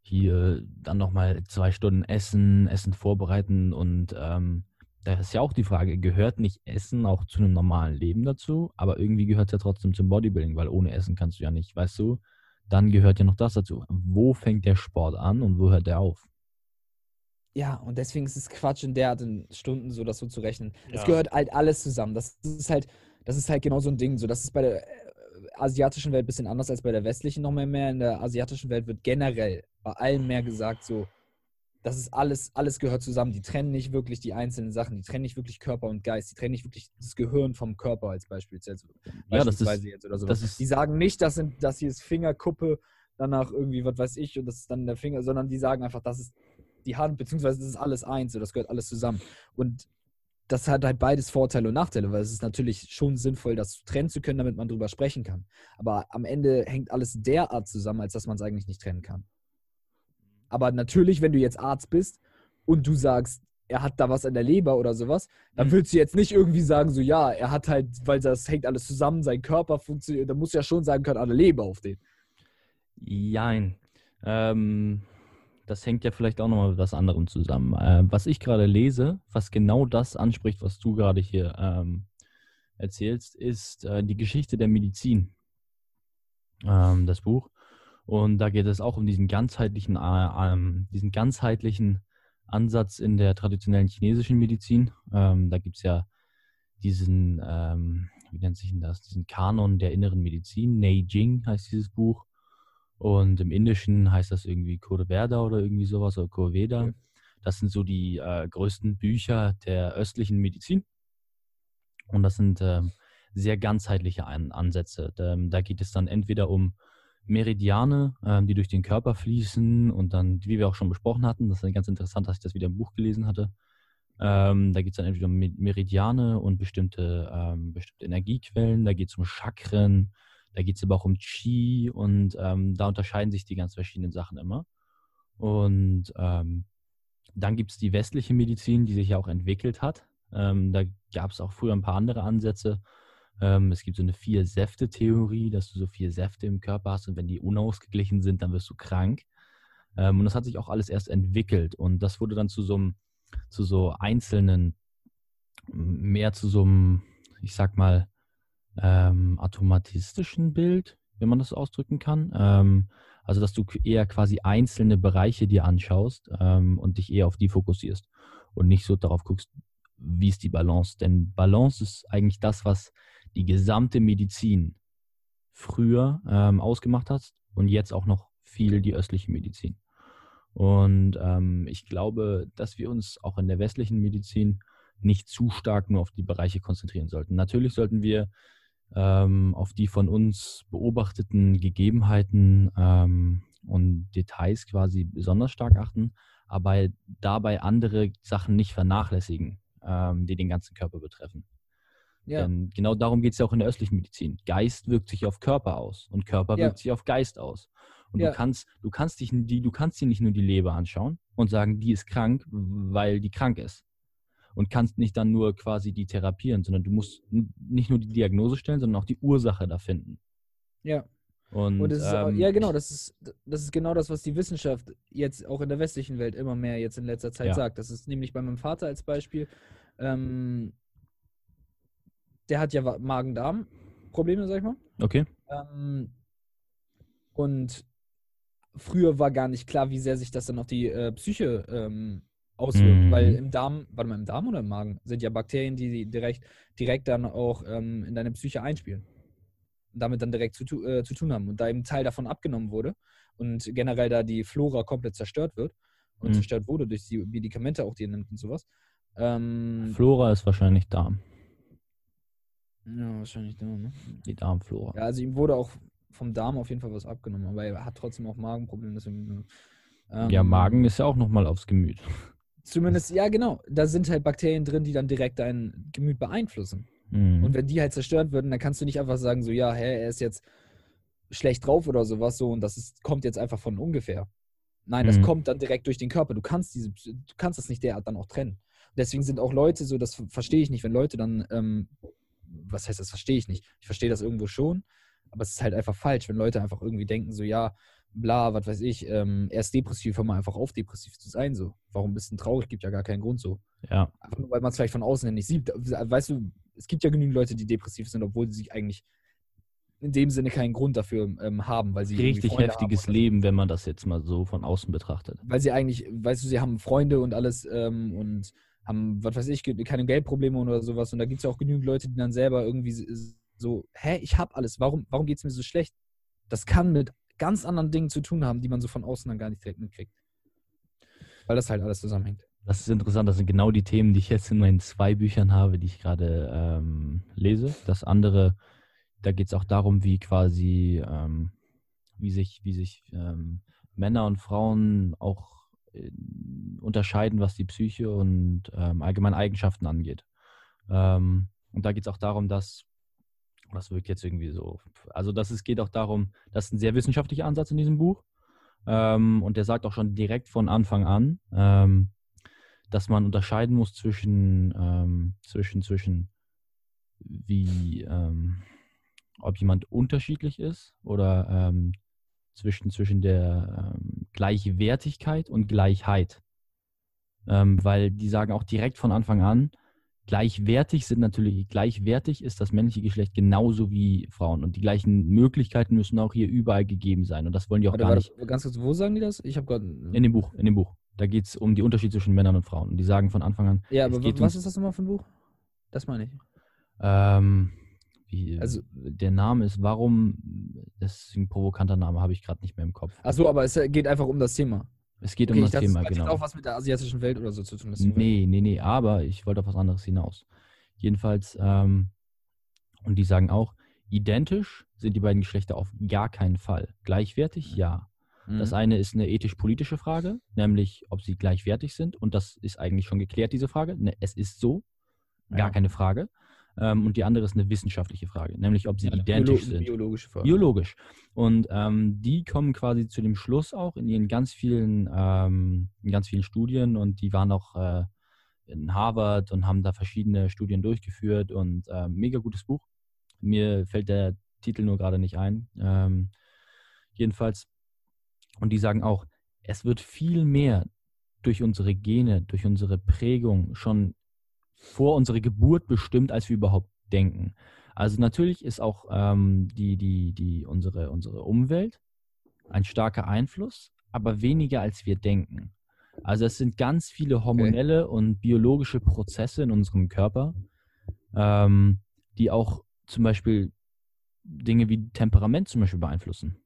Speaker 2: hier dann nochmal zwei Stunden essen, Essen vorbereiten und ähm, da ist ja auch die Frage, gehört nicht Essen auch zu einem normalen Leben dazu? Aber irgendwie gehört es ja trotzdem zum Bodybuilding, weil ohne Essen kannst du ja nicht, weißt du? Dann gehört ja noch das dazu. Wo fängt der Sport an und wo hört der auf?
Speaker 1: Ja, und deswegen ist es Quatsch, in derartigen Stunden so das so zu rechnen. Es
Speaker 2: Ja.
Speaker 1: gehört halt alles zusammen. Das ist halt, das ist halt genau so ein Ding. So, das ist bei der äh, asiatischen Welt ein bisschen anders als bei der westlichen noch mehr mehr. In der asiatischen Welt wird generell bei allem mehr gesagt, so, das ist alles, alles gehört zusammen. Die trennen nicht wirklich die einzelnen Sachen. Die trennen nicht wirklich Körper und Geist. Die trennen nicht wirklich das Gehirn vom Körper als Beispiel. Jetzt,
Speaker 2: Ja, das ist-
Speaker 1: beispielsweise jetzt oder sowas.
Speaker 2: das ist-
Speaker 1: die sagen nicht, das, sind, das hier ist Fingerkuppe, danach irgendwie, was weiß ich, und das ist dann der Finger, sondern die sagen einfach, das ist die Hand, beziehungsweise das ist alles eins, so, das gehört alles zusammen. Und das hat halt beides Vorteile und Nachteile, weil es ist natürlich schon sinnvoll, das trennen zu können, damit man drüber sprechen kann. Aber am Ende hängt alles derart zusammen, als dass man es eigentlich nicht trennen kann. Aber natürlich, wenn du jetzt Arzt bist und du sagst, er hat da was an der Leber oder sowas, dann
Speaker 2: Mhm.
Speaker 1: willst du jetzt nicht irgendwie sagen, so ja, er hat halt, weil das hängt alles zusammen, sein Körper funktioniert, dann musst du ja schon sagen können, an der Leber auf den.
Speaker 2: Jein. Ähm, das hängt ja vielleicht auch nochmal mit was anderem zusammen. Äh, was ich gerade lese, was genau das anspricht, was du gerade hier ähm, erzählst, ist äh, die Geschichte der Medizin. Ähm, das Buch. Und da geht es auch um diesen ganzheitlichen, äh, ähm, diesen ganzheitlichen Ansatz in der traditionellen chinesischen Medizin. Ähm, da gibt es ja diesen, ähm, wie nennt sich denn das, diesen Kanon der inneren Medizin. Neijing heißt dieses Buch. Und im Indischen heißt das irgendwie Kurveda oder irgendwie sowas oder Kurveda.
Speaker 1: Okay.
Speaker 2: Das sind so die äh, größten Bücher der östlichen Medizin. Und das sind ähm, sehr ganzheitliche An Ansätze. Da, da geht es dann entweder um Meridiane, ähm, die durch den Körper fließen und dann, wie wir auch schon besprochen hatten, das ist ganz interessant, dass ich das wieder im Buch gelesen hatte. Ähm, da geht es dann entweder um Me- Meridiane und bestimmte, ähm, bestimmte Energiequellen, da geht es um Chakren, da geht es aber auch um Qi und ähm, da unterscheiden sich die ganz verschiedenen Sachen immer. Und ähm, dann gibt es die westliche Medizin, die sich ja auch entwickelt hat. Ähm, da gab es auch früher ein paar andere Ansätze. Ähm, es gibt so eine Vier-Säfte-Theorie, dass du so vier Säfte im Körper hast und wenn die unausgeglichen sind, dann wirst du krank. Ähm, und das hat sich auch alles erst entwickelt und das wurde dann zu so einem, zu so einzelnen, mehr zu so einem, ich sag mal, ähm, automatistischen Bild, wenn man das ausdrücken kann. Ähm, also, dass du eher quasi einzelne Bereiche dir anschaust ähm, und dich eher auf die fokussierst und nicht so darauf guckst, wie ist die Balance. Denn Balance ist eigentlich das, was die gesamte Medizin früher ähm, ausgemacht hat und jetzt auch noch viel die östliche Medizin. Und ähm, ich glaube, dass wir uns auch in der westlichen Medizin nicht zu stark nur auf die Bereiche konzentrieren sollten. Natürlich sollten wir ähm, auf die von uns beobachteten Gegebenheiten ähm, und Details quasi besonders stark achten, aber dabei andere Sachen nicht vernachlässigen, ähm, die den ganzen Körper betreffen. Ja. Denn genau darum geht es ja auch in der östlichen Medizin. Geist wirkt sich auf Körper aus und Körper ja. wirkt sich auf Geist aus. Und ja. du kannst, du kannst dich die, du kannst dir nicht nur die Leber anschauen und sagen, die ist krank, weil die krank ist. Und kannst nicht dann nur quasi die therapieren, sondern du musst nicht nur die Diagnose stellen, sondern auch die Ursache da finden.
Speaker 1: Ja. Und, und ist, ähm, ja, genau, das ist, das ist genau das, was die Wissenschaft jetzt auch in der westlichen Welt immer mehr jetzt in letzter Zeit ja. sagt. Das ist nämlich bei meinem Vater als Beispiel. Ähm, der hat ja Magen-Darm-Probleme, sag ich mal.
Speaker 2: Okay.
Speaker 1: Ähm, und früher war gar nicht klar, wie sehr sich das dann auf die äh, Psyche ähm, auswirkt, mhm. weil im Darm, warte mal, im Darm oder im Magen sind ja Bakterien, die direkt, direkt dann auch ähm, in deine Psyche einspielen und damit dann direkt zu, äh, zu tun haben. Und da eben Teil davon abgenommen wurde und generell da die Flora komplett zerstört wird und mhm. zerstört wurde durch die Medikamente auch, die er nimmt und sowas. Ähm,
Speaker 2: Flora ist wahrscheinlich Darm.
Speaker 1: Ja, wahrscheinlich Darm, ne?
Speaker 2: Die Darmflora.
Speaker 1: Ja, also ihm wurde auch vom Darm auf jeden Fall was abgenommen, aber er hat trotzdem auch Magenprobleme. Deswegen,
Speaker 2: ähm, ja, Magen ist ja auch nochmal aufs Gemüt.
Speaker 1: Zumindest, ja, genau. Da sind halt Bakterien drin, die dann direkt dein Gemüt beeinflussen. Mhm. Und wenn die halt zerstört würden, dann kannst du nicht einfach sagen, so, ja, hä, er ist jetzt schlecht drauf oder sowas so und das ist, kommt jetzt einfach von ungefähr. Nein, das mhm. kommt dann direkt durch den Körper. Du kannst diese, du kannst das nicht derart dann auch trennen. Deswegen sind auch Leute so, das verstehe ich nicht, wenn Leute dann, ähm, was heißt das, verstehe ich nicht. Ich verstehe das irgendwo schon, aber es ist halt einfach falsch, wenn Leute einfach irgendwie denken, so, ja, bla, was weiß ich, ähm, er ist depressiv, hör mal einfach auf, depressiv zu sein. So. Warum bist du traurig? Gibt ja gar keinen Grund so.
Speaker 2: Ja.
Speaker 1: Einfach nur, weil man es vielleicht von außen nicht sieht. Weißt du, es gibt ja genügend Leute, die depressiv sind, obwohl sie sich eigentlich in dem Sinne keinen Grund dafür ähm, haben, weil sie
Speaker 2: richtig heftiges Leben, wenn man das jetzt mal so von außen betrachtet.
Speaker 1: Weil sie eigentlich, weißt du, sie haben Freunde und alles ähm, und haben, was weiß ich, keine Geldprobleme oder sowas. Und da gibt es ja auch genügend Leute, die dann selber irgendwie so, hä, ich hab alles, warum, warum geht es mir so schlecht? Das kann mit ganz anderen Dingen zu tun haben, die man so von außen dann gar nicht direkt mitkriegt. Weil das halt alles zusammenhängt.
Speaker 2: Das ist interessant, das sind genau die Themen, die ich jetzt in meinen zwei Büchern habe, die ich gerade ähm, lese. Das andere, da geht es auch darum, wie quasi, ähm, wie sich, wie sich ähm, Männer und Frauen auch äh, unterscheiden, was die Psyche und ähm, allgemeine Eigenschaften angeht. Ähm, und da geht es auch darum, dass das wirkt jetzt irgendwie so. Also das es geht auch darum, das ist ein sehr wissenschaftlicher Ansatz in diesem Buch. Ähm, und der sagt auch schon direkt von Anfang an, ähm, dass man unterscheiden muss zwischen, ähm, zwischen, zwischen wie, ähm, ob jemand unterschiedlich ist oder ähm, zwischen, zwischen der ähm, Gleichwertigkeit und Gleichheit. weil die sagen auch direkt von Anfang an, Gleichwertig sind natürlich, gleichwertig ist das männliche Geschlecht genauso wie Frauen. Und die gleichen Möglichkeiten müssen auch hier überall gegeben sein. Und das wollen die auch Warte, gar nicht.
Speaker 1: Ganz kurz, wo sagen die das? Ich habe gerade.
Speaker 2: In dem Buch, in dem Buch. Da geht es um die Unterschiede zwischen Männern und Frauen. Und die sagen von Anfang an.
Speaker 1: Ja, aber was ist das nochmal für ein Buch? Das meine ich.
Speaker 2: Ähm, wie, also, der Name ist Warum, das ist ein provokanter Name, habe ich gerade nicht mehr im Kopf.
Speaker 1: Ach so, aber es geht einfach um das Thema.
Speaker 2: Es geht okay, um das Thema, das genau.
Speaker 1: Auch was mit der asiatischen Welt oder so zu tun.
Speaker 2: Nee, nee, nee, aber ich wollte auf was anderes hinaus. Jedenfalls, ähm, und die sagen auch, identisch sind die beiden Geschlechter auf gar keinen Fall. Gleichwertig, ja. Mhm. Das eine ist eine ethisch-politische Frage, nämlich ob sie gleichwertig sind. Und das ist eigentlich schon geklärt, diese Frage. Ne, es ist so, gar ja. keine Frage. Ähm, und die andere ist eine wissenschaftliche Frage, nämlich ob sie ja, identisch Biolo sind.
Speaker 1: Biologische
Speaker 2: Frage. Biologisch. Und ähm, die kommen quasi zu dem Schluss auch in ihren ganz vielen, ähm, in ganz vielen Studien und die waren auch äh, in Harvard und haben da verschiedene Studien durchgeführt und äh, mega gutes Buch. Mir fällt der Titel nur gerade nicht ein. Ähm, jedenfalls. Und die sagen auch, es wird viel mehr durch unsere Gene, durch unsere Prägung schon vor unserer Geburt bestimmt, als wir überhaupt denken. Also natürlich ist auch ähm, die, die, die, unsere, unsere Umwelt ein starker Einfluss, aber weniger als wir denken. Also es sind ganz viele hormonelle okay. und biologische Prozesse in unserem Körper, ähm, die auch zum Beispiel Dinge wie Temperament zum Beispiel beeinflussen.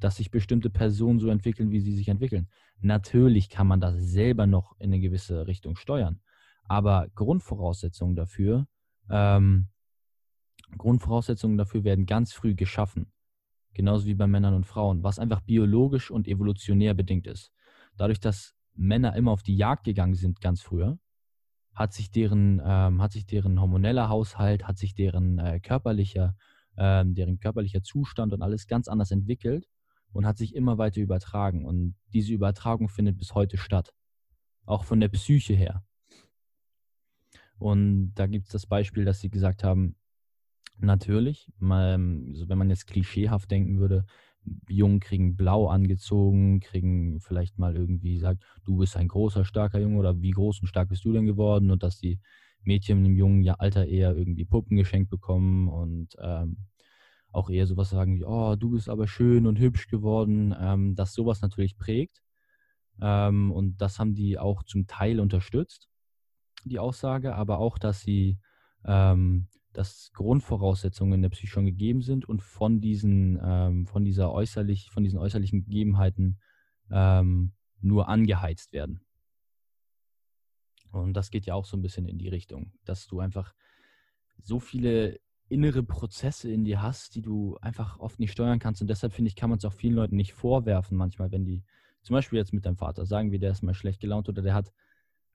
Speaker 2: Dass sich bestimmte Personen so entwickeln, wie sie sich entwickeln. Natürlich kann man das selber noch in eine gewisse Richtung steuern. Aber Grundvoraussetzungen dafür, ähm, Grundvoraussetzungen dafür werden ganz früh geschaffen. Genauso wie bei Männern und Frauen, was einfach biologisch und evolutionär bedingt ist. Dadurch, dass Männer immer auf die Jagd gegangen sind ganz früher, hat sich deren, ähm, hat sich deren hormoneller Haushalt, hat sich deren äh, körperlicher, ähm, deren körperlicher Zustand und alles ganz anders entwickelt und hat sich immer weiter übertragen. Und diese Übertragung findet bis heute statt. Auch von der Psyche her. Und da gibt es das Beispiel, dass sie gesagt haben, natürlich, mal, also wenn man jetzt klischeehaft denken würde, Jungen kriegen blau angezogen, kriegen vielleicht mal irgendwie sagt, du bist ein großer, starker Junge oder wie groß und stark bist du denn geworden und dass die Mädchen im jungen Alter eher irgendwie Puppen geschenkt bekommen und ähm, auch eher sowas sagen wie, oh, du bist aber schön und hübsch geworden, ähm, dass sowas natürlich prägt. Ähm, und das haben die auch zum Teil unterstützt, die Aussage, aber auch, dass sie ähm, dass Grundvoraussetzungen in der Psyche schon gegeben sind und von diesen, ähm, von dieser äußerlich, von diesen äußerlichen Gegebenheiten ähm, nur angeheizt werden. Und das geht ja auch so ein bisschen in die Richtung, dass du einfach so viele innere Prozesse in dir hast, die du einfach oft nicht steuern kannst. Und deshalb finde ich, kann man es auch vielen Leuten nicht vorwerfen, manchmal, wenn die, zum Beispiel jetzt mit deinem Vater, sagen wir, der ist mal schlecht gelaunt oder der hat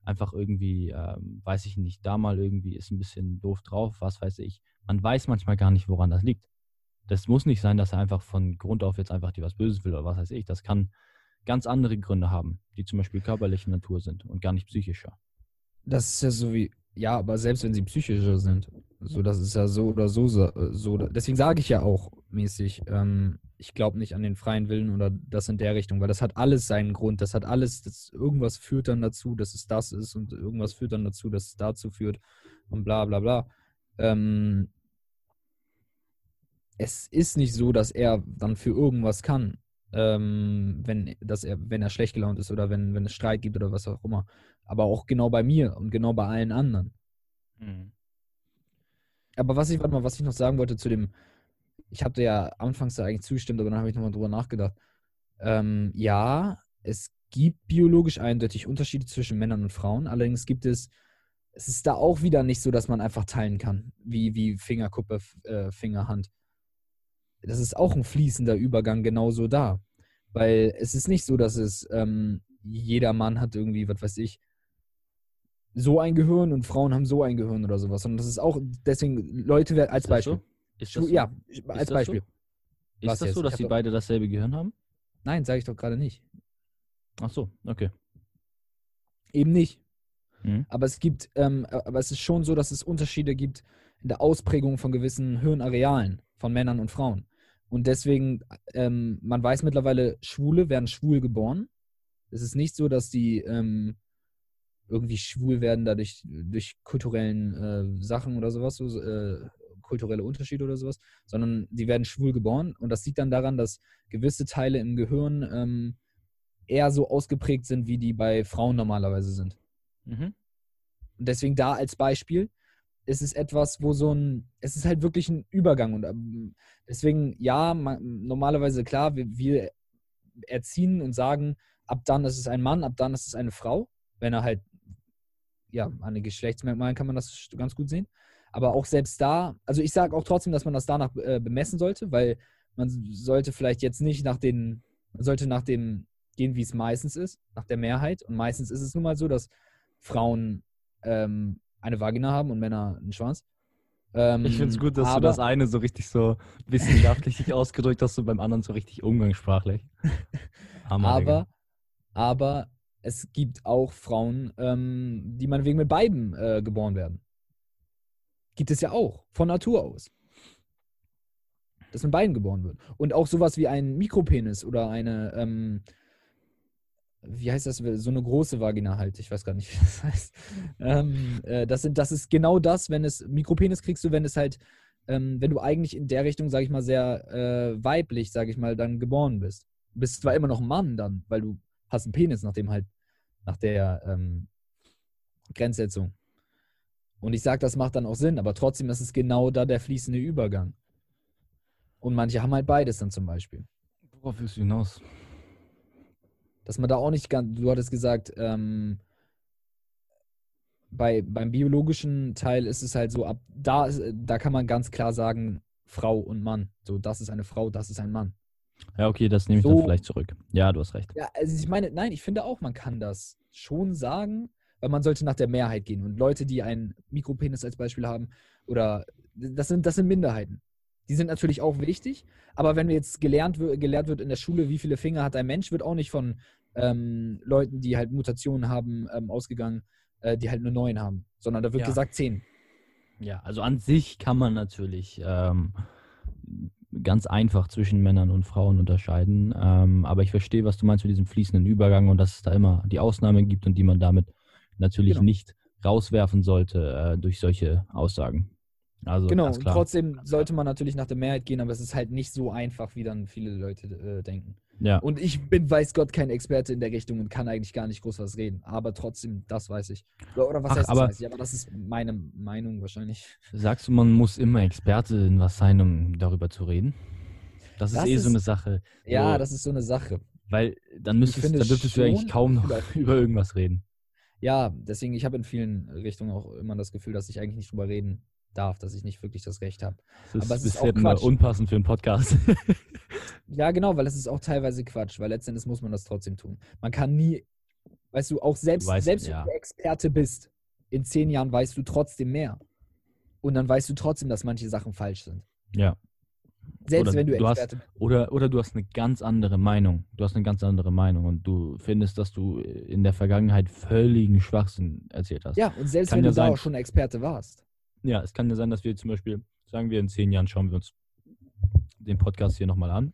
Speaker 2: einfach irgendwie, ähm, weiß ich nicht, da mal irgendwie ist ein bisschen doof drauf, was weiß ich. Man weiß manchmal gar nicht, woran das liegt. Das muss nicht sein, dass er einfach von Grund auf jetzt einfach dir was Böses will oder was weiß ich. Das kann ganz andere Gründe haben, die zum Beispiel körperlicher Natur sind und gar nicht psychischer.
Speaker 1: Das ist ja so wie, ja, aber selbst wenn sie psychischer sind, so das ist ja so oder so so. Deswegen sage ich ja auch mäßig, ähm, ich glaube nicht an den freien Willen oder das in der Richtung, weil das hat alles seinen Grund, das hat alles, das, irgendwas führt dann dazu, dass es das ist und irgendwas führt dann dazu, dass es dazu führt und bla bla bla. Ähm, es ist nicht so, dass er dann für irgendwas kann, ähm, wenn, dass er, wenn er schlecht gelaunt ist oder wenn, wenn es Streit gibt oder was auch immer. Aber auch genau bei mir und genau bei allen anderen. Mhm. Aber was ich, warte mal, was ich noch sagen wollte zu dem, ich habe ja anfangs da eigentlich zugestimmt, aber dann habe ich nochmal drüber nachgedacht. Ähm, ja, es gibt biologisch eindeutig Unterschiede zwischen Männern und Frauen. Allerdings gibt es, es ist da auch wieder nicht so, dass man einfach teilen kann, wie, wie Fingerkuppe, äh, Fingerhand. Das ist auch ein fließender Übergang genauso da. Weil es ist nicht so, dass es ähm, jeder Mann hat irgendwie, was weiß ich, so ein Gehirn und Frauen haben so ein Gehirn oder sowas. Und das ist auch, deswegen, Leute werden als Beispiel. So? Ist das so? Ja, als ist Beispiel.
Speaker 2: So? Ist das jetzt? so, dass sie beide dasselbe Gehirn haben?
Speaker 1: Nein, sage ich doch gerade nicht.
Speaker 2: Ach so, okay.
Speaker 1: Eben nicht. Mhm. Aber es gibt, ähm, aber es ist schon so, dass es Unterschiede gibt in der Ausprägung von gewissen Hirnarealen von Männern und Frauen. Und deswegen, ähm, man weiß mittlerweile, Schwule werden schwul geboren. Es ist nicht so, dass die ähm, irgendwie schwul werden dadurch durch kulturellen äh, Sachen oder sowas, so, äh, kulturelle Unterschiede oder sowas, sondern die werden schwul geboren und das liegt dann daran, dass gewisse Teile im Gehirn ähm, eher so ausgeprägt sind, wie die bei Frauen normalerweise sind. Mhm. Und deswegen da als Beispiel, ist es etwas, wo so ein, es ist halt wirklich ein Übergang und ähm, deswegen, ja, man, normalerweise klar, wir, wir erziehen und sagen, ab dann ist es ein Mann, ab dann ist es eine Frau, wenn er halt, ja, an den Geschlechtsmerkmalen kann man das ganz gut sehen. Aber auch selbst da, also ich sage auch trotzdem, dass man das danach äh, bemessen sollte, weil man sollte vielleicht jetzt nicht nach den, man sollte nach dem gehen, wie es meistens ist, nach der Mehrheit. Und meistens ist es nun mal so, dass Frauen ähm, eine Vagina haben und Männer einen Schwanz.
Speaker 2: Ähm, ich finde es gut, dass aber, du das eine so richtig so wissenschaftlich ausgedrückt hast und beim anderen so richtig umgangssprachlich. <laughs>
Speaker 1: aber, aber es gibt auch Frauen, ähm, die meinetwegen mit beiden äh, geboren werden. Gibt es ja auch, von Natur aus. Dass mit beiden geboren wird. Und auch sowas wie ein Mikropenis oder eine, ähm, wie heißt das, so eine große Vagina halt, ich weiß gar nicht, <laughs> wie das heißt. Ähm, äh, das, sind, das ist genau das, wenn es, Mikropenis kriegst du, wenn es halt, ähm, wenn du eigentlich in der Richtung, sag ich mal, sehr äh, weiblich, sag ich mal, dann geboren bist. Du bist zwar immer noch ein Mann dann, weil du hast einen Penis, nach dem halt, nach der ähm, Grenzsetzung. Und ich sage, das macht dann auch Sinn, aber trotzdem ist es genau da der fließende Übergang. Und manche haben halt beides dann zum Beispiel.
Speaker 2: Worauf willst du hinaus?
Speaker 1: Dass man da auch nicht ganz, du hattest gesagt, ähm, bei, beim biologischen Teil ist es halt so, ab da, da kann man ganz klar sagen, Frau und Mann. So, das ist eine Frau, das ist ein Mann.
Speaker 2: Ja, okay, das nehme ich
Speaker 1: So-
Speaker 2: dann vielleicht zurück. Ja, du hast recht.
Speaker 1: Ja, also ich meine, nein, ich finde auch, man kann das schon sagen, weil man sollte nach der Mehrheit gehen. Und Leute, die einen Mikropenis als Beispiel haben, oder das sind, das sind Minderheiten. Die sind natürlich auch wichtig, aber wenn jetzt gelernt, gelehrt wird in der Schule, wie viele Finger hat ein Mensch, wird auch nicht von ähm, Leuten, die halt Mutationen haben, ähm, ausgegangen, äh, die halt nur neun haben, sondern da wird
Speaker 2: Ja.
Speaker 1: gesagt zehn.
Speaker 2: Ja, also an sich kann man natürlich ähm, ganz einfach zwischen Männern und Frauen unterscheiden. Ähm, aber ich verstehe, was du meinst mit diesem fließenden Übergang und dass es da immer die Ausnahmen gibt und die man damit natürlich
Speaker 1: Genau.
Speaker 2: nicht rauswerfen sollte äh, durch solche Aussagen. Also
Speaker 1: Genau, trotzdem sollte man natürlich nach der Mehrheit gehen, aber es ist halt nicht so einfach, wie dann viele Leute äh, denken.
Speaker 2: ja,
Speaker 1: Und ich bin, weiß Gott, kein Experte in der Richtung und kann eigentlich gar nicht groß was reden. Aber trotzdem, das weiß ich. Oder, was
Speaker 2: Ach,
Speaker 1: heißt das
Speaker 2: aber-
Speaker 1: weiß ich? Aber das ist meine Meinung wahrscheinlich.
Speaker 2: sagst du, man muss immer Experte in was sein, um darüber zu reden? Das ist
Speaker 1: Das
Speaker 2: eh so
Speaker 1: ist-
Speaker 2: eine Sache,
Speaker 1: Ja,
Speaker 2: So.
Speaker 1: das ist so eine Sache.
Speaker 2: weil dann müsstest, dann dürftest du eigentlich kaum noch <laughs> über irgendwas reden.
Speaker 1: Ja, deswegen, ich habe in vielen Richtungen auch immer das Gefühl, dass ich eigentlich nicht drüber reden darf, dass ich nicht wirklich das Recht habe.
Speaker 2: Das
Speaker 1: Aber
Speaker 2: ist
Speaker 1: es ist
Speaker 2: bisher
Speaker 1: auch
Speaker 2: immer
Speaker 1: Quatsch.
Speaker 2: unpassend für einen Podcast. <laughs>
Speaker 1: Ja, genau, weil das ist auch teilweise Quatsch, weil letztendlich muss man das trotzdem tun. Man kann nie, weißt du, auch selbst,
Speaker 2: weißt,
Speaker 1: selbst
Speaker 2: ja.
Speaker 1: wenn du Experte bist, in zehn Jahren weißt du trotzdem mehr. Und dann weißt du trotzdem, dass manche Sachen falsch sind.
Speaker 2: ja.
Speaker 1: Selbst
Speaker 2: Oder
Speaker 1: wenn du
Speaker 2: du hast-
Speaker 1: Experte bist.
Speaker 2: Oder, oder du hast eine ganz andere Meinung. Du hast eine ganz andere Meinung und du findest, dass du in der Vergangenheit völligen Schwachsinn erzählt hast.
Speaker 1: Ja, und selbst
Speaker 2: Kann
Speaker 1: wenn
Speaker 2: ja
Speaker 1: du da
Speaker 2: sein.
Speaker 1: auch schon Experte warst.
Speaker 2: Ja, es kann ja sein, dass wir zum Beispiel, sagen wir in zehn Jahren, schauen wir uns den Podcast hier nochmal an.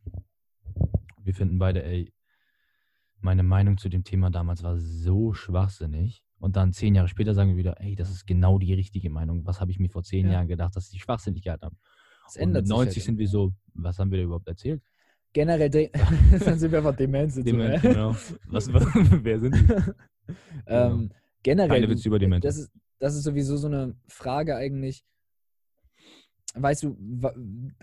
Speaker 2: Wir finden beide, ey, meine Meinung zu dem Thema damals war so schwachsinnig. Und dann zehn Jahre später sagen wir wieder, ey, das ist genau die richtige Meinung. Was habe ich mir vor zehn
Speaker 1: Ja.
Speaker 2: Jahren gedacht, dass die schwachsinnig gehalten haben?
Speaker 1: Das
Speaker 2: Und
Speaker 1: ändert
Speaker 2: mit
Speaker 1: sich
Speaker 2: 90
Speaker 1: halt
Speaker 2: sind wir so, was haben wir da überhaupt erzählt?
Speaker 1: Generell, <laughs> dann sind wir einfach Demenz.
Speaker 2: Demenz, genau. Was, <laughs> wer sind die? <laughs>
Speaker 1: ähm, generell,
Speaker 2: Keine Witze über Demenz.
Speaker 1: das ist, das ist sowieso so eine Frage eigentlich. Weißt du,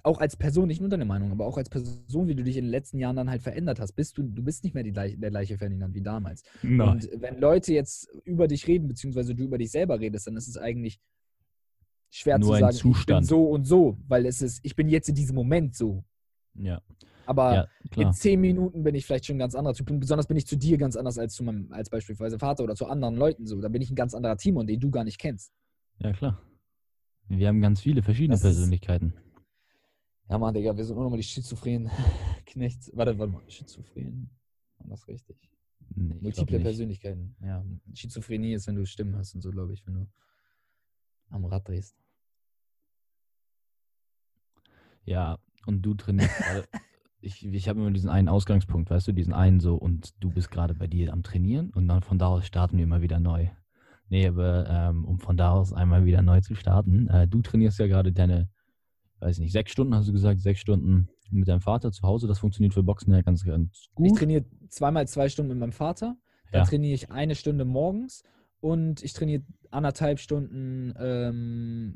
Speaker 1: auch als Person, nicht nur deine Meinung, aber auch als Person, wie du dich in den letzten Jahren dann halt verändert hast, bist du, du bist nicht mehr die der gleiche Ferdinand wie damals.
Speaker 2: Nein.
Speaker 1: Und wenn Leute jetzt über dich reden, beziehungsweise du über dich selber redest, dann ist es eigentlich schwer
Speaker 2: Nur
Speaker 1: zu
Speaker 2: ein
Speaker 1: sagen, ich bin so und so, weil es ist, ich bin jetzt in diesem Moment so.
Speaker 2: Ja,
Speaker 1: Aber
Speaker 2: ja
Speaker 1: in zehn Minuten bin ich vielleicht schon ein ganz anderer Typ. Und besonders bin ich zu dir ganz anders als zu meinem, als beispielsweise Vater oder zu anderen Leuten so. Da bin ich ein ganz anderer und den du gar nicht kennst.
Speaker 2: Ja, klar. Wir haben ganz viele verschiedene
Speaker 1: Das ist-
Speaker 2: Persönlichkeiten.
Speaker 1: Ja, Mann, Digga, wir sind nur noch mal die schizophrenen <laughs> Knechts. Warte, warte mal. Schizophren. War das richtig?
Speaker 2: Nee,
Speaker 1: Multiple. Persönlichkeiten. Ja, Schizophrenie ist, wenn du Stimmen hast und so, glaube ich, wenn du am Rad drehst.
Speaker 2: Ja, und du trainierst gerade. <laughs> Ich, ich habe immer diesen einen Ausgangspunkt, weißt du, diesen einen so, und du bist gerade bei dir am Trainieren und dann von da aus starten wir immer wieder neu. Nee, aber ähm, um von da aus einmal wieder neu zu starten, äh, du trainierst ja gerade deine, weiß nicht, sechs Stunden, hast du gesagt, sechs Stunden mit deinem Vater zu Hause. Das funktioniert für Boxen ja ganz, ganz
Speaker 1: Ich
Speaker 2: gut.
Speaker 1: trainiere zweimal zwei Stunden mit meinem Vater. Dann
Speaker 2: Ja.
Speaker 1: trainiere ich eine Stunde morgens und ich trainiere anderthalb Stunden ähm,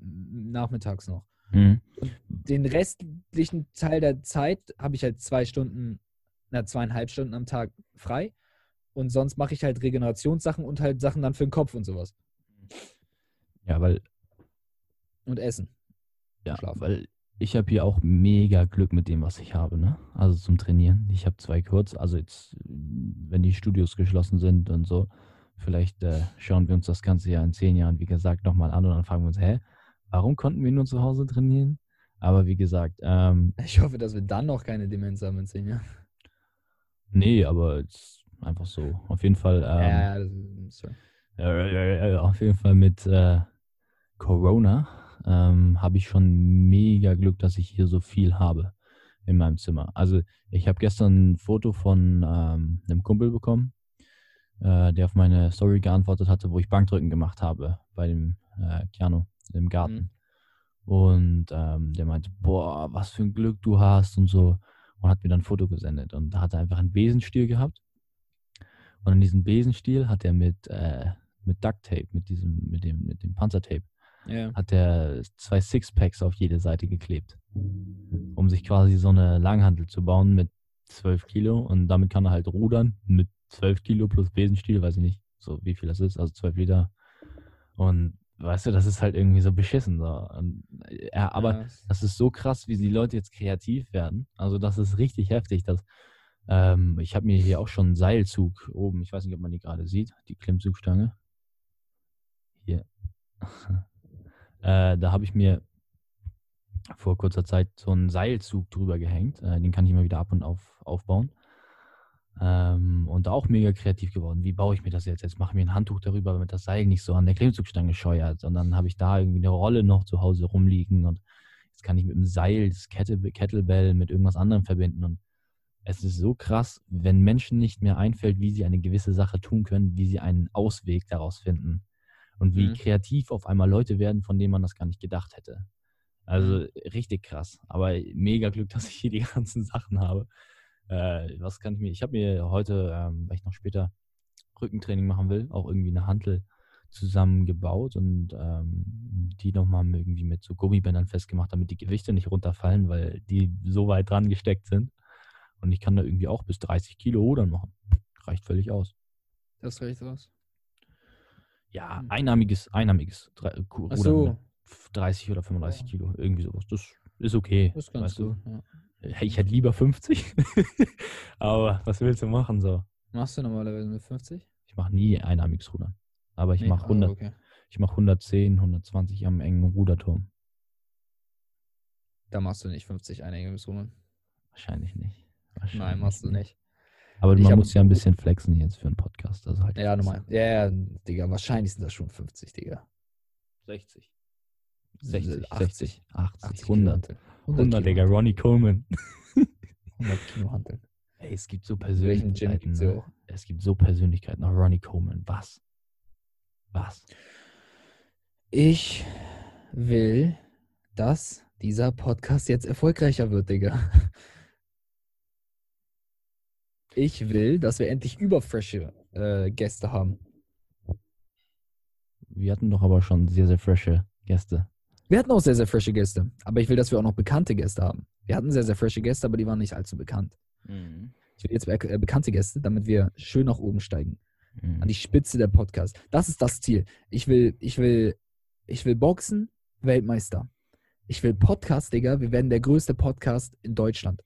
Speaker 1: nachmittags noch.
Speaker 2: Mhm.
Speaker 1: Den restlichen Teil der Zeit habe ich halt zwei Stunden, na, zweieinhalb Stunden am Tag frei. Und sonst mache ich halt Regenerationssachen und halt Sachen dann für den Kopf und sowas.
Speaker 2: Ja, weil
Speaker 1: Und Essen.
Speaker 2: Ja,
Speaker 1: Schlafen.
Speaker 2: weil ich habe hier auch mega Glück mit dem, was ich habe, ne? Also zum Trainieren. Ich habe zwei kurz, also jetzt, wenn die Studios geschlossen sind und so, vielleicht äh, schauen wir uns das Ganze ja in zehn Jahren, wie gesagt, nochmal an und dann fragen wir uns, hä, warum konnten wir nur zu Hause trainieren? Aber wie gesagt, ähm,
Speaker 1: Ich hoffe, dass wir dann noch keine Demenz haben in zehn Jahren.
Speaker 2: nee, aber jetzt einfach so. Auf jeden Fall, ähm,
Speaker 1: ja, sorry.
Speaker 2: Äh, auf jeden Fall mit äh, Corona ähm, habe ich schon mega Glück, dass ich hier so viel habe in meinem Zimmer. Also ich habe gestern ein Foto von ähm, einem Kumpel bekommen, äh, der auf meine Story geantwortet hatte, wo ich Bankdrücken gemacht habe bei dem äh, Keanu im Garten.
Speaker 1: Mhm.
Speaker 2: Und ähm, der meinte, boah, was für ein Glück du hast und so. Und hat mir dann ein Foto gesendet. Und da hat er einfach einen Besenstiel gehabt. Und an diesem Besenstiel hat er mit, äh, mit Duct Tape, mit diesem, mit dem, mit dem Panzertape,
Speaker 1: Ja.
Speaker 2: hat er zwei Sixpacks auf jede Seite geklebt. Um sich quasi so eine Langhantel zu bauen mit 12 Kilo. Und damit kann er halt rudern mit 12 Kilo plus Besenstiel, weiß ich nicht, so wie viel das ist, also 12 Liter. Und weißt du, das ist halt irgendwie so beschissen. So. Und, ja, aber
Speaker 1: Ja.
Speaker 2: das ist so krass, wie die Leute jetzt kreativ werden. Also das ist richtig heftig. Das, ähm, ich habe mir hier auch schon einen Seilzug oben, ich weiß nicht, ob man die gerade sieht, die Klimmzugstange. Hier. <laughs> äh, da habe ich mir vor kurzer Zeit so einen Seilzug drüber gehängt. Äh, den kann ich immer wieder ab und auf aufbauen. Ähm, und auch mega kreativ geworden. Wie baue ich mir das jetzt? Jetzt mache ich mir ein Handtuch darüber, damit das Seil nicht so an der Klimmzugstange scheuert. Und dann habe ich da irgendwie eine Rolle noch zu Hause rumliegen. Und jetzt kann ich mit dem Seil das Kettlebell mit irgendwas anderem verbinden. Und es ist so krass, wenn Menschen nicht mehr einfällt, wie sie eine gewisse Sache tun können, wie sie einen Ausweg daraus finden. Und wie
Speaker 1: Mhm.
Speaker 2: kreativ auf einmal Leute werden, von denen man das gar nicht gedacht hätte. Also
Speaker 1: Mhm.
Speaker 2: richtig krass. Aber mega Glück, <laughs> dass ich hier die ganzen Sachen habe. Äh, was kann ich mir? Ich habe mir heute, ähm, weil ich noch später Rückentraining machen will, auch irgendwie eine Hantel zusammengebaut und ähm, die nochmal irgendwie mit so Gummibändern festgemacht, damit die Gewichte nicht runterfallen, weil die so weit dran gesteckt sind. Und ich kann da irgendwie auch bis 30 Kilo Rudern machen. Reicht völlig aus.
Speaker 1: Das reicht aus.
Speaker 2: Ja,
Speaker 1: Hm.
Speaker 2: einarmiges, einarmiges Rudern
Speaker 1: so.
Speaker 2: mit 30 oder 35
Speaker 1: Ja.
Speaker 2: Kilo, irgendwie sowas. Das ist okay.
Speaker 1: Das ist ganz
Speaker 2: weißt du?
Speaker 1: gut. Ja.
Speaker 2: Ich hätte lieber 50. <laughs> Aber was willst du machen so?
Speaker 1: Machst du normalerweise mit 50?
Speaker 2: Ich mache nie einarmiges Rudern. Aber ich
Speaker 1: Nee?
Speaker 2: mache
Speaker 1: Ah,
Speaker 2: 100,
Speaker 1: okay.
Speaker 2: ich mach 110, 120 am engen Ruderturm.
Speaker 1: Da machst du nicht 50 Einhängiges Rudern.
Speaker 2: Wahrscheinlich nicht.
Speaker 1: Nein,
Speaker 2: Wahrscheinlich
Speaker 1: machst du nicht.
Speaker 2: Aber
Speaker 1: Ich
Speaker 2: man muss ja ein bisschen flexen jetzt für einen Podcast. Also halt
Speaker 1: Ja, normal. Ja, ja, Digga, wahrscheinlich sind das schon 50, Digga.
Speaker 2: 60. 60,
Speaker 1: 80.
Speaker 2: 60, 80,
Speaker 1: 80
Speaker 2: 100.
Speaker 1: Kilo
Speaker 2: 100, Digga, Ronnie Coleman. <laughs>
Speaker 1: Hanteln. 100 Kilo Hanteln.
Speaker 2: Ey, es gibt so Persönlichkeiten. Ne? Es gibt so Persönlichkeiten. Auch Ronnie Coleman. Was? Was?
Speaker 1: Ich will, dass dieser Podcast jetzt erfolgreicher wird, Digga. Ich will, dass wir endlich überfrische äh, Gäste haben.
Speaker 2: Wir hatten doch aber schon sehr, sehr frische Gäste.
Speaker 1: Wir hatten auch sehr, sehr frische Gäste, aber ich will, dass wir auch noch bekannte Gäste haben. Wir hatten sehr, sehr frische Gäste, aber die waren nicht allzu bekannt. Ich will jetzt be- äh, bekannte Gäste, damit wir schön nach oben steigen.
Speaker 2: Mhm.
Speaker 1: An die Spitze der Podcast. Das ist das Ziel. Ich will, ich will, ich will Boxen, Weltmeister. Ich will Podcast, Digga. Wir werden der größte Podcast in Deutschland.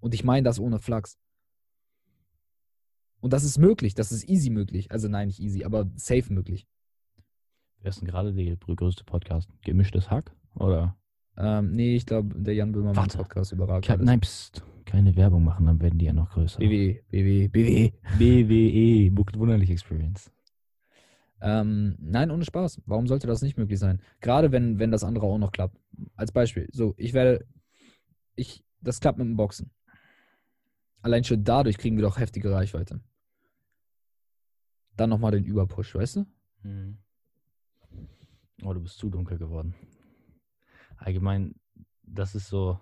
Speaker 1: Und ich meine das ohne Flachs. Und das ist möglich. Das ist easy möglich. Also nein, nicht easy, aber safe möglich.
Speaker 2: Wer ist denn gerade der größte Podcast? Gemischtes Hack? Oder?
Speaker 1: Ähm, nee, ich glaube, der Jan Böhmermann
Speaker 2: Warte.
Speaker 1: Podcast überragt.
Speaker 2: Ke
Speaker 1: alles.
Speaker 2: nein, pst, keine Werbung machen, dann werden die ja noch größer.
Speaker 1: BW, BW, BW.
Speaker 2: BWE, Booked Wunderlich Experience.
Speaker 1: Ähm, nein, ohne Spaß. Warum sollte das nicht möglich sein? Gerade wenn, wenn das andere auch noch klappt. Als Beispiel. So, ich werde, ich, das klappt mit dem Boxen. Allein schon dadurch kriegen wir doch heftige Reichweite. Dann nochmal den Überpush, weißt du?
Speaker 2: Mhm. Oh, du bist zu dunkel geworden. Allgemein, das ist so,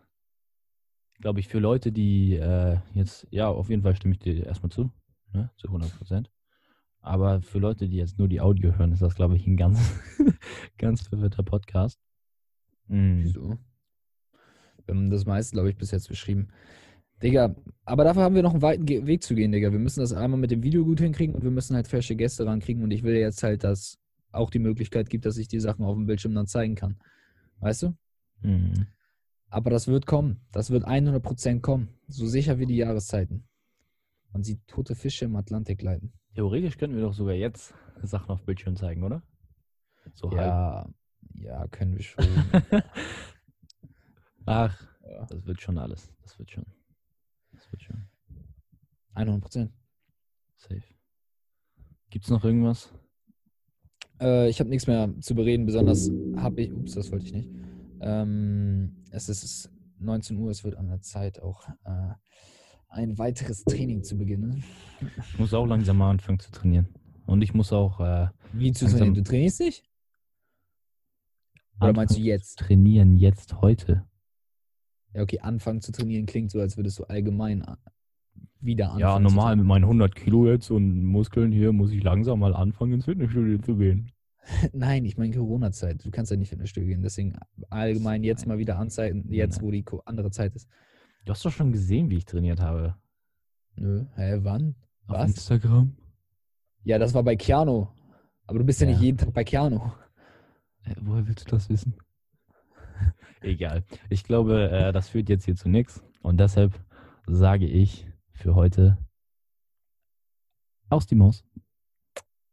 Speaker 2: glaube ich, für Leute, die äh, jetzt, ja, auf jeden Fall stimme ich dir erstmal zu, ne, zu 100 Prozent. Aber für Leute, die jetzt nur die Audio hören, ist das, glaube ich, ein ganz, <laughs> ganz verwirrter Podcast. Mhm.
Speaker 1: Wieso? Wir haben das meiste, glaube ich, bis jetzt beschrieben. Digga, aber dafür haben wir noch einen weiten Weg zu gehen, Digga. Wir müssen das einmal mit dem Video gut hinkriegen und wir müssen halt frische Gäste rankriegen. Und ich will jetzt halt, dass auch die Möglichkeit gibt, dass ich die Sachen auf dem Bildschirm dann zeigen kann. Weißt du?
Speaker 2: Mhm.
Speaker 1: Aber das wird kommen. Das wird 100% kommen. So sicher wie die Jahreszeiten. Man sieht tote Fische im Atlantik leiden.
Speaker 2: Theoretisch könnten wir doch sogar jetzt Sachen auf Bildschirm zeigen, oder? So halb.
Speaker 1: Ja, ja, können wir schon. <laughs>
Speaker 2: Ach,
Speaker 1: Ja.
Speaker 2: das wird schon alles. Das wird schon. Das wird schon.
Speaker 1: 100%.
Speaker 2: Safe. Gibt's noch irgendwas?
Speaker 1: Äh, ich habe nichts mehr zu bereden. Besonders habe ich. Ups, das wollte ich nicht. Ähm, es ist 19 Uhr. Es wird an der Zeit auch äh, ein weiteres Training zu beginnen.
Speaker 2: Ich muss auch langsam mal anfangen zu trainieren. Und ich muss auch äh,
Speaker 1: Wie zu trainieren? Du trainierst nicht? Oder meinst du jetzt?
Speaker 2: trainieren, jetzt heute.
Speaker 1: Ja, okay, anfangen zu trainieren klingt so, als würdest du allgemein wieder anfangen.
Speaker 2: Ja, normal mit meinen 100 Kilo jetzt und Muskeln hier muss ich langsam mal anfangen, ins Fitnessstudio zu gehen. <laughs>
Speaker 1: Nein, ich meine Corona-Zeit. Du kannst ja nicht in das Studio gehen. Deswegen allgemein jetzt
Speaker 2: Nein.
Speaker 1: mal wieder anzeigen, jetzt
Speaker 2: Nein.
Speaker 1: wo die andere Zeit ist.
Speaker 2: Du hast doch schon gesehen, wie ich trainiert habe.
Speaker 1: Nö, hä, wann?
Speaker 2: Auf
Speaker 1: Was?
Speaker 2: Instagram?
Speaker 1: Ja, das war bei Keanu. Aber du bist ja,
Speaker 2: Ja.
Speaker 1: nicht jeden Tag bei Keanu.
Speaker 2: Äh, woher willst du das wissen? <laughs> Egal. Ich glaube, äh, das führt jetzt hier zu nichts. Und deshalb sage ich für heute aus die Maus.